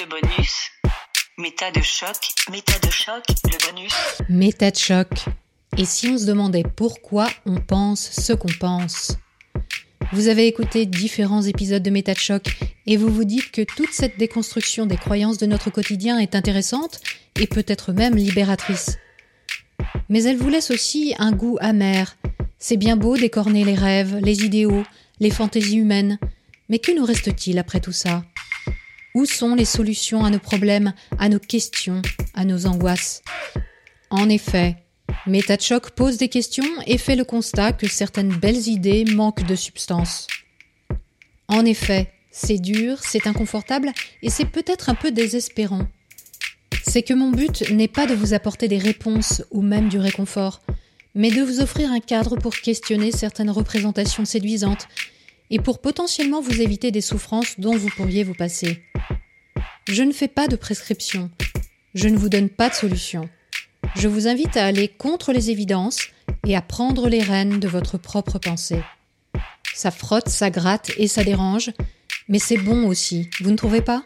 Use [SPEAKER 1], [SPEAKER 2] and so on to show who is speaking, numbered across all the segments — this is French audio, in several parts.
[SPEAKER 1] le bonus. Méta de choc, méta de choc, le bonus.
[SPEAKER 2] Méta de choc. Et si on se demandait pourquoi on pense ce qu'on pense Vous avez écouté différents épisodes de Méta de choc et vous vous dites que toute cette déconstruction des croyances de notre quotidien est intéressante et peut-être même libératrice. Mais elle vous laisse aussi un goût amer. C'est bien beau d'écorner les rêves, les idéaux, les fantaisies humaines, mais que nous reste-t-il après tout ça? Où sont les solutions à nos problèmes, à nos questions, à nos angoisses? En effet, Choc pose des questions et fait le constat que certaines belles idées manquent de substance. En effet, c'est dur, c'est inconfortable et c'est peut-être un peu désespérant. C'est que mon but n'est pas de vous apporter des réponses ou même du réconfort, mais de vous offrir un cadre pour questionner certaines représentations séduisantes et pour potentiellement vous éviter des souffrances dont vous pourriez vous passer. Je ne fais pas de prescription, je ne vous donne pas de solution. Je vous invite à aller contre les évidences et à prendre les rênes de votre propre pensée. Ça frotte, ça gratte et ça dérange, mais c'est bon aussi, vous ne trouvez pas?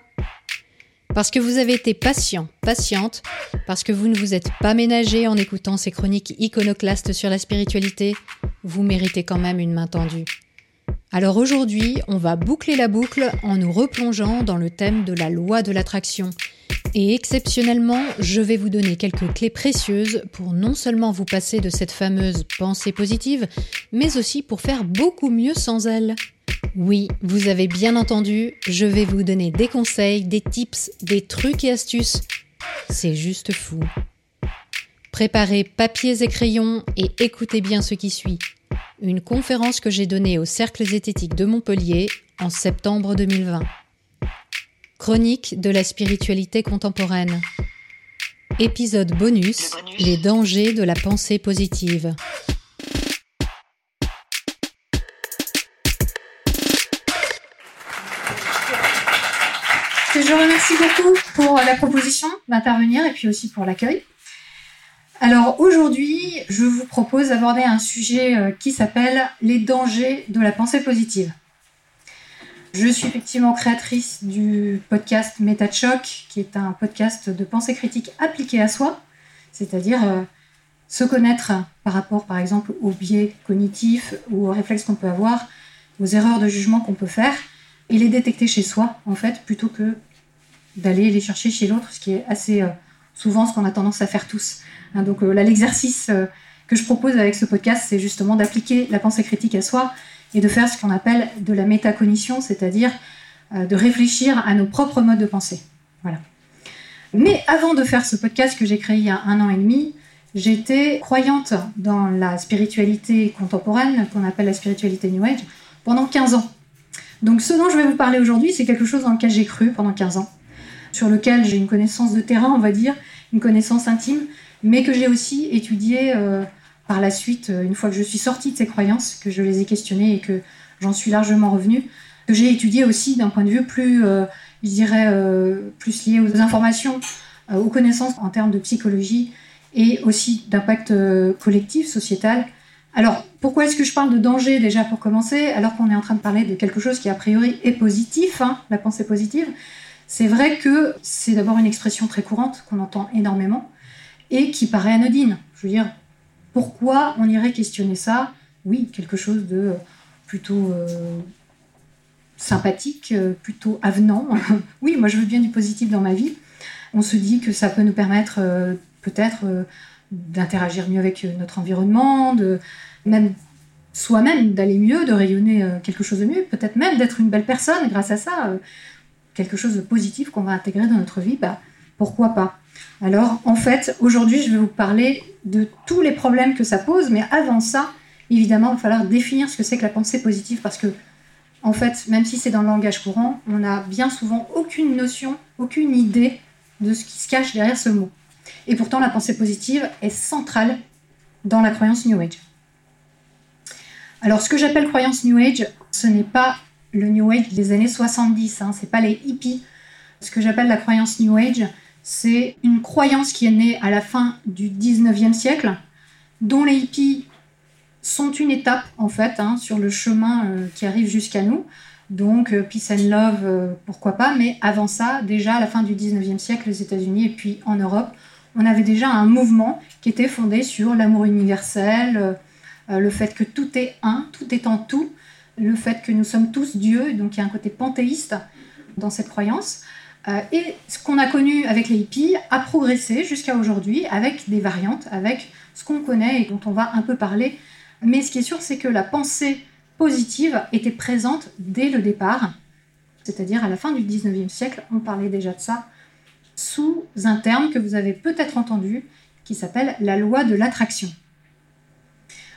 [SPEAKER 2] Parce que vous avez été patient, patiente, parce que vous ne vous êtes pas ménagé en écoutant ces chroniques iconoclastes sur la spiritualité, vous méritez quand même une main tendue. Alors aujourd'hui, on va boucler la boucle en nous replongeant dans le thème de la loi de l'attraction. Et exceptionnellement, je vais vous donner quelques clés précieuses pour non seulement vous passer de cette fameuse pensée positive, mais aussi pour faire beaucoup mieux sans elle. Oui, vous avez bien entendu, je vais vous donner des conseils, des tips, des trucs et astuces. C'est juste fou. Préparez papiers et crayons et écoutez bien ce qui suit une conférence que j'ai donnée au Cercle zététique de Montpellier en septembre 2020. Chronique de la spiritualité contemporaine. Épisode bonus, Les dangers de la pensée positive.
[SPEAKER 3] Je vous remercie beaucoup pour la proposition d'intervenir et puis aussi pour l'accueil. Alors aujourd'hui, je vous propose d'aborder un sujet euh, qui s'appelle les dangers de la pensée positive. Je suis effectivement créatrice du podcast Méta Choc, qui est un podcast de pensée critique appliquée à soi, c'est-à-dire euh, se connaître par rapport par exemple aux biais cognitifs ou aux réflexes qu'on peut avoir, aux erreurs de jugement qu'on peut faire, et les détecter chez soi en fait, plutôt que d'aller les chercher chez l'autre, ce qui est assez euh, souvent ce qu'on a tendance à faire tous. Hein, donc euh, l'exercice euh, que je propose avec ce podcast, c'est justement d'appliquer la pensée critique à soi et de faire ce qu'on appelle de la métacognition, c'est-à-dire euh, de réfléchir à nos propres modes de pensée. Voilà. Mais avant de faire ce podcast que j'ai créé il y a un an et demi, j'étais croyante dans la spiritualité contemporaine, qu'on appelle la spiritualité New Age, pendant 15 ans. Donc ce dont je vais vous parler aujourd'hui, c'est quelque chose dans lequel j'ai cru pendant 15 ans, sur lequel j'ai une connaissance de terrain, on va dire, une connaissance intime, mais que j'ai aussi étudié euh, par la suite, euh, une fois que je suis sortie de ces croyances, que je les ai questionnées et que j'en suis largement revenue, que j'ai étudié aussi d'un point de vue plus, euh, je dirais, plus lié aux informations, aux connaissances en termes de psychologie et aussi d'impact collectif, sociétal. Alors, pourquoi est-ce que je parle de danger déjà pour commencer, alors qu'on est en train de parler de quelque chose qui a priori est positif, hein, la pensée positive? C'est vrai que c'est d'abord une expression très courante qu'on entend énormément, et qui paraît anodine. Je veux dire, pourquoi on irait questionner ça? Oui, quelque chose de plutôt euh, sympathique, euh, plutôt avenant. oui, moi je veux bien du positif dans ma vie. On se dit que ça peut nous permettre euh, peut-être d'interagir mieux avec notre environnement, de même soi-même d'aller mieux, de rayonner quelque chose de mieux, peut-être même d'être une belle personne grâce à ça, quelque chose de positif qu'on va intégrer dans notre vie, bah, pourquoi pas? Alors, en fait, aujourd'hui, je vais vous parler de tous les problèmes que ça pose, mais avant ça, évidemment, il va falloir définir ce que c'est que la pensée positive, parce que, en fait, même si c'est dans le langage courant, on n'a bien souvent aucune notion, aucune idée de ce qui se cache derrière ce mot. Et pourtant, la pensée positive est centrale dans la croyance New Age. Alors, ce que j'appelle croyance New Age, ce n'est pas le New Age des années 70, hein, ce n'est pas les hippies. Ce que j'appelle la croyance New Age, c'est une croyance qui est née à la fin du 19e siècle, dont les hippies sont une étape en fait hein, sur le chemin euh, qui arrive jusqu'à nous. Donc, euh, peace and love, euh, pourquoi pas, mais avant ça, déjà à la fin du 19e siècle, aux États-Unis et puis en Europe, on avait déjà un mouvement qui était fondé sur l'amour universel, euh, le fait que tout est un, tout est en tout, le fait que nous sommes tous Dieu, donc il y a un côté panthéiste dans cette croyance. Et ce qu'on a connu avec les hippies a progressé jusqu'à aujourd'hui avec des variantes, avec ce qu'on connaît et dont on va un peu parler. Mais ce qui est sûr, c'est que la pensée positive était présente dès le départ, c'est-à-dire à la fin du 19e siècle, on parlait déjà de ça, sous un terme que vous avez peut-être entendu, qui s'appelle la loi de l'attraction.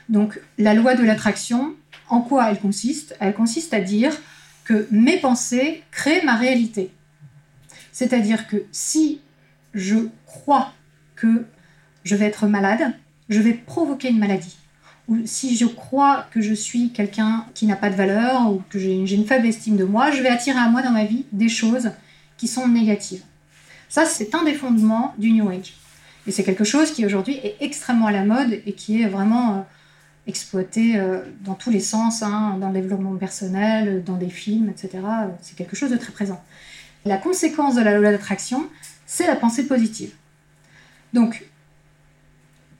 [SPEAKER 3] Donc la loi de l'attraction, en quoi elle consiste? Elle consiste à dire que mes pensées créent ma réalité. C'est-à-dire que si je crois que je vais être malade, je vais provoquer une maladie ou si je crois que je suis quelqu'un qui n'a pas de valeur ou que j'ai une faible estime de moi, je vais attirer à moi dans ma vie des choses qui sont négatives. Ça, c'est un des fondements du New Age. Et c'est quelque chose qui aujourd'hui est extrêmement à la mode et qui est vraiment euh, exploité euh, dans tous les sens, hein, dans le développement personnel, dans des films, etc. C'est quelque chose de très présent. La conséquence de la loi d'attraction, c'est la pensée positive. Donc,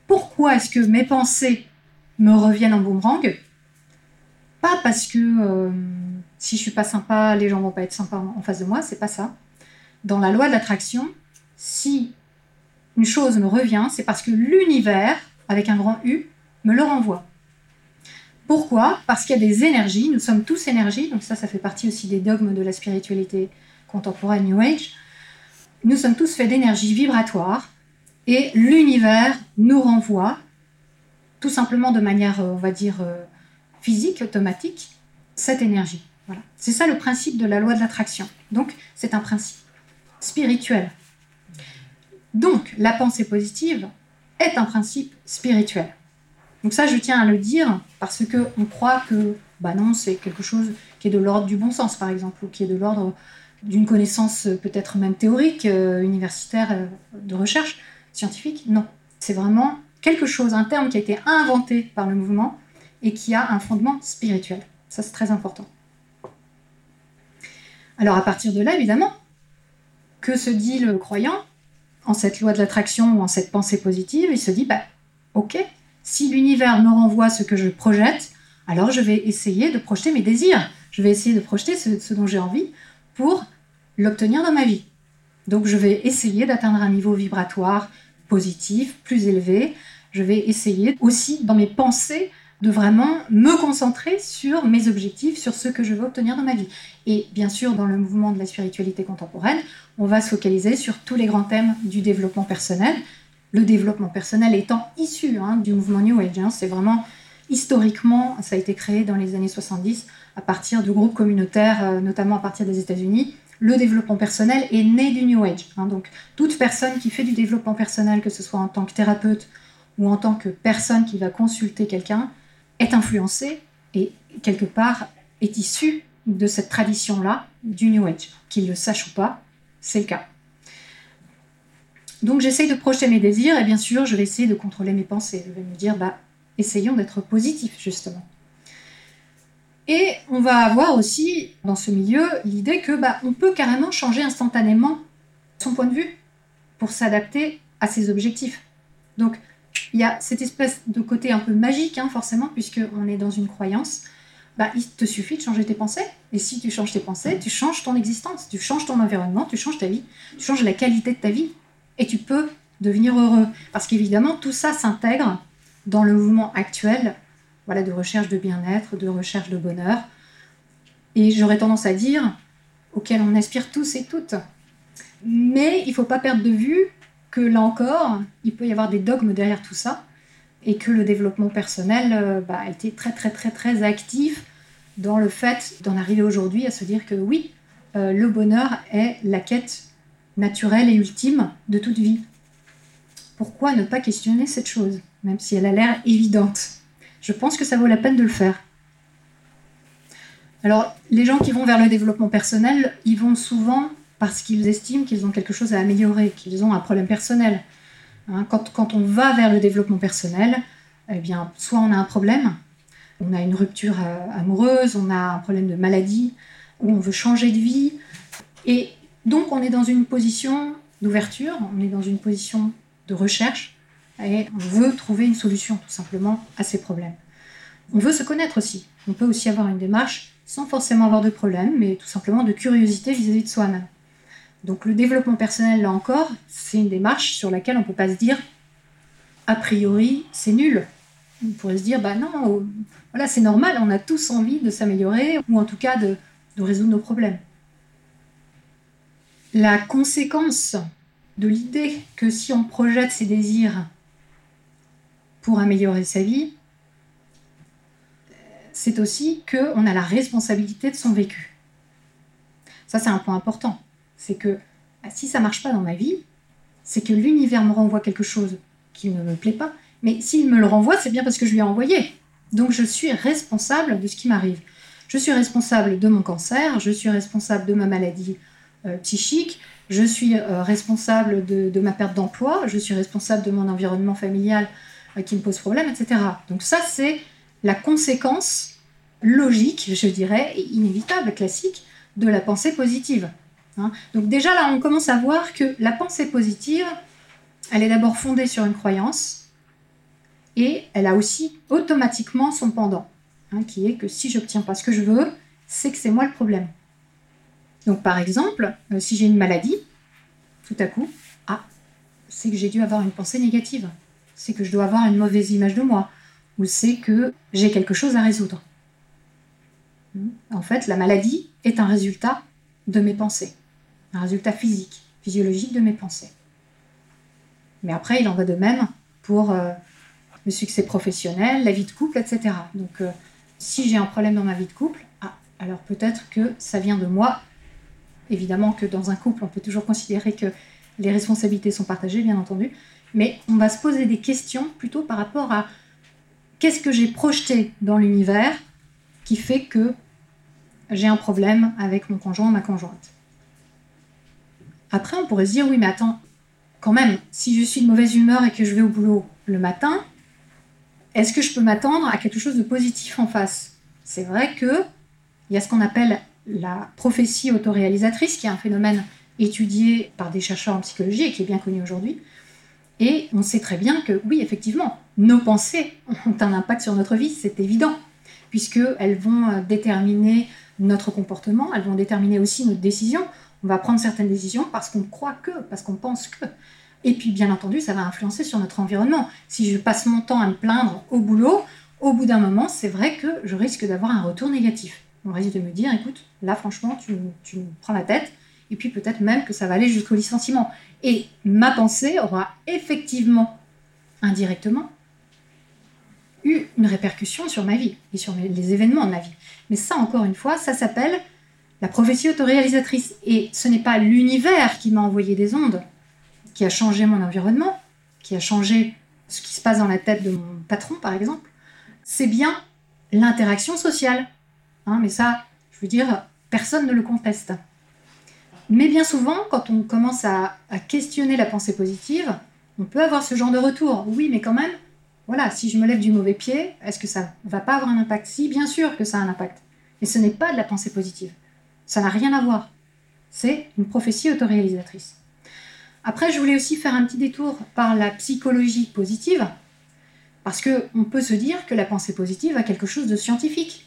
[SPEAKER 3] pourquoi est-ce que mes pensées me reviennent en boomerang? Pas parce que euh, si je suis pas sympa, les gens vont pas être sympas en face de moi, c'est pas ça. Dans la loi de l'attraction, si une chose me revient, c'est parce que l'univers, avec un grand U, me le renvoie. Pourquoi? Parce qu'il y a des énergies, nous sommes tous énergie, donc ça, ça fait partie aussi des dogmes de la spiritualité contemporaine New Age. Nous sommes tous faits d'énergie vibratoire et l'univers nous renvoie tout simplement de manière, euh, on va dire, euh, physique, automatique, cette énergie. Voilà. C'est ça le principe de la loi de l'attraction. Donc, c'est un principe spirituel. Donc, la pensée positive est un principe spirituel. Donc ça, je tiens à le dire parce que on croit que, bah non, c'est quelque chose qui est de l'ordre du bon sens, par exemple, ou qui est de l'ordre d'une connaissance euh, peut-être même théorique, universitaire, de recherche scientifique. Non, c'est vraiment quelque chose, un terme qui a été inventé par le mouvement et qui a un fondement spirituel. Ça, c'est très important. Alors à partir de là, évidemment, que se dit le croyant en cette loi de l'attraction ou en cette pensée positive? Il se dit, bah, ok, si l'univers me renvoie ce que je projette, alors je vais essayer de projeter mes désirs. Je vais essayer de projeter ce dont j'ai envie pour l'obtenir dans ma vie. Donc je vais essayer d'atteindre un niveau vibratoire positif, plus élevé. Je vais essayer aussi dans mes pensées de vraiment me concentrer sur mes objectifs, sur ce que je veux obtenir dans ma vie. Et bien sûr, dans le mouvement de la spiritualité contemporaine, on va se focaliser sur tous les grands thèmes du développement personnel. Le développement personnel étant issu hein, du mouvement New Age. Hein. c'est vraiment historiquement, ça a été créé dans les années 70 à partir de groupes communautaires, euh, notamment à partir des États-Unis, le développement personnel est né du New Age. Hein. donc, toute personne qui fait du développement personnel, que ce soit en tant que thérapeute ou en tant que personne qui va consulter quelqu'un, est influencée et quelque part est issue de cette tradition-là du New Age. Qu'il le sache ou pas, c'est le cas. Donc j'essaye de projeter mes désirs et bien sûr je vais essayer de contrôler mes pensées. Je vais me dire, bah, essayons d'être positifs justement. Et on va avoir aussi dans ce milieu l'idée que bah, on peut carrément changer instantanément son point de vue pour s'adapter à ses objectifs. Donc il y a cette espèce de côté un peu magique, hein, forcément, puisqu'on est dans une croyance. Bah, il te suffit de changer tes pensées. Et si tu changes tes pensées, tu changes ton existence, tu changes ton environnement, tu changes ta vie, tu changes la qualité de ta vie. Et tu peux devenir heureux. Parce qu'évidemment, tout ça s'intègre dans le mouvement actuel voilà, de recherche de bien-être, de recherche de bonheur. Et j'aurais tendance à dire, auquel on aspire tous et toutes. Mais il ne faut pas perdre de vue que là encore, il peut y avoir des dogmes derrière tout ça, et que le développement personnel euh, bah, a été très très très très actif dans le fait d'en arriver aujourd'hui à se dire que oui, euh, le bonheur est la quête naturelle et ultime de toute vie. Pourquoi ne pas questionner cette chose, même si elle a l'air évidente? Je pense que ça vaut la peine de le faire. Alors, les gens qui vont vers le développement personnel, ils vont souvent parce qu'ils estiment qu'ils ont quelque chose à améliorer, qu'ils ont un problème personnel. Hein, quand, on va vers le développement personnel, eh bien, soit on a un problème, on a une rupture euh, amoureuse, on a un problème de maladie, où on veut changer de vie. Et donc on est dans une position d'ouverture, on est dans une position de recherche, on veut trouver une solution tout simplement à ces problèmes. On veut se connaître aussi. On peut aussi avoir une démarche sans forcément avoir de problème, mais tout simplement de curiosité vis-à-vis de soi-même. Donc le développement personnel, là encore, c'est une démarche sur laquelle on ne peut pas se dire, a priori, c'est nul. On pourrait se dire, bah non, voilà, c'est normal, on a tous envie de s'améliorer, ou en tout cas de résoudre nos problèmes. La conséquence de l'idée que si on projette ses désirs pour améliorer sa vie, c'est aussi qu'on a la responsabilité de son vécu. Ça, c'est un point important. C'est que bah, si ça marche pas dans ma vie, c'est que l'univers me renvoie quelque chose qui ne me plaît pas. Mais s'il me le renvoie, c'est bien parce que je lui ai envoyé. Donc je suis responsable de ce qui m'arrive. Je suis responsable de mon cancer, je suis responsable de ma maladie euh, psychique, je suis euh, responsable de, ma perte d'emploi, je suis responsable de mon environnement familial qui me pose problème, etc. Donc ça, c'est la conséquence logique, je dirais, et inévitable, classique, de la pensée positive. Hein. Donc déjà là, on commence à voir que la pensée positive, elle est d'abord fondée sur une croyance, et elle a aussi automatiquement son pendant, hein, qui est que si j'obtiens pas ce que je veux, c'est que c'est moi le problème. Donc par exemple, euh, si j'ai une maladie, tout à coup, ah, c'est que j'ai dû avoir une pensée négative, c'est que je dois avoir une mauvaise image de moi, ou c'est que j'ai quelque chose à résoudre. Hmm. En fait, la maladie est un résultat de mes pensées, un résultat physique, physiologique de mes pensées. Mais après, il en va de même pour euh, le succès professionnel, la vie de couple, etc. Donc, euh, si j'ai un problème dans ma vie de couple, ah, alors peut-être que ça vient de moi Évidemment que dans un couple, on peut toujours considérer que les responsabilités sont partagées, bien entendu, mais on va se poser des questions plutôt par rapport à qu'est-ce que j'ai projeté dans l'univers qui fait que j'ai un problème avec mon conjoint ou ma conjointe. Après, on pourrait se dire, oui, mais attends, quand même, si je suis de mauvaise humeur et que je vais au boulot le matin, est-ce que je peux m'attendre à quelque chose de positif en face? C'est vrai que il y a ce qu'on appelle la prophétie autoréalisatrice, qui est un phénomène étudié par des chercheurs en psychologie et qui est bien connu aujourd'hui. Et on sait très bien que oui, effectivement, nos pensées ont un impact sur notre vie, c'est évident, puisqu'elles vont euh, déterminer notre comportement, elles vont déterminer aussi notre décision. On va prendre certaines décisions parce qu'on croit que, parce qu'on pense que. Et puis, bien entendu, ça va influencer sur notre environnement. Si je passe mon temps à me plaindre au boulot, au bout d'un moment, c'est vrai que je risque d'avoir un retour négatif. On risque de me dire, écoute, là franchement, tu, tu me prends la tête, et puis peut-être même que ça va aller jusqu'au licenciement. Et ma pensée aura effectivement, indirectement, eu une répercussion sur ma vie et sur les événements de ma vie. Mais ça, encore une fois, ça s'appelle la prophétie autoréalisatrice. Et ce n'est pas l'univers qui m'a envoyé des ondes, qui a changé mon environnement, qui a changé ce qui se passe dans la tête de mon patron, par exemple. C'est bien l'interaction sociale. Hein, mais ça, je veux dire, personne ne le conteste. Mais bien souvent, quand on commence à, questionner la pensée positive, on peut avoir ce genre de retour. Oui, mais quand même, voilà, si je me lève du mauvais pied, est-ce que ça va pas avoir un impact? Si, bien sûr que ça a un impact. Mais ce n'est pas de la pensée positive. Ça n'a rien à voir. C'est une prophétie autoréalisatrice. Après, je voulais aussi faire un petit détour par la psychologie positive, parce qu'on peut se dire que la pensée positive a quelque chose de scientifique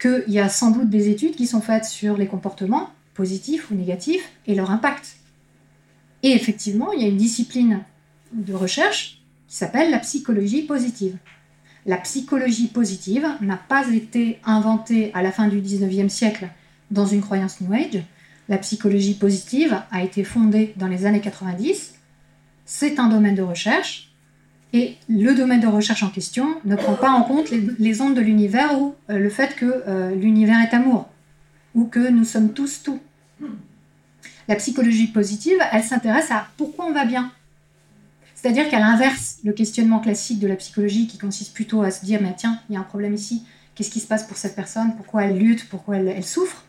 [SPEAKER 3] qu'il y a sans doute des études qui sont faites sur les comportements, positifs ou négatifs, et leur impact. Et effectivement, il y a une discipline de recherche qui s'appelle la psychologie positive. La psychologie positive n'a pas été inventée à la fin du 19e siècle dans une croyance New Age. La psychologie positive a été fondée dans les années 90. C'est un domaine de recherche et le domaine de recherche en question ne prend pas en compte les, ondes de l'univers ou euh, le fait que euh, l'univers est amour, ou que nous sommes tous tout. La psychologie positive, elle s'intéresse à pourquoi on va bien. C'est-à-dire qu'elle inverse le questionnement classique de la psychologie qui consiste plutôt à se dire, mais tiens, il y a un problème ici, qu'est-ce qui se passe pour cette personne, pourquoi elle lutte, pourquoi elle, elle souffre.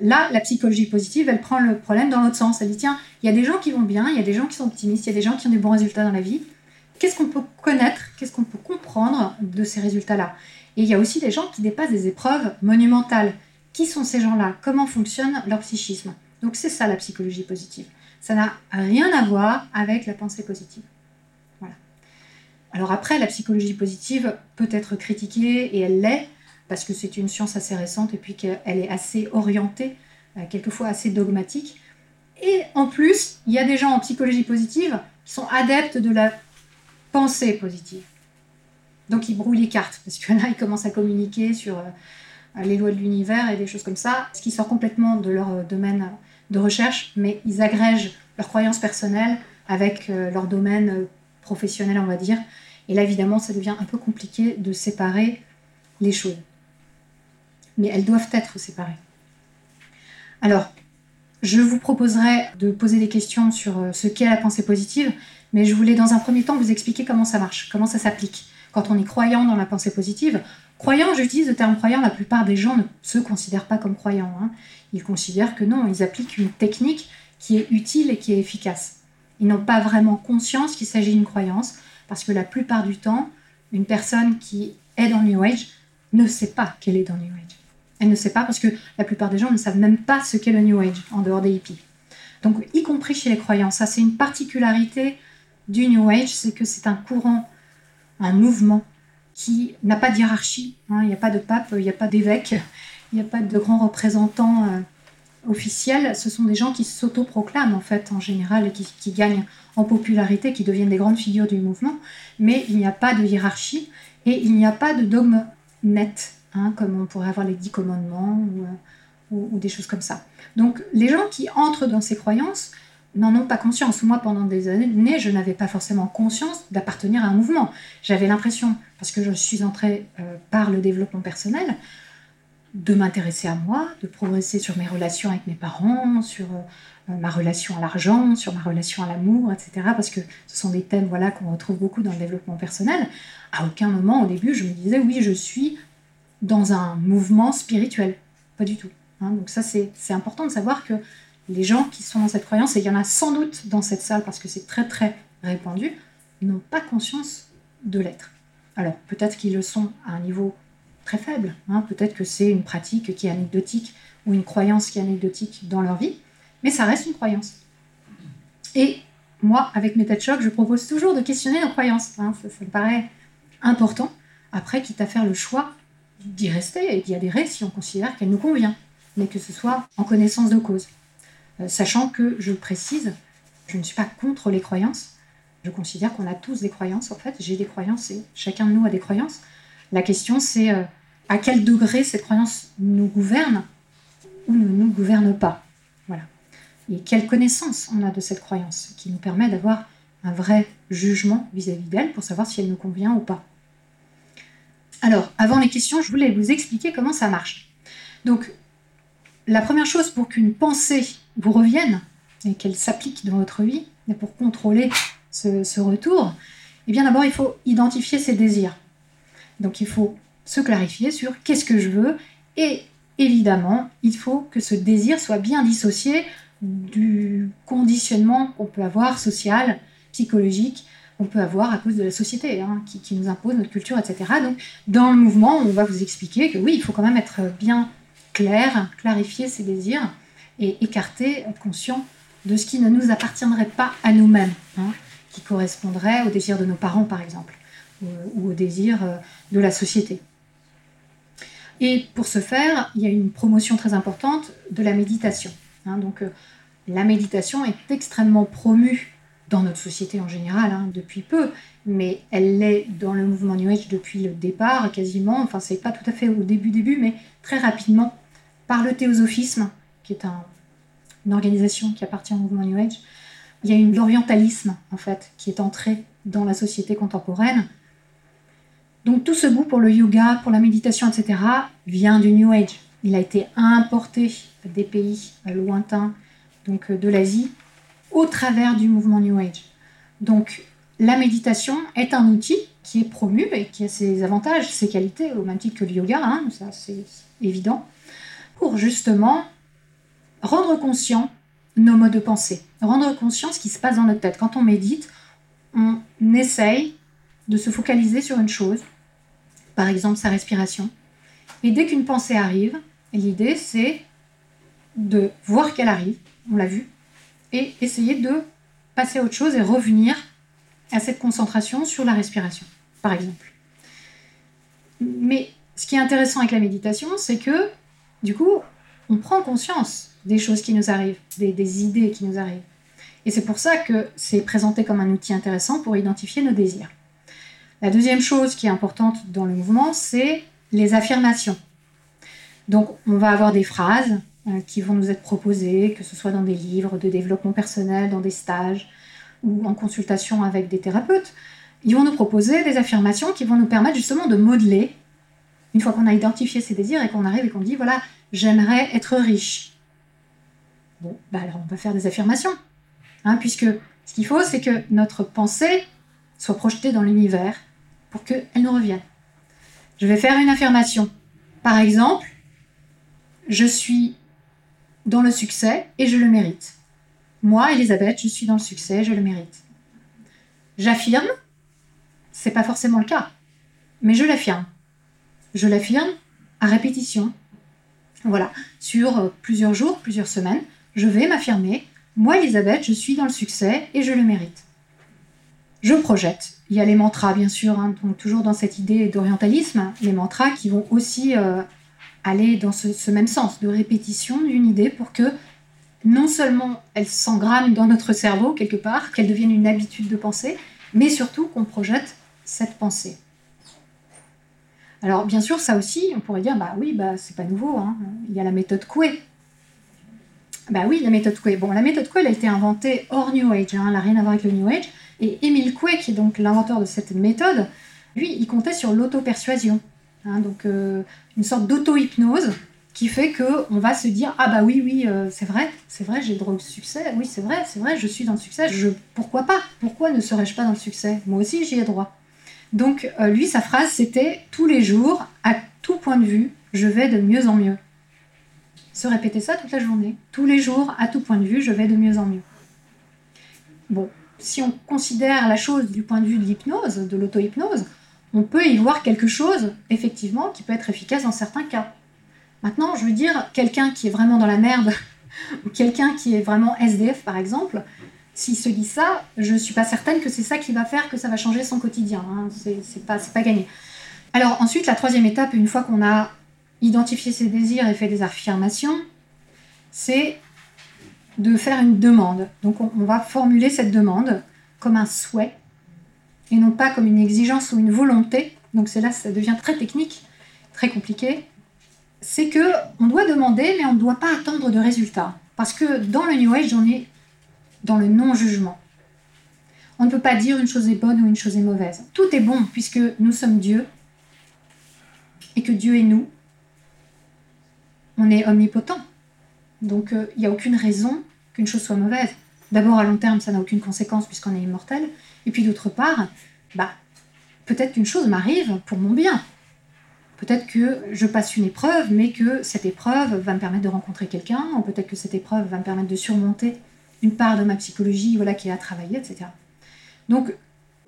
[SPEAKER 3] Là, la psychologie positive, elle prend le problème dans l'autre sens. Elle dit, tiens, il y a des gens qui vont bien, il y a des gens qui sont optimistes, il y a des gens qui ont des bons résultats dans la vie qu'est-ce qu'on peut connaître, qu'est-ce qu'on peut comprendre de ces résultats-là? Et il y a aussi des gens qui dépassent des épreuves monumentales, qui sont ces gens-là, comment fonctionne leur psychisme. Donc c'est ça la psychologie positive. Ça n'a rien à voir avec la pensée positive. Voilà. Alors après, la psychologie positive peut être critiquée et elle l'est parce que c'est une science assez récente et puis qu'elle est assez orientée, euh, quelquefois assez dogmatique. Et en plus, il y a des gens en psychologie positive qui sont adeptes de la pensée positive. Donc ils brouillent les cartes, parce que là, ils commencent à communiquer sur euh, les lois de l'univers et des choses comme ça, ce qui sort complètement de leur euh, domaine de recherche, mais ils agrègent leurs croyances personnelles avec leur domaine professionnel, on va dire. Et là, évidemment, ça devient un peu compliqué de séparer les choses mais elles doivent être séparées. Alors, je vous proposerai de poser des questions sur euh, ce qu'est la pensée positive, mais je voulais dans un premier temps vous expliquer comment ça marche, comment ça s'applique. Quand on est croyant dans la pensée positive, croyant, j'utilise le terme croyant, la plupart des gens ne se considèrent pas comme croyants. Hein. Ils considèrent que non, ils appliquent une technique qui est utile et qui est efficace. Ils n'ont pas vraiment conscience qu'il s'agit d'une croyance, parce que la plupart du temps, une personne qui est dans le New Age ne sait pas qu'elle est dans le New Age. Elle ne sait pas parce que la plupart des gens ne savent même pas ce qu'est le New Age en dehors des hippies. Donc, y compris chez les croyants, ça c'est une particularité du New Age, c'est que c'est un courant, un mouvement qui n'a pas de hiérarchie. Hein. Il n'y a pas de pape, il n'y a pas d'évêque, il n'y a pas de grands représentants euh, officiels. Ce sont des gens qui s'autoproclament en fait en général qui gagnent en popularité, qui deviennent des grandes figures du mouvement. Mais il n'y a pas de hiérarchie et il n'y a pas de dogme net. Hein, comme on pourrait avoir les dix commandements euh, ou, des choses comme ça. Donc les gens qui entrent dans ces croyances n'en ont pas conscience. Moi, pendant des années, je n'avais pas forcément conscience d'appartenir à un mouvement. J'avais l'impression, parce que je suis entrée euh, par le développement personnel, de m'intéresser à moi, de progresser sur mes relations avec mes parents, sur euh, ma relation à l'argent, sur ma relation à l'amour, etc. Parce que ce sont des thèmes voilà, qu'on retrouve beaucoup dans le développement personnel. À aucun moment au début, je me disais, oui, je suis dans un mouvement spirituel. Pas du tout. Hein. Donc ça, c'est important de savoir que les gens qui sont dans cette croyance, et il y en a sans doute dans cette salle parce que c'est très très répandu, n'ont pas conscience de l'être. Alors peut-être qu'ils le sont à un niveau très faible, hein. peut-être que c'est une pratique qui est anecdotique ou une croyance qui est anecdotique dans leur vie, mais ça reste une croyance. Et moi, avec mes têtes chocs, je propose toujours de questionner nos croyances. Hein. ça, ça me paraît important. Après, quitte à faire le choix d'y rester et d'y adhérer si on considère qu'elle nous convient, mais que ce soit en connaissance de cause. Euh, sachant que, je le précise, je ne suis pas contre les croyances. Je considère qu'on a tous des croyances, en fait. J'ai des croyances et chacun de nous a des croyances. La question, c'est euh, à quel degré cette croyance nous gouverne ou ne nous gouverne pas. Voilà. Et quelle connaissance on a de cette croyance qui nous permet d'avoir un vrai jugement vis-à-vis d'elle pour savoir si elle nous convient ou pas. Alors, avant les questions, je voulais vous expliquer comment ça marche. Donc, la première chose pour qu'une pensée vous revienne et qu'elle s'applique dans votre vie, et pour contrôler ce, retour, eh bien d'abord, il faut identifier ses désirs. Donc, il faut se clarifier sur qu'est-ce que je veux et évidemment, il faut que ce désir soit bien dissocié du conditionnement qu'on peut avoir social, psychologique, on peut avoir à cause de la société hein, qui, nous impose notre culture, etc. Donc, dans le mouvement, on va vous expliquer que oui, il faut quand même être bien clair, clarifier ses désirs et écarter, être conscient de ce qui ne nous appartiendrait pas à nous-mêmes, hein, qui correspondrait aux désirs de nos parents, par exemple, ou, aux désirs euh, de la société. Et pour ce faire, il y a une promotion très importante de la méditation. Hein. donc, euh, la méditation est extrêmement promue dans notre société en général hein, depuis peu, mais elle l'est dans le mouvement New Age depuis le départ quasiment, enfin c'est pas tout à fait au début début, mais très rapidement par le théosophisme, qui est une organisation qui appartient au mouvement New Age. Il y a une l'orientalisme en fait qui est entré dans la société contemporaine. Donc tout ce goût pour le yoga, pour la méditation, etc. vient du New Age. Il a été importé des pays lointains, donc de l'Asie, au travers du mouvement New Age. Donc la méditation est un outil qui est promu et qui a ses avantages, ses qualités, au même titre que le yoga, hein, ça c'est évident, pour justement rendre conscient nos modes de pensée, rendre conscient ce qui se passe dans notre tête. Quand on médite, on essaye de se focaliser sur une chose, par exemple sa respiration, et dès qu'une pensée arrive, l'idée, c'est de voir qu'elle arrive, on l'a vu, et essayer de passer à autre chose et revenir à cette concentration sur la respiration, par exemple. Mais ce qui est intéressant avec la méditation, c'est que, du coup, on prend conscience des choses qui nous arrivent, des, idées qui nous arrivent. Et c'est pour ça que c'est présenté comme un outil intéressant pour identifier nos désirs. La deuxième chose qui est importante dans le mouvement, c'est les affirmations. Donc, on va avoir des phrases euh, qui vont nous être proposées, que ce soit dans des livres de développement personnel, dans des stages ou en consultation avec des thérapeutes. Ils vont nous proposer des affirmations qui vont nous permettre justement de modeler, une fois qu'on a identifié ses désirs et qu'on arrive et qu'on dit, voilà, j'aimerais être riche. Bon, bah alors on va faire des affirmations. Hein, puisque ce qu'il faut, c'est que notre pensée soit projetée dans l'univers pour qu'elle nous revienne. Je vais faire une affirmation. Par exemple, je suis dans le succès et je le mérite. Moi, Elisabeth, je suis dans le succès, je le mérite. J'affirme, c'est pas forcément le cas, mais je l'affirme. Je l'affirme à répétition. Voilà, sur euh, plusieurs jours, plusieurs semaines, je vais m'affirmer. Moi, Elisabeth, je suis dans le succès et je le mérite. Je projette. Il y a les mantras, bien sûr, hein, toujours dans cette idée d'orientalisme, les mantras qui vont aussi euh, aller dans ce, même sens, de répétition d'une idée pour que non seulement elle s'engramme dans notre cerveau quelque part, qu'elle devienne une habitude de penser, mais surtout qu'on projette cette pensée. Alors bien sûr, ça aussi, on pourrait dire, bah oui, bah c'est pas nouveau, hein. il y a la méthode Coué. Bah oui, la méthode Coué. Bon, la méthode Coué, elle a été inventée hors New Age, hein, elle n'a rien à voir avec le New Age. Et Émile Coué, qui est donc l'inventeur de cette méthode, lui, il comptait sur l'auto-persuasion. Hein, donc euh, une sorte d'auto-hypnose qui fait que on va se dire ah bah oui oui euh, c'est vrai c'est vrai j'ai droit au succès. Oui c'est vrai c'est vrai je suis dans le succès. Je pourquoi pas? Pourquoi ne serais-je pas dans le succès? Moi aussi j'y ai droit donc euh, lui sa phrase c'était tous les jours à tout point de vue je vais de mieux en mieux se répéter ça toute la journée tous les jours à tout point de vue je vais de mieux en mieux bon si on considère la chose du point de vue de l'hypnose, de l'auto-hypnose, on peut y voir quelque chose, effectivement, qui peut être efficace dans certains cas. Maintenant, je veux dire, quelqu'un qui est vraiment dans la merde, ou quelqu'un qui est vraiment SDF, par exemple, s'il se dit ça, je ne suis pas certaine que c'est ça qui va faire que ça va changer son quotidien. Hein. C'est pas, pas gagné. Alors ensuite, la troisième étape, une fois qu'on a identifié ses désirs et fait des affirmations, c'est de faire une demande. Donc on, va formuler cette demande comme un souhait et non pas comme une exigence ou une volonté. Donc c'est là ça devient très technique, très compliqué. C'est que on doit demander, mais on ne doit pas attendre de résultats. Parce que dans le New Age, on est dans le non-jugement. On ne peut pas dire une chose est bonne ou une chose est mauvaise. Tout est bon puisque nous sommes Dieu et que Dieu est nous. On est omnipotent. Donc euh, il n'y a aucune raison qu'une chose soit mauvaise. D'abord, à long terme, ça n'a aucune conséquence puisqu'on est immortel. Et puis d'autre part, bah, peut-être qu'une chose m'arrive pour mon bien. Peut-être que je passe une épreuve, mais que cette épreuve va me permettre de rencontrer quelqu'un, ou peut-être que cette épreuve va me permettre de surmonter une part de ma psychologie voilà, qui est à travailler, etc. Donc,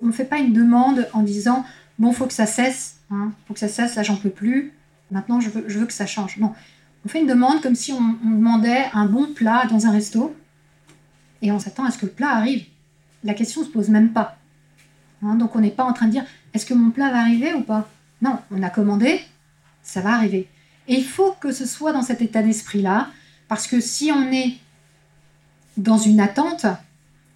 [SPEAKER 3] on ne fait pas une demande en disant bon, faut que ça cesse, hein, faut que ça cesse, là j'en peux plus, maintenant je veux, je veux que ça change. Non, on fait une demande comme si on, demandait un bon plat dans un resto et on s'attend à ce que le plat arrive. La question ne se pose même pas. Hein, donc on n'est pas en train de dire est-ce que mon plat va arriver ou pas? Non, on a commandé, ça va arriver. Et il faut que ce soit dans cet état d'esprit-là, parce que si on est dans une attente,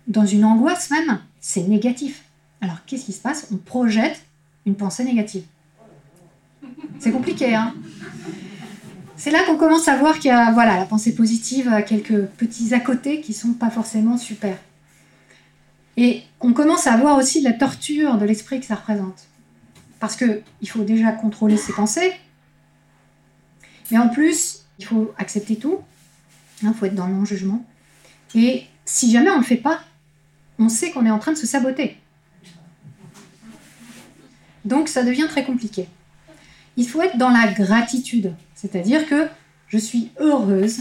[SPEAKER 3] dans une angoisse même, c'est négatif. Alors qu'est-ce qui se passe? On projette une pensée négative. C'est compliqué, hein? C'est là qu'on commence à voir qu'il y a voilà, la pensée positive a quelques petits à côté qui sont pas forcément super. Et on commence à voir aussi la torture de l'esprit que ça représente. Parce qu'il faut déjà contrôler ses pensées, mais en plus, il faut accepter tout, il faut être dans le non-jugement. Et si jamais on ne le fait pas, on sait qu'on est en train de se saboter. Donc ça devient très compliqué. Il faut être dans la gratitude. C'est-à-dire que je suis heureuse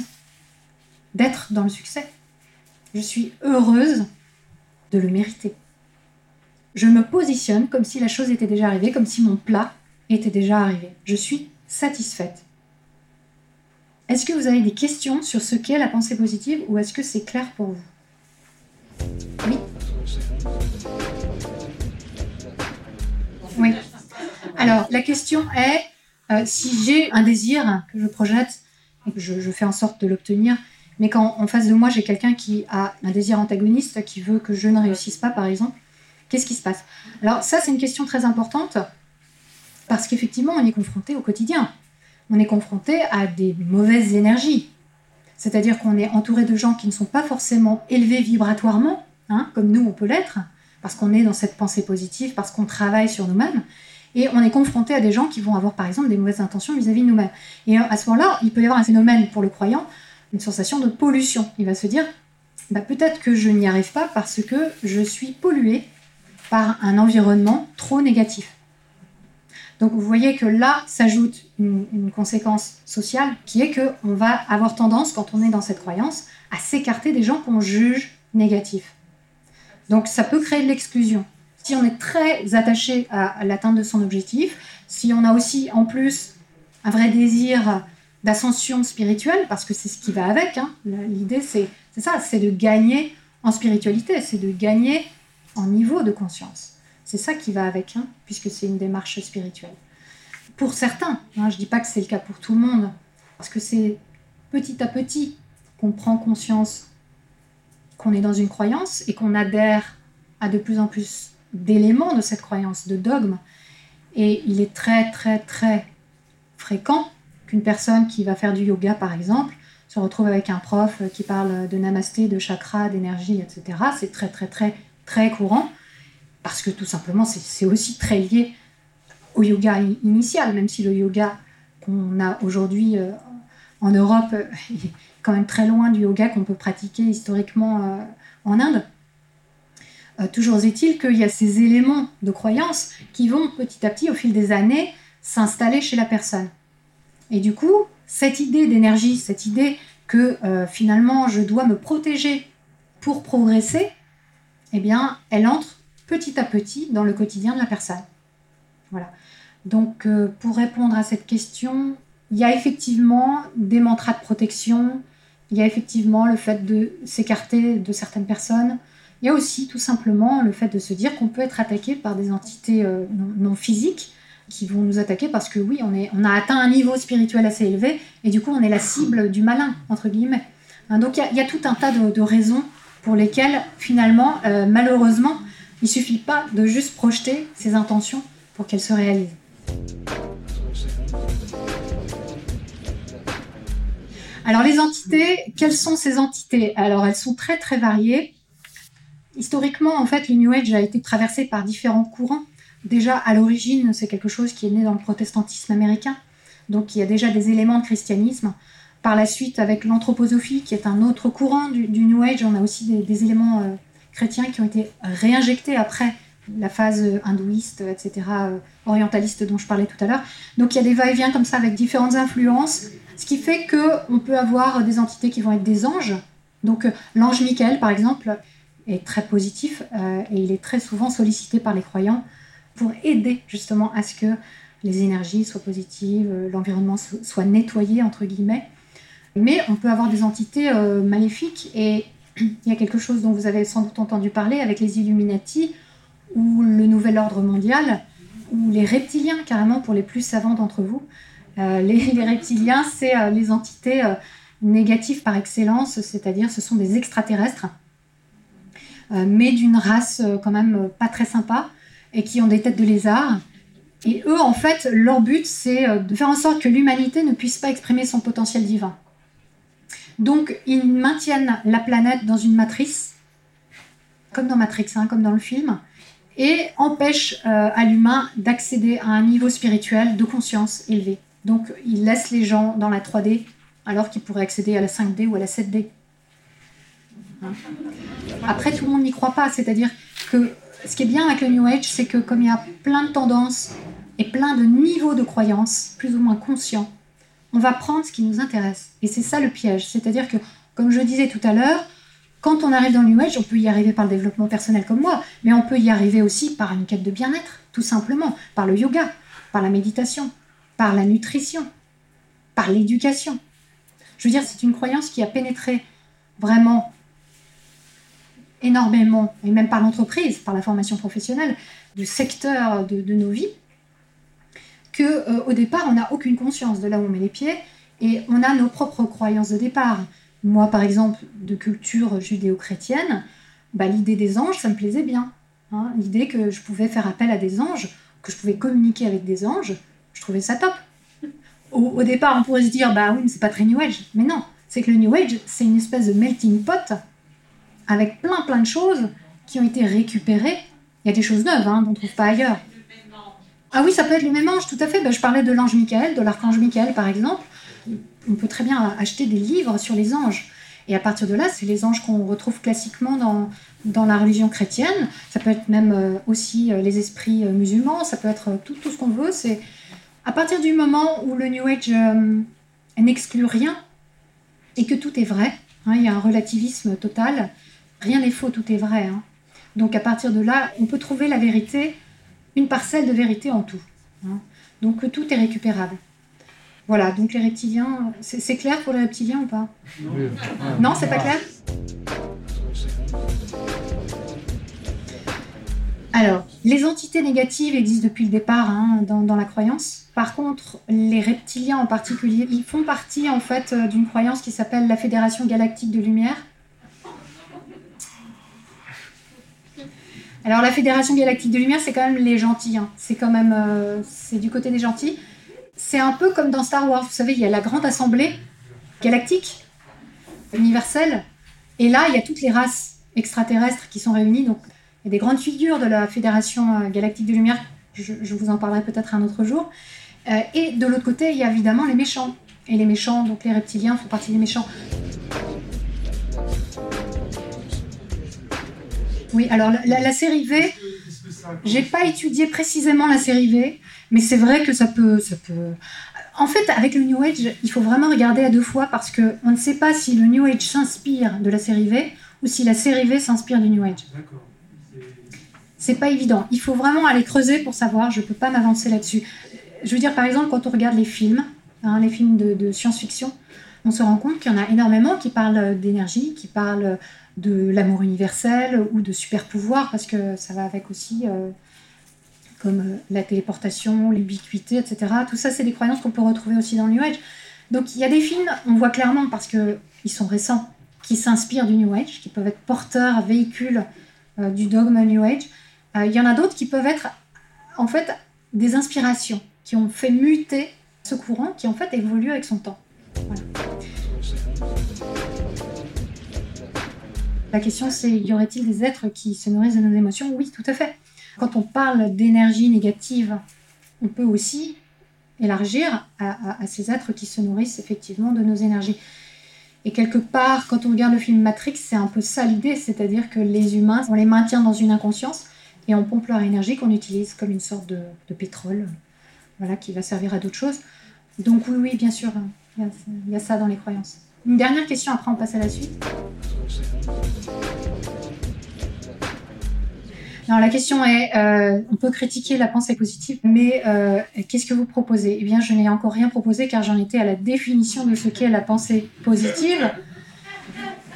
[SPEAKER 3] d'être dans le succès. Je suis heureuse de le mériter. Je me positionne comme si la chose était déjà arrivée, comme si mon plat était déjà arrivé. Je suis satisfaite. Est-ce que vous avez des questions sur ce qu'est la pensée positive ou est-ce que c'est clair pour vous? Oui Oui. Alors, la question est, euh, si j'ai un désir que je projette et que je, je fais en sorte de l'obtenir, mais quand en face de moi j'ai quelqu'un qui a un désir antagoniste, qui veut que je ne réussisse pas par exemple, qu'est-ce qui se passe? Alors ça c'est une question très importante parce qu'effectivement on est confronté au quotidien. On est confronté à des mauvaises énergies. C'est-à-dire qu'on est entouré de gens qui ne sont pas forcément élevés vibratoirement, hein, comme nous on peut l'être, parce qu'on est dans cette pensée positive, parce qu'on travaille sur nous-mêmes. Et on est confronté à des gens qui vont avoir par exemple des mauvaises intentions vis-à-vis de nous-mêmes. Et à ce moment-là, il peut y avoir un phénomène pour le croyant, une sensation de pollution. Il va se dire, bah, peut-être que je n'y arrive pas parce que je suis pollué par un environnement trop négatif. Donc vous voyez que là s'ajoute une, une, conséquence sociale qui est qu'on va avoir tendance, quand on est dans cette croyance, à s'écarter des gens qu'on juge négatifs. Donc ça peut créer de l'exclusion. Si on est très attaché à l'atteinte de son objectif, si on a aussi en plus un vrai désir d'ascension spirituelle, parce que c'est ce qui va avec, hein, l'idée c'est ça, c'est de gagner en spiritualité, c'est de gagner en niveau de conscience. C'est ça qui va avec, hein, puisque c'est une démarche spirituelle. Pour certains, hein, je ne dis pas que c'est le cas pour tout le monde, parce que c'est petit à petit qu'on prend conscience qu'on est dans une croyance et qu'on adhère à de plus en plus d'éléments de cette croyance, de dogme. Et il est très, très, très fréquent qu'une personne qui va faire du yoga, par exemple, se retrouve avec un prof qui parle de namasté, de chakra, d'énergie, etc. C'est très, très, très, très courant, parce que tout simplement, c'est aussi très lié au yoga initial, même si le yoga qu'on a aujourd'hui euh, en Europe est quand même très loin du yoga qu'on peut pratiquer historiquement euh, en Inde. Euh, toujours est-il qu'il y a ces éléments de croyance qui vont petit à petit, au fil des années, s'installer chez la personne. Et du coup, cette idée d'énergie, cette idée que euh, finalement je dois me protéger pour progresser, eh bien, elle entre petit à petit dans le quotidien de la personne. Voilà. Donc, euh, pour répondre à cette question, il y a effectivement des mantras de protection, il y a effectivement le fait de s'écarter de certaines personnes, il y a aussi tout simplement le fait de se dire qu'on peut être attaqué par des entités euh, non, physiques qui vont nous attaquer parce que oui, on, est, on a atteint un niveau spirituel assez élevé et du coup on est la cible du malin, entre guillemets. Hein, donc il y, a tout un tas de, raisons pour lesquelles finalement, euh, malheureusement, il suffit pas de juste projeter ses intentions pour qu'elles se réalisent. Alors les entités, quelles sont ces entités? Alors elles sont très très variées. Historiquement, en fait, le New Age a été traversé par différents courants. Déjà, à l'origine, c'est quelque chose qui est né dans le protestantisme américain. Donc, il y a déjà des éléments de christianisme. Par la suite, avec l'anthroposophie, qui est un autre courant du, New Age, on a aussi des, éléments euh, chrétiens qui ont été réinjectés après la phase hindouiste, etc., euh, orientaliste dont je parlais tout à l'heure. Donc, il y a des va-et-vient comme ça avec différentes influences, ce qui fait qu'on peut avoir des entités qui vont être des anges. Donc, euh, l'ange Michael, par exemple, est très positif euh, et il est très souvent sollicité par les croyants pour aider justement à ce que les énergies soient positives, euh, l'environnement soit nettoyé entre guillemets. Mais on peut avoir des entités euh, maléfiques et il y a quelque chose dont vous avez sans doute entendu parler avec les Illuminati ou le Nouvel Ordre mondial ou les reptiliens carrément pour les plus savants d'entre vous. les, les, reptiliens, c'est les entités négatives par excellence, c'est-à-dire ce sont des extraterrestres euh, mais d'une race euh, quand même euh, pas très sympa et qui ont des têtes de lézard. Et eux, en fait, leur but, c'est de faire en sorte que l'humanité ne puisse pas exprimer son potentiel divin. Donc, ils maintiennent la planète dans une matrice, comme dans Matrix, hein, comme dans le film, et empêchent à l'humain d'accéder à un niveau spirituel de conscience élevé. Donc, ils laissent les gens dans la 3D alors qu'ils pourraient accéder à la 5D ou à la 7D. Après, tout le monde n'y croit pas. C'est-à-dire que ce qui est bien avec le New Age, c'est que comme il y a plein de tendances et plein de niveaux de croyances, plus ou moins conscients, on va prendre ce qui nous intéresse. Et c'est ça le piège. C'est-à-dire que, comme je disais tout à l'heure, quand on arrive dans le New Age, on peut y arriver par le développement personnel comme moi, mais on peut y arriver aussi par une quête de bien-être, tout simplement, par le yoga, par la méditation, par la nutrition, par l'éducation. Je veux dire, c'est une croyance qui a pénétré vraiment énormément, et même par l'entreprise, par la formation professionnelle, du secteur de, nos vies, que euh, au départ, on n'a aucune conscience de là où on met les pieds, et on a nos propres croyances de départ. Moi, par exemple, de culture judéo-chrétienne, bah, l'idée des anges, ça me plaisait bien. Hein. l'idée que je pouvais faire appel à des anges, que je pouvais communiquer avec des anges, je trouvais ça top. Au, départ, on pourrait se dire, bah oui, mais c'est pas très New Age. Mais non, c'est que le New Age, c'est une espèce de melting pot avec plein plein de choses qui ont été récupérées. Il y a des choses neuves hein, dont on ne trouve pas ailleurs. Ah oui, ça peut être le même ange, tout à fait. Ben, je parlais de l'ange Michael, de l'archange Michael par exemple. On peut très bien acheter des livres sur les anges. Et à partir de là, c'est les anges qu'on retrouve classiquement dans, dans la religion chrétienne. Ça peut être même euh, aussi euh, les esprits euh, musulmans, ça peut être tout, tout ce qu'on veut. C'est à partir du moment où le New Age n'exclut rien et que tout est vrai, hein, il y a un relativisme total, rien n'est faux, tout est vrai. Hein. Donc à partir de là, on peut trouver la vérité, une parcelle de vérité en tout. Hein. Donc tout est récupérable. Voilà, donc les reptiliens, c'est clair pour les reptiliens ou pas? Non, c'est pas clair? Alors, les entités négatives existent depuis le départ hein, dans, la croyance. Par contre, les reptiliens en particulier, ils font partie en fait euh, d'une croyance qui s'appelle la Fédération Galactique de Lumière. Alors la Fédération Galactique de Lumière, c'est quand même les gentils. Hein. C'est quand même, euh, c'est du côté des gentils c'est un peu comme dans Star Wars. Vous savez, il y a la grande assemblée galactique, universelle, et là, il y a toutes les races extraterrestres qui sont réunies. Donc, il y a des grandes figures de la Fédération euh, Galactique de Lumière. Je, vous en parlerai peut-être un autre jour. Euh, et de l'autre côté, il y a évidemment les méchants. Et les méchants, donc les reptiliens, font partie des méchants. Oui, alors la, série V, j'ai pas étudié précisément la série V. Mais c'est vrai que ça peut, ça peut. En fait, avec le New Age, il faut vraiment regarder à deux fois parce que on ne sait pas si le New Age s'inspire de la série V ou si la série V s'inspire du New Age. C'est pas évident. Il faut vraiment aller creuser pour savoir. Je peux pas m'avancer là-dessus. Je veux dire, par exemple, quand on regarde les films, hein, les films de, science-fiction, on se rend compte qu'il y en a énormément qui parlent d'énergie, qui parlent de l'amour universel ou de super pouvoir, parce que ça va avec aussi euh, comme euh, la téléportation, l'ubiquité, etc. Tout ça, c'est des croyances qu'on peut retrouver aussi dans le New Age. Donc il y a des films, on voit clairement, parce qu'ils sont récents, qui s'inspirent du New Age, qui peuvent être porteurs, véhicules euh, du dogme New Age. Il y en a d'autres qui peuvent être, en fait, des inspirations, qui ont fait muter ce courant, qui en fait évolue avec son temps. La question c'est, y aurait-il des êtres qui se nourrissent de nos émotions? Oui, tout à fait. Quand on parle d'énergie négative, on peut aussi élargir à, ces êtres qui se nourrissent effectivement de nos énergies. Et quelque part, quand on regarde le film Matrix, c'est un peu ça l'idée, c'est-à-dire que les humains, on les maintient dans une inconscience et on pompe leur énergie qu'on utilise comme une sorte de, pétrole, voilà, qui va servir à d'autres choses. Donc oui, oui, bien sûr, il y, a, ça dans les croyances. Une dernière question, après on passe à la suite. Alors la question est, euh, on peut critiquer la pensée positive, mais euh, qu'est-ce que vous proposez? Eh bien, je n'ai encore rien proposé car j'en étais à la définition de ce qu'est la pensée positive.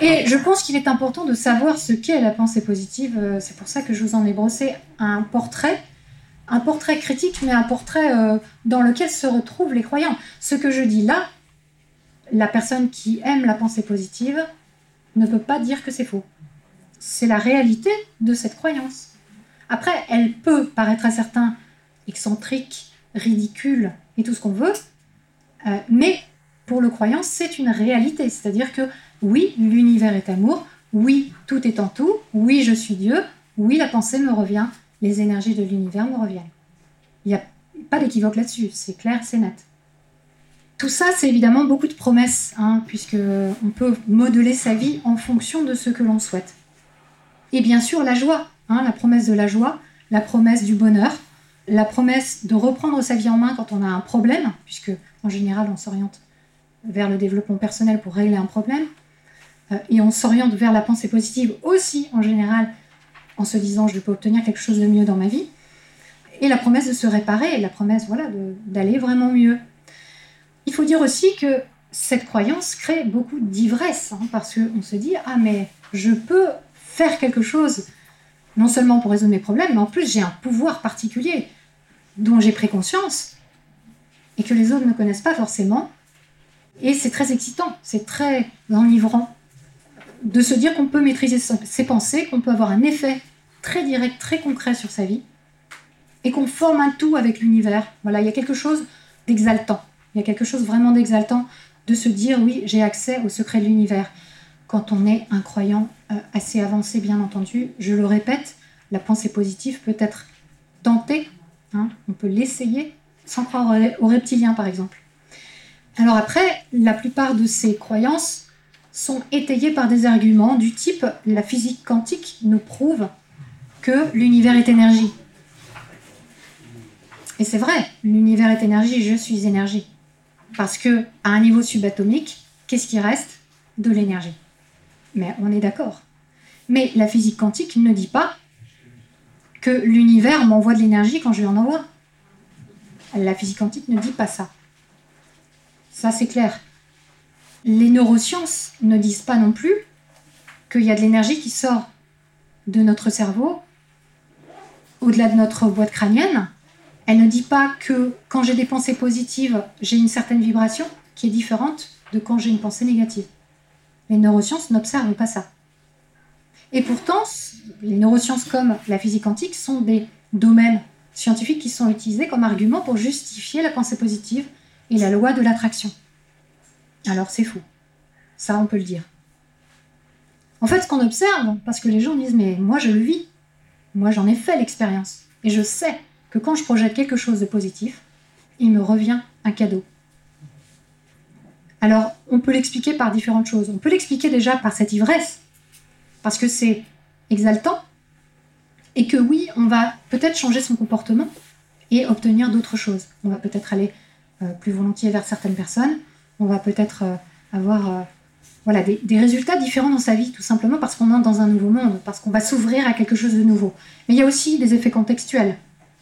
[SPEAKER 3] Et je pense qu'il est important de savoir ce qu'est la pensée positive. Euh, c'est pour ça que je vous en ai brossé un portrait, un portrait critique, mais un portrait dans lequel se retrouvent les croyants. Ce que je dis là, la personne qui aime la pensée positive ne peut pas dire que c'est faux. C'est la réalité de cette croyance. Après, elle peut paraître à certains excentrique, ridicule et tout ce qu'on veut, euh, mais pour le croyant, c'est une réalité. C'est-à-dire que oui, l'univers est amour, oui, tout est en tout, oui, je suis Dieu, oui, la pensée me revient, les énergies de l'univers me reviennent. Il n'y a pas d'équivoque là-dessus, c'est clair, c'est net. Tout ça, c'est évidemment beaucoup de promesses, hein, puisque on peut modeler sa vie en fonction de ce que l'on souhaite. Et bien sûr, la joie. Hein, la promesse de la joie, la promesse du bonheur, la promesse de reprendre sa vie en main quand on a un problème, puisque en général on s'oriente vers le développement personnel pour régler un problème, euh, et on s'oriente vers la pensée positive aussi en général en se disant je peux obtenir quelque chose de mieux dans ma vie, et la promesse de se réparer, la promesse voilà d'aller vraiment mieux. Il faut dire aussi que cette croyance crée beaucoup d'ivresse, hein, parce qu'on se dit, ah mais je peux faire quelque chose, non seulement pour résoudre mes problèmes, mais en plus j'ai un pouvoir particulier dont j'ai pris conscience et que les autres ne connaissent pas forcément. Et c'est très excitant, c'est très enivrant de se dire qu'on peut maîtriser ses pensées, qu'on peut avoir un effet très direct, très concret sur sa vie, et qu'on forme un tout avec l'univers. Voilà, il y a quelque chose d'exaltant. Il y a quelque chose vraiment d'exaltant de se dire oui, j'ai accès au secret de l'univers. Quand on est un croyant euh, assez avancé, bien entendu, je le répète, la pensée positive peut être tentée, hein, on peut l'essayer, sans croire aux reptiliens par exemple. Alors après, la plupart de ces croyances sont étayées par des arguments du type la physique quantique nous prouve que l'univers est énergie. Et c'est vrai, l'univers est énergie, je suis énergie. Parce que à un niveau subatomique, qu'est-ce qui reste De l'énergie? Mais on est d'accord. Mais la physique quantique ne dit pas que l'univers m'envoie de l'énergie quand je lui en envoie. La physique quantique ne dit pas ça. Ça, c'est clair. Les neurosciences ne disent pas non plus qu'il y a de l'énergie qui sort de notre cerveau, au-delà de notre boîte crânienne, elle ne dit pas que quand j'ai des pensées positives, j'ai une certaine vibration qui est différente de quand j'ai une pensée négative. Les neurosciences n'observent pas ça. Et pourtant, les neurosciences comme la physique quantique sont des domaines scientifiques qui sont utilisés comme argument pour justifier la pensée positive et la loi de l'attraction. Alors c'est faux. Ça, on peut le dire. En fait, ce qu'on observe, parce que les gens disent, mais moi je le vis, moi j'en ai fait l'expérience, et je sais que quand je projette quelque chose de positif, il me revient un cadeau. Alors, on peut l'expliquer par différentes choses. On peut l'expliquer déjà par cette ivresse, parce que c'est exaltant, et que oui, on va peut-être changer son comportement et obtenir d'autres choses. On va peut-être aller euh, plus volontiers vers certaines personnes, on va peut-être euh, avoir euh, voilà, des, des, résultats différents dans sa vie, tout simplement parce qu'on entre dans un nouveau monde, parce qu'on va s'ouvrir à quelque chose de nouveau. Mais il y a aussi des effets contextuels.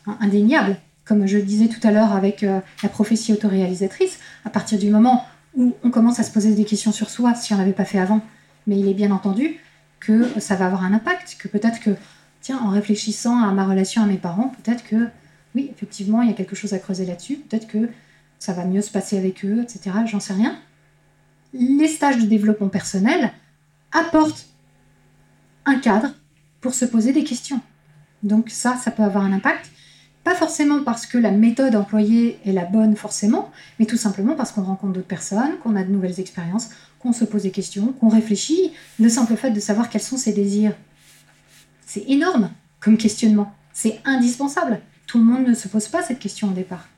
[SPEAKER 3] Hein, indéniable. Comme je le disais tout à l'heure avec euh, la prophétie autoréalisatrice, à partir du moment où on commence à se poser des questions sur soi, si on n'avait pas fait avant, mais il est bien entendu que ça va avoir un impact, que peut-être que, tiens, en réfléchissant à ma relation à mes parents, peut-être que, oui, effectivement, il y a quelque chose à creuser là-dessus, peut-être que ça va mieux se passer avec eux, etc. J'en sais rien. Les stages de développement personnel apportent un cadre pour se poser des questions. Donc ça, ça peut avoir un impact. Pas forcément parce que la méthode employée est la bonne forcément, mais tout simplement parce qu'on rencontre d'autres personnes, qu'on a de nouvelles expériences, qu'on se pose des questions, qu'on réfléchit. Le simple fait de savoir quels sont ses désirs, c'est énorme comme questionnement. C'est indispensable. Tout le monde ne se pose pas cette question au départ.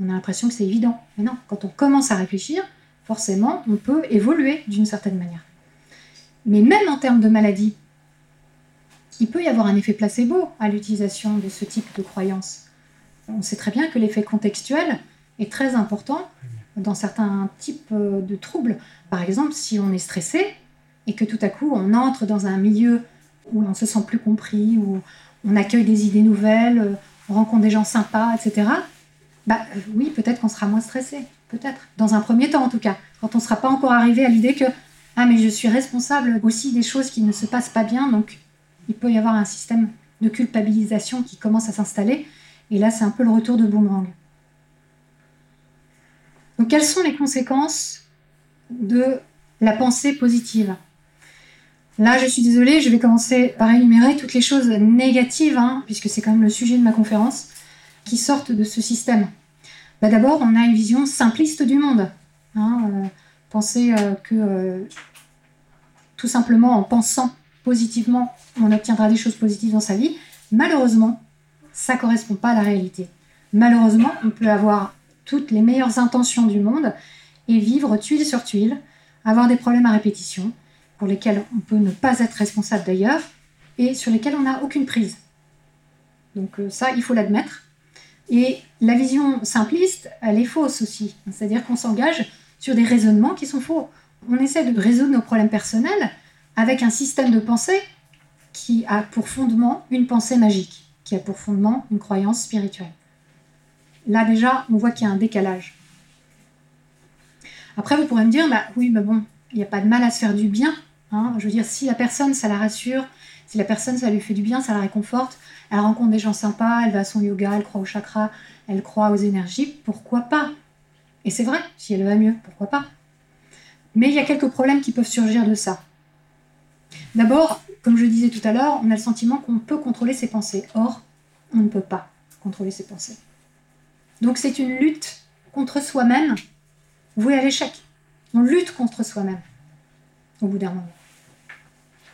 [SPEAKER 3] On a l'impression que c'est évident. Mais non, quand on commence à réfléchir, forcément, on peut évoluer d'une certaine manière. Mais même en termes de maladie, il peut y avoir un effet placebo à l'utilisation de ce type de croyance. On sait très bien que l'effet contextuel est très important dans certains types euh, de troubles. Par exemple, si on est stressé et que tout à coup on entre dans un milieu où on se sent plus compris, où on accueille des idées nouvelles, on rencontre des gens sympas, etc. Bah oui, peut-être qu'on sera moins stressé, peut-être. Dans un premier temps en tout cas, quand on ne sera pas encore arrivé à l'idée que ah mais je suis responsable aussi des choses qui ne se passent pas bien, donc il peut y avoir un système de culpabilisation qui commence à s'installer. Et là, c'est un peu le retour de boomerang. Donc, quelles sont les conséquences de la pensée positive? Là, je suis désolée, je vais commencer par énumérer toutes les choses négatives, hein, puisque c'est quand même le sujet de ma conférence, qui sortent de ce système. Bah, D'abord, on a une vision simpliste du monde. Hein, euh, penser euh, que euh, tout simplement en pensant positivement, on obtiendra des choses positives dans sa vie. Malheureusement, ça ne correspond pas à la réalité. Malheureusement, on peut avoir toutes les meilleures intentions du monde et vivre tuile sur tuile, avoir des problèmes à répétition, pour lesquels on peut ne pas être responsable d'ailleurs, et sur lesquels on n'a aucune prise. Donc euh, ça, il faut l'admettre. Et la vision simpliste, elle est fausse aussi. C'est-à-dire qu'on s'engage sur des raisonnements qui sont faux. On essaie de résoudre nos problèmes personnels avec un système de pensée qui a pour fondement une pensée magique, qui a pour fondement une croyance spirituelle. Là déjà, on voit qu'il y a un décalage. Après, vous pourrez me dire, bah oui, mais bon, il n'y a pas de mal à se faire du bien. hein. Je veux dire, si la personne, ça la rassure, si la personne, ça lui fait du bien, ça la réconforte, elle rencontre des gens sympas, elle va à son yoga, elle croit au chakra, elle croit aux énergies, pourquoi pas? Et c'est vrai, si elle va mieux, pourquoi pas? Mais il y a quelques problèmes qui peuvent surgir de ça. D'abord, comme je disais tout à l'heure, on a le sentiment qu'on peut contrôler ses pensées. Or, on ne peut pas contrôler ses pensées. Donc c'est une lutte contre soi-même vouée à l'échec. On lutte contre soi-même au bout d'un moment.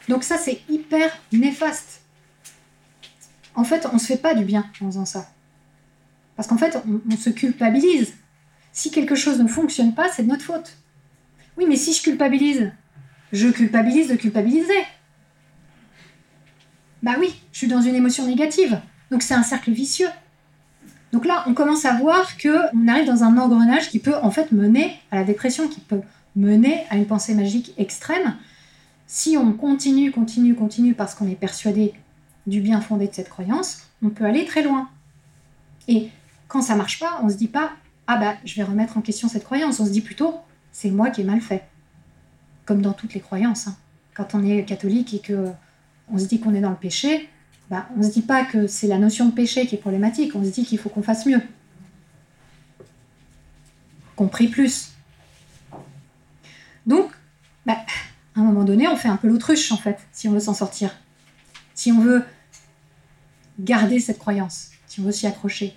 [SPEAKER 3] Donc ça, c'est hyper néfaste. En fait, on ne se fait pas du bien en faisant ça. Parce qu'en fait, on, se culpabilise. Si quelque chose ne fonctionne pas, c'est de notre faute. Oui, mais si je culpabilise, je culpabilise de culpabiliser. Bah oui, je suis dans une émotion négative. Donc c'est un cercle vicieux. Donc là, on commence à voir que on arrive dans un engrenage qui peut en fait mener à la dépression, qui peut mener à une pensée magique extrême. Si on continue, continue, continue parce qu'on est persuadé du bien fondé de cette croyance, on peut aller très loin. Et quand ça marche pas, on se dit pas ah bah je vais remettre en question cette croyance. On se dit plutôt c'est moi qui ai mal fait. Comme dans toutes les croyances. hein. Quand on est catholique et que on se dit qu'on est dans le péché, bah, on ne se dit pas que c'est la notion de péché qui est problématique, on se dit qu'il faut qu'on fasse mieux. Qu'on prie plus. Donc, bah, à un moment donné, on fait un peu l'autruche, en fait, si on veut s'en sortir. Si on veut garder cette croyance, si on veut s'y accrocher.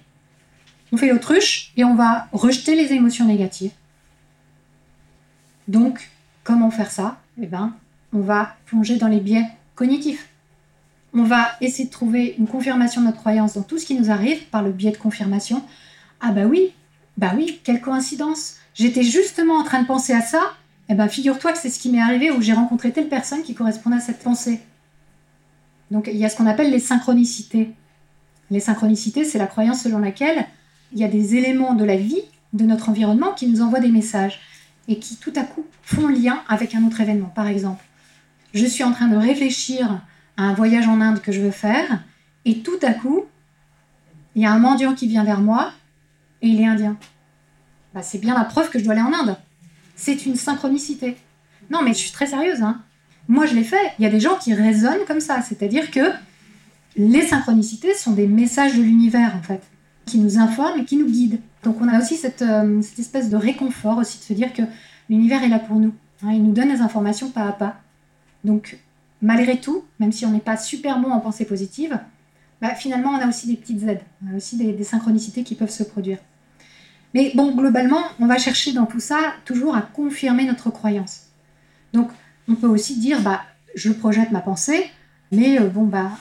[SPEAKER 3] On fait l'autruche et on va rejeter les émotions négatives. Donc, comment faire ça Eh ben, on va plonger dans les biais cognitifs on va essayer de trouver une confirmation de notre croyance dans tout ce qui nous arrive par le biais de confirmation. Ah bah oui, bah oui, quelle coïncidence. J'étais justement en train de penser à ça. Eh ben figure-toi que c'est ce qui m'est arrivé où j'ai rencontré telle personne qui correspond à cette pensée. Donc il y a ce qu'on appelle les synchronicités. Les synchronicités, c'est la croyance selon laquelle il y a des éléments de la vie, de notre environnement, qui nous envoient des messages et qui tout à coup font lien avec un autre événement. Par exemple, je suis en train de réfléchir à un voyage en Inde que je veux faire, et tout à coup, il y a un mendiant qui vient vers moi, et il est indien. Bah, c'est bien la preuve que je dois aller en Inde. C'est une synchronicité. Non, mais je suis très sérieuse. Hein. Moi, je l'ai fait. Il y a des gens qui raisonnent comme ça. C'est-à-dire que les synchronicités sont des messages de l'univers, en fait, qui nous informent et qui nous guident. Donc, on a aussi cette, euh, cette espèce de réconfort aussi de se dire que l'univers est là pour nous. hein. il nous donne les informations pas à pas. Donc, malgré tout, même si on n'est pas super bon en pensée positive, bah, finalement, on a aussi des petites aides, on a aussi des, des synchronicités qui peuvent se produire. Mais bon, globalement, on va chercher dans tout ça toujours à confirmer notre croyance. Donc, on peut aussi dire, bah, je projette ma pensée, mais euh, bon, bah,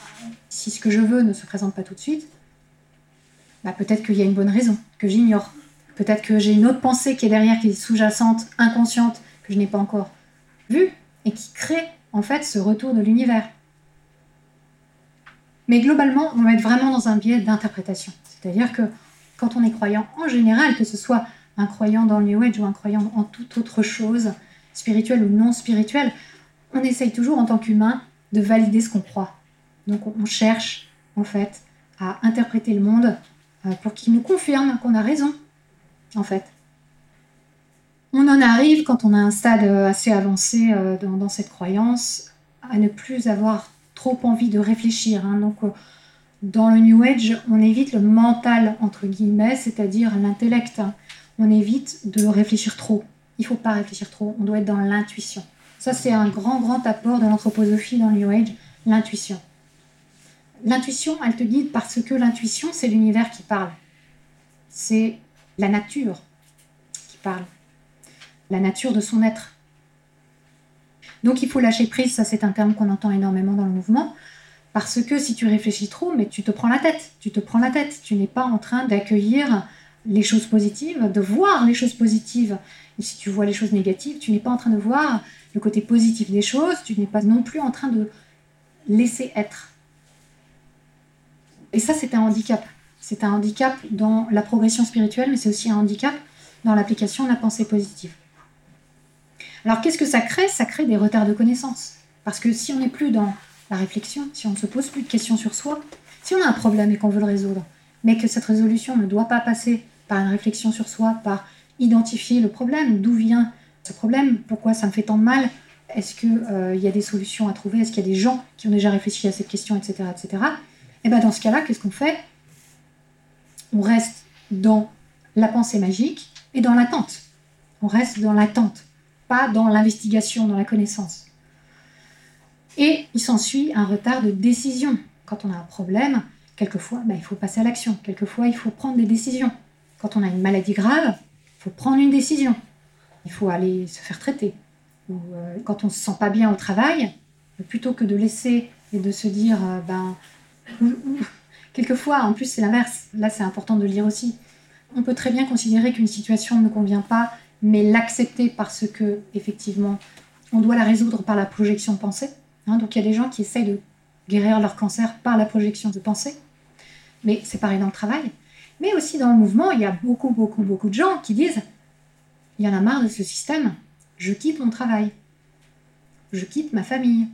[SPEAKER 3] si ce que je veux ne se présente pas tout de suite, bah, peut-être qu'il y a une bonne raison que j'ignore. Peut-être que j'ai une autre pensée qui est derrière, qui est sous-jacente, inconsciente, que je n'ai pas encore vue, et qui crée en fait ce retour de l'univers. Mais globalement, on va être vraiment dans un biais d'interprétation. C'est-à-dire que quand on est croyant en général, que ce soit un croyant dans le New Age ou un croyant en toute autre chose, spirituelle ou non spirituelle, on essaye toujours en tant qu'humain de valider ce qu'on croit. Donc on cherche en fait à interpréter le monde pour qu'il nous confirme qu'on a raison, en fait. On en arrive, quand on a un stade euh, assez avancé euh, dans, cette croyance, à ne plus avoir trop envie de réfléchir. hein. Donc, euh, dans le New Age, on évite le mental, entre guillemets, c'est-à-dire l'intellect. hein. On évite de réfléchir trop. Il ne faut pas réfléchir trop, on doit être dans l'intuition. Ça, c'est un grand, grand apport de l'anthroposophie dans le New Age, l'intuition. L'intuition, elle te guide parce que l'intuition, c'est l'univers qui parle. C'est la nature qui parle. La nature de son être. Donc il faut lâcher prise, ça c'est un terme qu'on entend énormément dans le mouvement, parce que si tu réfléchis trop, mais tu te prends la tête, tu te prends la tête, tu n'es pas en train d'accueillir les choses positives, de voir les choses positives. Et si tu vois les choses négatives, tu n'es pas en train de voir le côté positif des choses, tu n'es pas non plus en train de laisser être. Et ça, c'est un handicap. C'est un handicap dans la progression spirituelle, mais c'est aussi un handicap dans l'application de la pensée positive. Alors, qu'est-ce que ça crée? Ça crée des retards de connaissance. Parce que si on n'est plus dans la réflexion, si on ne se pose plus de questions sur soi, si on a un problème et qu'on veut le résoudre, mais que cette résolution ne doit pas passer par une réflexion sur soi, par identifier le problème, d'où vient ce problème, pourquoi ça me fait tant de mal, est-ce qu'il euh, y a des solutions à trouver, est-ce qu'il y a des gens qui ont déjà réfléchi à cette question, etc. etc. Et bien dans ce cas-là, qu'est-ce qu'on fait? On reste dans la pensée magique et dans l'attente. On reste dans l'attente, pas dans l'investigation, dans la connaissance. Et il s'ensuit un retard de décision. Quand on a un problème, quelquefois, ben, il faut passer à l'action. Quelquefois, il faut prendre des décisions. Quand on a une maladie grave, il faut prendre une décision. Il faut aller se faire traiter. Ou euh, quand on ne se sent pas bien au travail, plutôt que de laisser et de se dire, euh, ben, quelquefois, en plus c'est l'inverse, là c'est important de le lire aussi, on peut très bien considérer qu'une situation ne convient pas, mais l'accepter parce que, effectivement, on doit la résoudre par la projection de pensée. Hein. donc il y a des gens qui essayent de guérir leur cancer par la projection de pensée, mais c'est pareil dans le travail. Mais aussi dans le mouvement, il y a beaucoup, beaucoup, beaucoup de gens qui disent il y en a marre de ce système, je quitte mon travail, je quitte ma famille.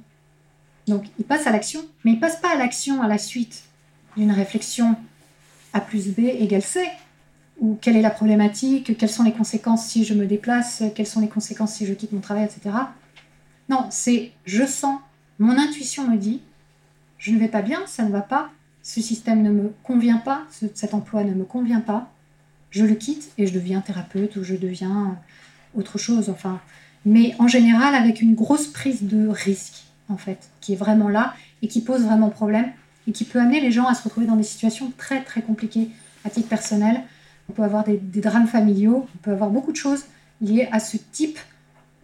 [SPEAKER 3] Donc ils passent à l'action, mais ils passent pas à l'action à la suite d'une réflexion A plus B égale C, ou quelle est la problématique, quelles sont les conséquences si je me déplace, quelles sont les conséquences si je quitte mon travail, etc. Non, c'est je sens, mon intuition me dit, je ne vais pas bien, ça ne va pas, ce système ne me convient pas, cet emploi ne me convient pas, je le quitte et je deviens thérapeute ou je deviens autre chose, enfin. Mais en général, avec une grosse prise de risque, en fait, qui est vraiment là et qui pose vraiment problème et qui peut amener les gens à se retrouver dans des situations très très compliquées à titre personnel. On peut avoir des, drames familiaux, on peut avoir beaucoup de choses liées à ce type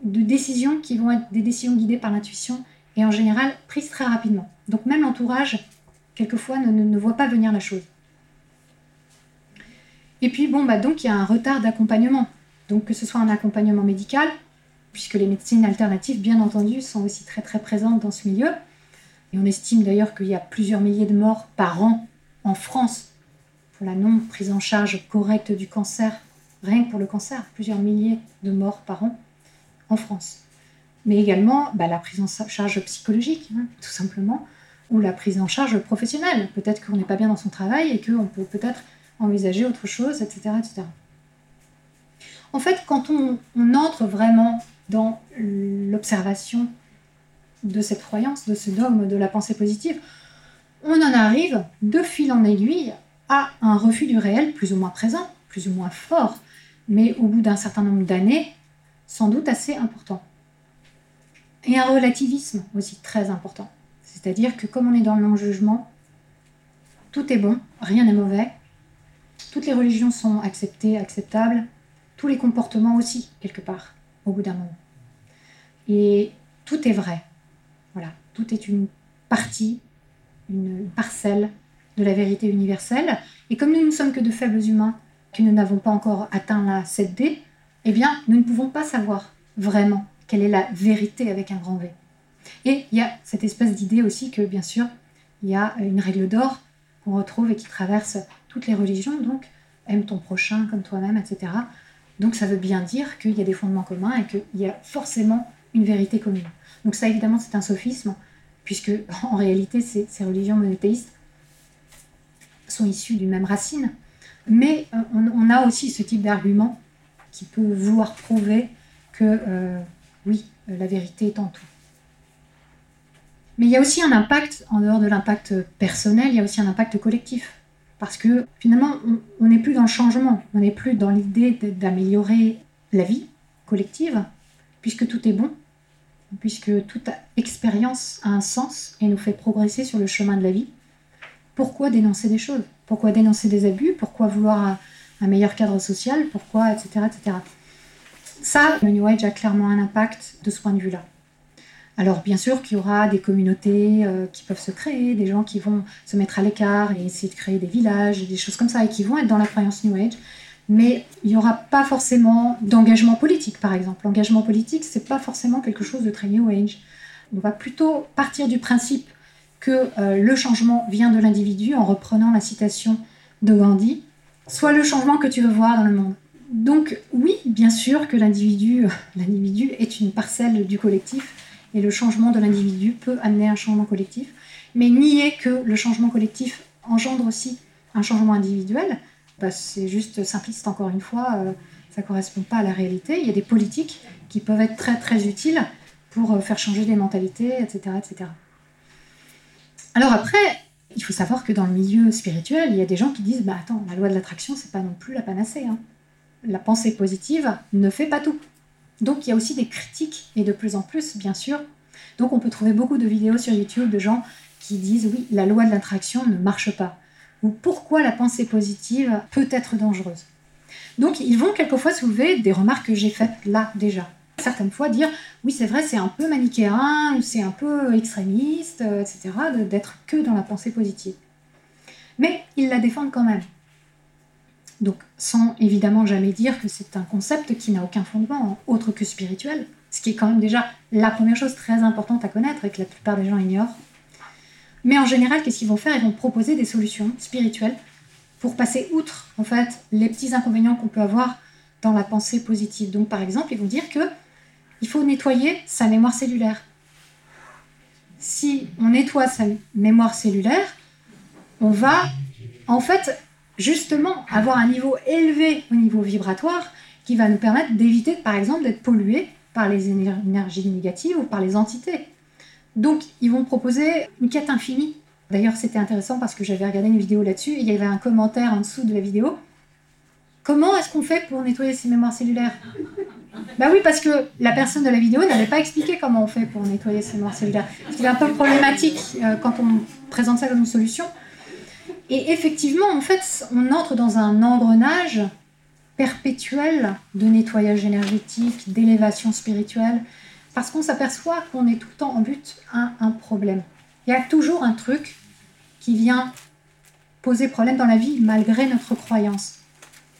[SPEAKER 3] de décisions qui vont être des décisions guidées par l'intuition et en général prises très rapidement. Donc même l'entourage, quelquefois, ne, ne, voit pas venir la chose. Et puis, bon, bah, donc il y a un retard d'accompagnement. Donc que ce soit un accompagnement médical, puisque les médecines alternatives, bien entendu, sont aussi très présentes dans ce milieu. Et on estime d'ailleurs qu'il y a plusieurs milliers de morts par an en France pour la non prise en charge correcte du cancer, rien que pour le cancer, plusieurs milliers de morts par an en France. Mais également bah, la prise en charge psychologique, hein, tout simplement, ou la prise en charge professionnelle. Peut-être qu'on n'est pas bien dans son travail et qu'on peut peut-être envisager autre chose, etc. etc. En fait, quand on, entre vraiment de cette croyance, de ce dogme de la pensée positive, on en arrive de fil en aiguille à un refus du réel plus ou moins présent, plus ou moins fort, mais au bout d'un certain nombre d'années, sans doute assez important. Et un relativisme aussi très important. C'est-à-dire que comme on est dans le non-jugement, tout est bon, rien n'est mauvais, toutes les religions sont acceptées, acceptables, tous les comportements aussi, quelque part, au bout d'un moment. Et tout est vrai. Voilà, tout est une partie, une parcelle de la vérité universelle. Et comme nous ne sommes que de faibles humains, que nous n'avons pas encore atteint la 7D, eh bien, nous ne pouvons pas savoir vraiment quelle est la vérité avec un grand V. Et il y a cette espèce d'idée aussi que, bien sûr, il y a une règle d'or qu'on retrouve et qui traverse toutes les religions, donc aime ton prochain comme toi-même, etc. Donc ça veut bien dire qu'il y a des fondements communs et qu'il y a forcément une vérité commune. Donc ça, évidemment, c'est un sophisme, puisque en réalité, ces, religions monothéistes sont issues d'une même racine. Mais euh, on, a aussi ce type d'argument qui peut vouloir prouver que, euh, oui, la vérité est en tout. Mais il y a aussi un impact, en dehors de l'impact personnel, il y a aussi un impact collectif. Parce que finalement, on n'est plus dans le changement, on n'est plus dans l'idée d'améliorer la vie collective, puisque tout est bon, puisque toute expérience a un sens et nous fait progresser sur le chemin de la vie. Pourquoi dénoncer des choses? Pourquoi dénoncer des abus? Pourquoi vouloir un, meilleur cadre social? Pourquoi, etc., etc. Ça, le New Age a clairement un impact de ce point de vue-là. Alors bien sûr qu'il y aura des communautés euh, qui peuvent se créer, des gens qui vont se mettre à l'écart et essayer de créer des villages, des choses comme ça, et qui vont être dans la croyance New Age mais il n'y aura pas forcément d'engagement politique, par exemple. L'engagement politique, c'est pas forcément quelque chose de très New Age. On va plutôt partir du principe que euh, le changement vient de l'individu, en reprenant la citation de Gandhi, soit le changement que tu veux voir dans le monde. Donc oui, bien sûr que l'individu, l'individu est une parcelle du collectif, et le changement de l'individu peut amener un changement collectif, mais nier que le changement collectif engendre aussi un changement individuel, bah, c'est juste simpliste encore une fois. Euh, ça correspond pas à la réalité. Il y a des politiques qui peuvent être très très utiles pour euh, faire changer les mentalités, etc., etc. Alors après, il faut savoir que dans le milieu spirituel, il y a des gens qui disent bah attends, la loi de l'attraction, c'est pas non plus la panacée. hein. La pensée positive ne fait pas tout. Donc il y a aussi des critiques et de plus en plus, bien sûr. Donc on peut trouver beaucoup de vidéos sur YouTube de gens qui disent oui, la loi de l'attraction ne marche pas ou pourquoi la pensée positive peut être dangereuse. Donc ils vont quelquefois soulever des remarques que j'ai faites là déjà. Certaines fois dire oui c'est vrai c'est un peu manichéen c'est un peu extrémiste, euh, etc. d'être que dans la pensée positive. Mais ils la défendent quand même. Donc sans évidemment jamais dire que c'est un concept qui n'a aucun fondement autre que spirituel, ce qui est quand même déjà la première chose très importante à connaître et que la plupart des gens ignorent. Mais en général, qu'est-ce qu'ils vont faire? Ils vont proposer des solutions spirituelles pour passer outre en fait les petits inconvénients qu'on peut avoir dans la pensée positive. Donc par exemple, ils vont dire que il faut nettoyer sa mémoire cellulaire. Si on nettoie sa mémoire cellulaire, on va en fait justement avoir un niveau élevé au niveau vibratoire qui va nous permettre d'éviter par exemple d'être pollué par les éner- énergies négatives ou par les entités. Donc, ils vont proposer une quête infinie. D'ailleurs, c'était intéressant parce que j'avais regardé une vidéo là-dessus et il y avait un commentaire en dessous de la vidéo. Comment est-ce qu'on fait pour nettoyer ses mémoires cellulaires? Bah oui, parce que la personne de la vidéo n'avait pas expliqué comment on fait pour nettoyer ses mémoires cellulaires. C'est un peu problématique euh, quand on présente ça comme une solution. Et effectivement, en fait, on entre dans un engrenage perpétuel de nettoyage énergétique, d'élévation spirituelle, parce qu'on s'aperçoit qu'on est tout le temps en but à un problème. Il y a toujours un truc qui vient poser problème dans la vie malgré notre croyance.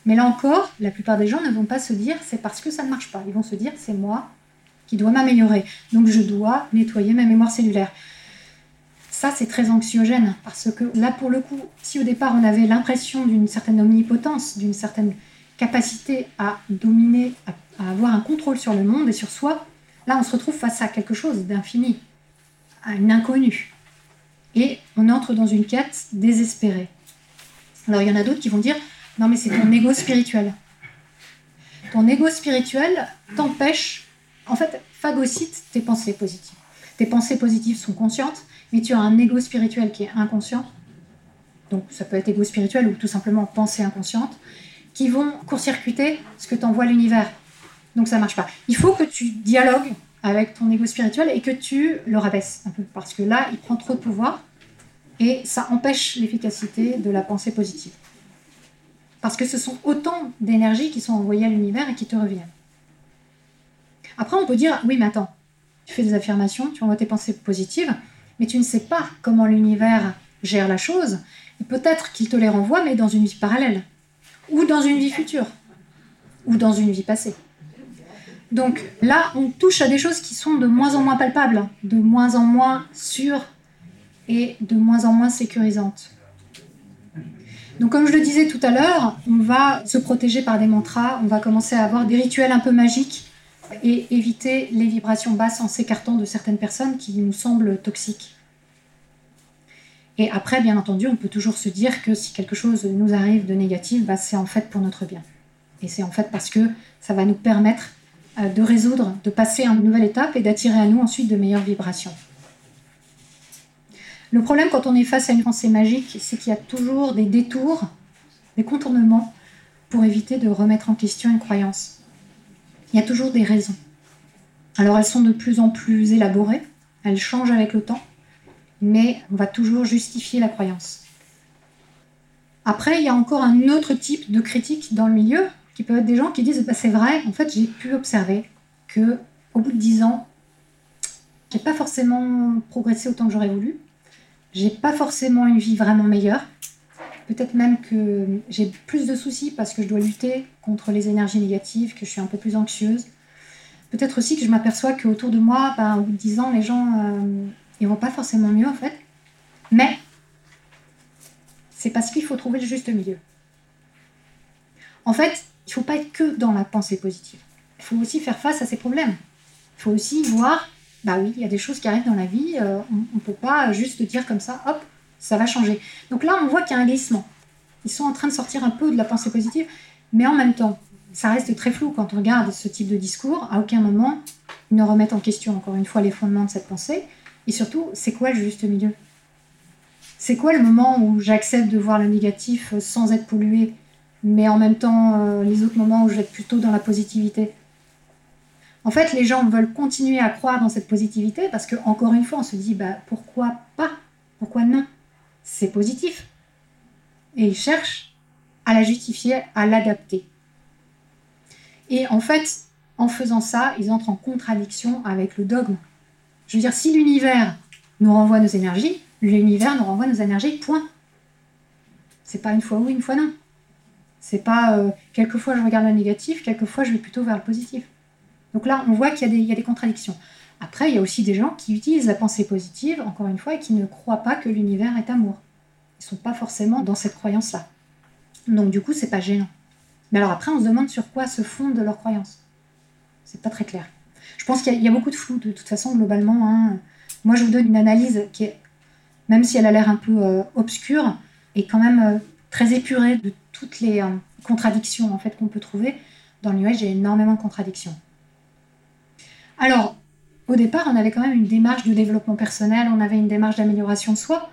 [SPEAKER 3] Mais là encore, la plupart des gens ne vont pas se dire c'est parce que ça ne marche pas. Ils vont se dire c'est moi qui dois m'améliorer. Donc je dois nettoyer ma mémoire cellulaire. Ça, c'est très anxiogène parce que là, pour le coup, si au départ on avait l'impression d'une certaine omnipotence, d'une certaine capacité à dominer, à, à avoir un contrôle sur le monde et sur soi, là on se retrouve face à quelque chose d'infini, à une inconnue. Et on entre dans une quête désespérée. Alors il y en a d'autres qui vont dire non mais c'est ton ego spirituel. Ton ego spirituel t'empêche, en fait, phagocyte tes pensées positives. Tes pensées positives sont conscientes, mais tu as un ego spirituel qui est inconscient. Donc ça peut être ego spirituel ou tout simplement pensée inconsciente, qui vont court-circuiter ce que t'envoie l'univers. Donc ça marche pas. Il faut que tu dialogues avec ton ego spirituel et que tu le rabaisses un peu, parce que là, il prend trop de pouvoir et ça empêche l'efficacité de la pensée positive. Parce que ce sont autant d'énergies qui sont envoyées à l'univers et qui te reviennent. Après, on peut dire, oui, mais attends, tu fais des affirmations, tu envoies tes pensées positives, mais tu ne sais pas comment l'univers gère la chose. Et peut-être qu'il te les renvoie, mais dans une vie parallèle, ou dans une vie future, ou dans une vie passée. Donc là, on touche à des choses qui sont de moins en moins palpables, de moins en moins sûres et de moins en moins sécurisantes. Donc comme je le disais tout à l'heure, on va se protéger par des mantras, on va commencer à avoir des rituels un peu magiques et éviter les vibrations basses en s'écartant de certaines personnes qui nous semblent toxiques. Et après, bien entendu, on peut toujours se dire que si quelque chose nous arrive de négatif, bah, c'est en fait pour notre bien. Et c'est en fait parce que ça va nous permettre de résoudre, de passer à une nouvelle étape et d'attirer à nous ensuite de meilleures vibrations. Le problème quand on est face à une pensée magique, c'est qu'il y a toujours des détours, des contournements pour éviter de remettre en question une croyance. Il y a toujours des raisons. Alors elles sont de plus en plus élaborées, elles changent avec le temps, mais on va toujours justifier la croyance. Après, il y a encore un autre type de critique dans le milieu, qui peut être des gens qui disent bah, c'est vrai, en fait j'ai pu observer que au bout de 10 ans, j'ai pas forcément progressé autant que j'aurais voulu, j'ai pas forcément une vie vraiment meilleure. Peut-être même que j'ai plus de soucis parce que je dois lutter contre les énergies négatives, que je suis un peu plus anxieuse. Peut-être aussi que je m'aperçois qu'autour de moi, ben, au bout de 10 ans, les gens, euh, ils vont pas forcément mieux en fait. Mais c'est parce qu'il faut trouver le juste milieu. En fait, il faut pas être que dans la pensée positive. Il faut aussi faire face à ces problèmes. Il faut aussi voir bah oui, il y a des choses qui arrivent dans la vie, euh, on ne peut pas juste dire comme ça, hop, ça va changer. Donc là, on voit qu'il y a un glissement. Ils sont en train de sortir un peu de la pensée positive, mais en même temps, ça reste très flou quand on regarde ce type de discours. À aucun moment, ils ne remettent en question, encore une fois, les fondements de cette pensée. Et surtout, c'est quoi le juste milieu? C'est quoi le moment où j'accepte de voir le négatif sans être pollué, mais en même temps, euh, les autres moments où je vais être plutôt dans la positivité En fait, les gens veulent continuer à croire dans cette positivité parce que, encore une fois, on se dit, bah, pourquoi pas? Pourquoi non? C'est positif. Et ils cherchent à la justifier, à l'adapter. Et en fait, en faisant ça, ils entrent en contradiction avec le dogme. Je veux dire, si l'univers nous renvoie nos énergies, l'univers nous renvoie nos énergies, point. C'est pas une fois oui, une fois non. C'est pas euh, quelquefois je regarde le négatif, quelquefois je vais plutôt vers le positif. Donc là, on voit qu'il y, y, a des contradictions. Après, il y a aussi des gens qui utilisent la pensée positive, encore une fois, et qui ne croient pas que l'univers est amour. Ils ne sont pas forcément dans cette croyance-là. Donc du coup, c'est pas gênant. Mais alors après, on se demande sur quoi se fondent leurs croyances. C'est pas très clair. Je pense qu'il y, a beaucoup de flou de toute façon globalement. Hein. Moi, je vous donne une analyse qui est, même si elle a l'air un peu euh, obscure, est quand même euh, très épurée de toutes les euh, contradictions en fait qu'on peut trouver. Dans le j'ai énormément de contradictions. Alors, au départ, on avait quand même une démarche de développement personnel, on avait une démarche d'amélioration de soi.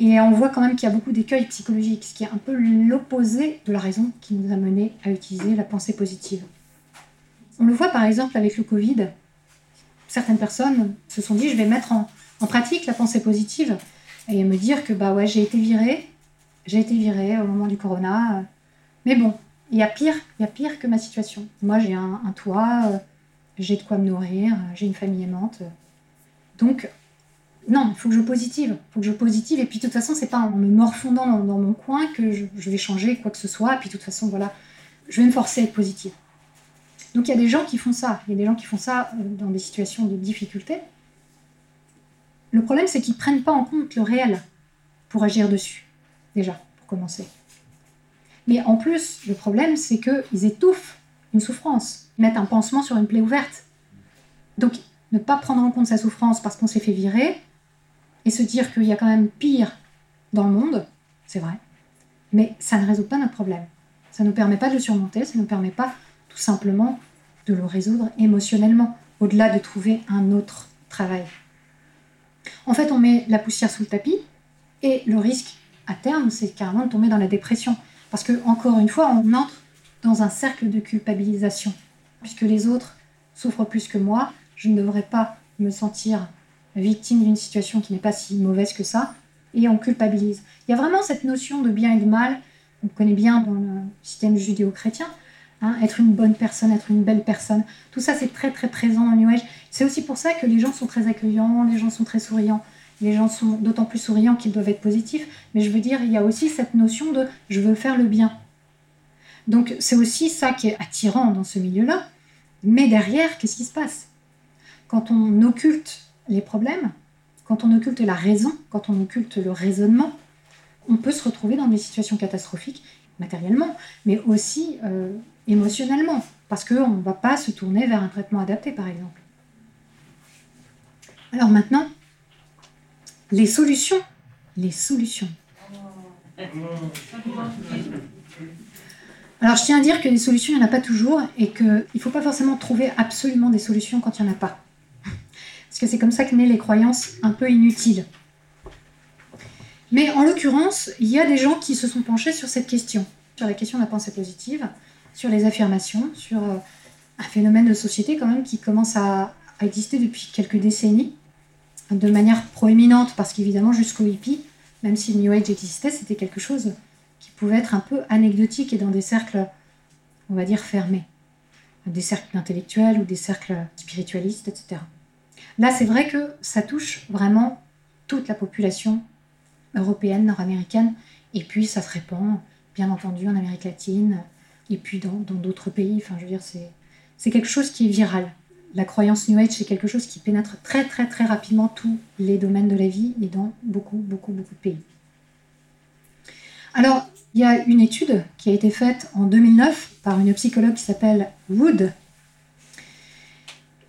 [SPEAKER 3] Et on voit quand même qu'il y a beaucoup d'écueils psychologiques, ce qui est un peu l'opposé de la raison qui nous a mené à utiliser la pensée positive. On le voit par exemple avec le Covid. Certaines personnes se sont dit je vais mettre en, pratique la pensée positive et me dire que bah ouais j'ai été virée, j'ai été virée au moment du corona. Mais bon, il y a pire, il y a pire que ma situation. Moi j'ai un, toit, j'ai de quoi me nourrir, j'ai une famille aimante. Donc non, il faut que je positive, faut que je positive. Et puis de toute façon, c'est pas en me morfondant dans, mon coin que je, vais changer quoi que ce soit. Et puis de toute façon, voilà, je vais me forcer à être positive. Donc il y a des gens qui font ça. Il y a des gens qui font ça euh, dans des situations de difficulté. Le problème, c'est qu'ils ne prennent pas en compte le réel pour agir dessus, déjà, pour commencer. Mais en plus, le problème, c'est qu'ils étouffent une souffrance. Ils mettent un pansement sur une plaie ouverte. Donc, ne pas prendre en compte sa souffrance parce qu'on s'est fait virer et se dire qu'il y a quand même pire dans le monde, c'est vrai. Mais ça ne résout pas notre problème. Ça ne nous permet pas de le surmonter, ça ne nous permet pas tout simplement de le résoudre émotionnellement, au-delà de trouver un autre travail. En fait, on met la poussière sous le tapis et le risque à terme, c'est carrément de tomber dans la dépression. Parce que, encore une fois, on entre dans un cercle de culpabilisation. Puisque les autres souffrent plus que moi, je ne devrais pas me sentir victime d'une situation qui n'est pas si mauvaise que ça, et on culpabilise. Il y a vraiment cette notion de bien et de mal, on connaît bien dans le système judéo-chrétien, Hein, être une bonne personne, être une belle personne. Tout ça, c'est très très présent dans New Age. C'est aussi pour ça que les gens sont très accueillants, les gens sont très souriants. Les gens sont d'autant plus souriants qu'ils doivent être positifs. Mais je veux dire, il y a aussi cette notion de je veux faire le bien. Donc c'est aussi ça qui est attirant dans ce milieu-là. Mais derrière, qu'est-ce qui se passe? Quand on occulte les problèmes, quand on occulte la raison, quand on occulte le raisonnement, on peut se retrouver dans des situations catastrophiques matériellement, mais aussi euh, émotionnellement, parce qu'on ne va pas se tourner vers un traitement adapté, par exemple. Alors maintenant, les solutions. Les solutions. Alors je tiens à dire que les solutions, il n'y en a pas toujours et qu'il ne faut pas forcément trouver absolument des solutions quand il n'y en a pas. Parce que c'est comme ça que naissent les croyances un peu inutiles. Mais en l'occurrence, il y a des gens qui se sont penchés sur cette question, sur la question de la pensée positive, sur les affirmations, sur euh, un phénomène de société quand même qui commence à, exister depuis quelques décennies, de manière proéminente, parce qu'évidemment jusqu'au hippie, même si le New Age existait, c'était quelque chose qui pouvait être un peu anecdotique et dans des cercles, on va dire, fermés. Des cercles intellectuels ou des cercles spiritualistes, etc. Là, c'est vrai que ça touche vraiment toute la population européenne, nord-américaine, et puis ça se répand, bien entendu, en Amérique latine, et puis dans d'autres pays. Enfin, je veux dire, c'est quelque chose qui est viral. La croyance New Age, c'est quelque chose qui pénètre très très rapidement tous les domaines de la vie et dans beaucoup beaucoup beaucoup de pays. Alors, il y a une étude qui a été faite en 2009 par une psychologue qui s'appelle Wood.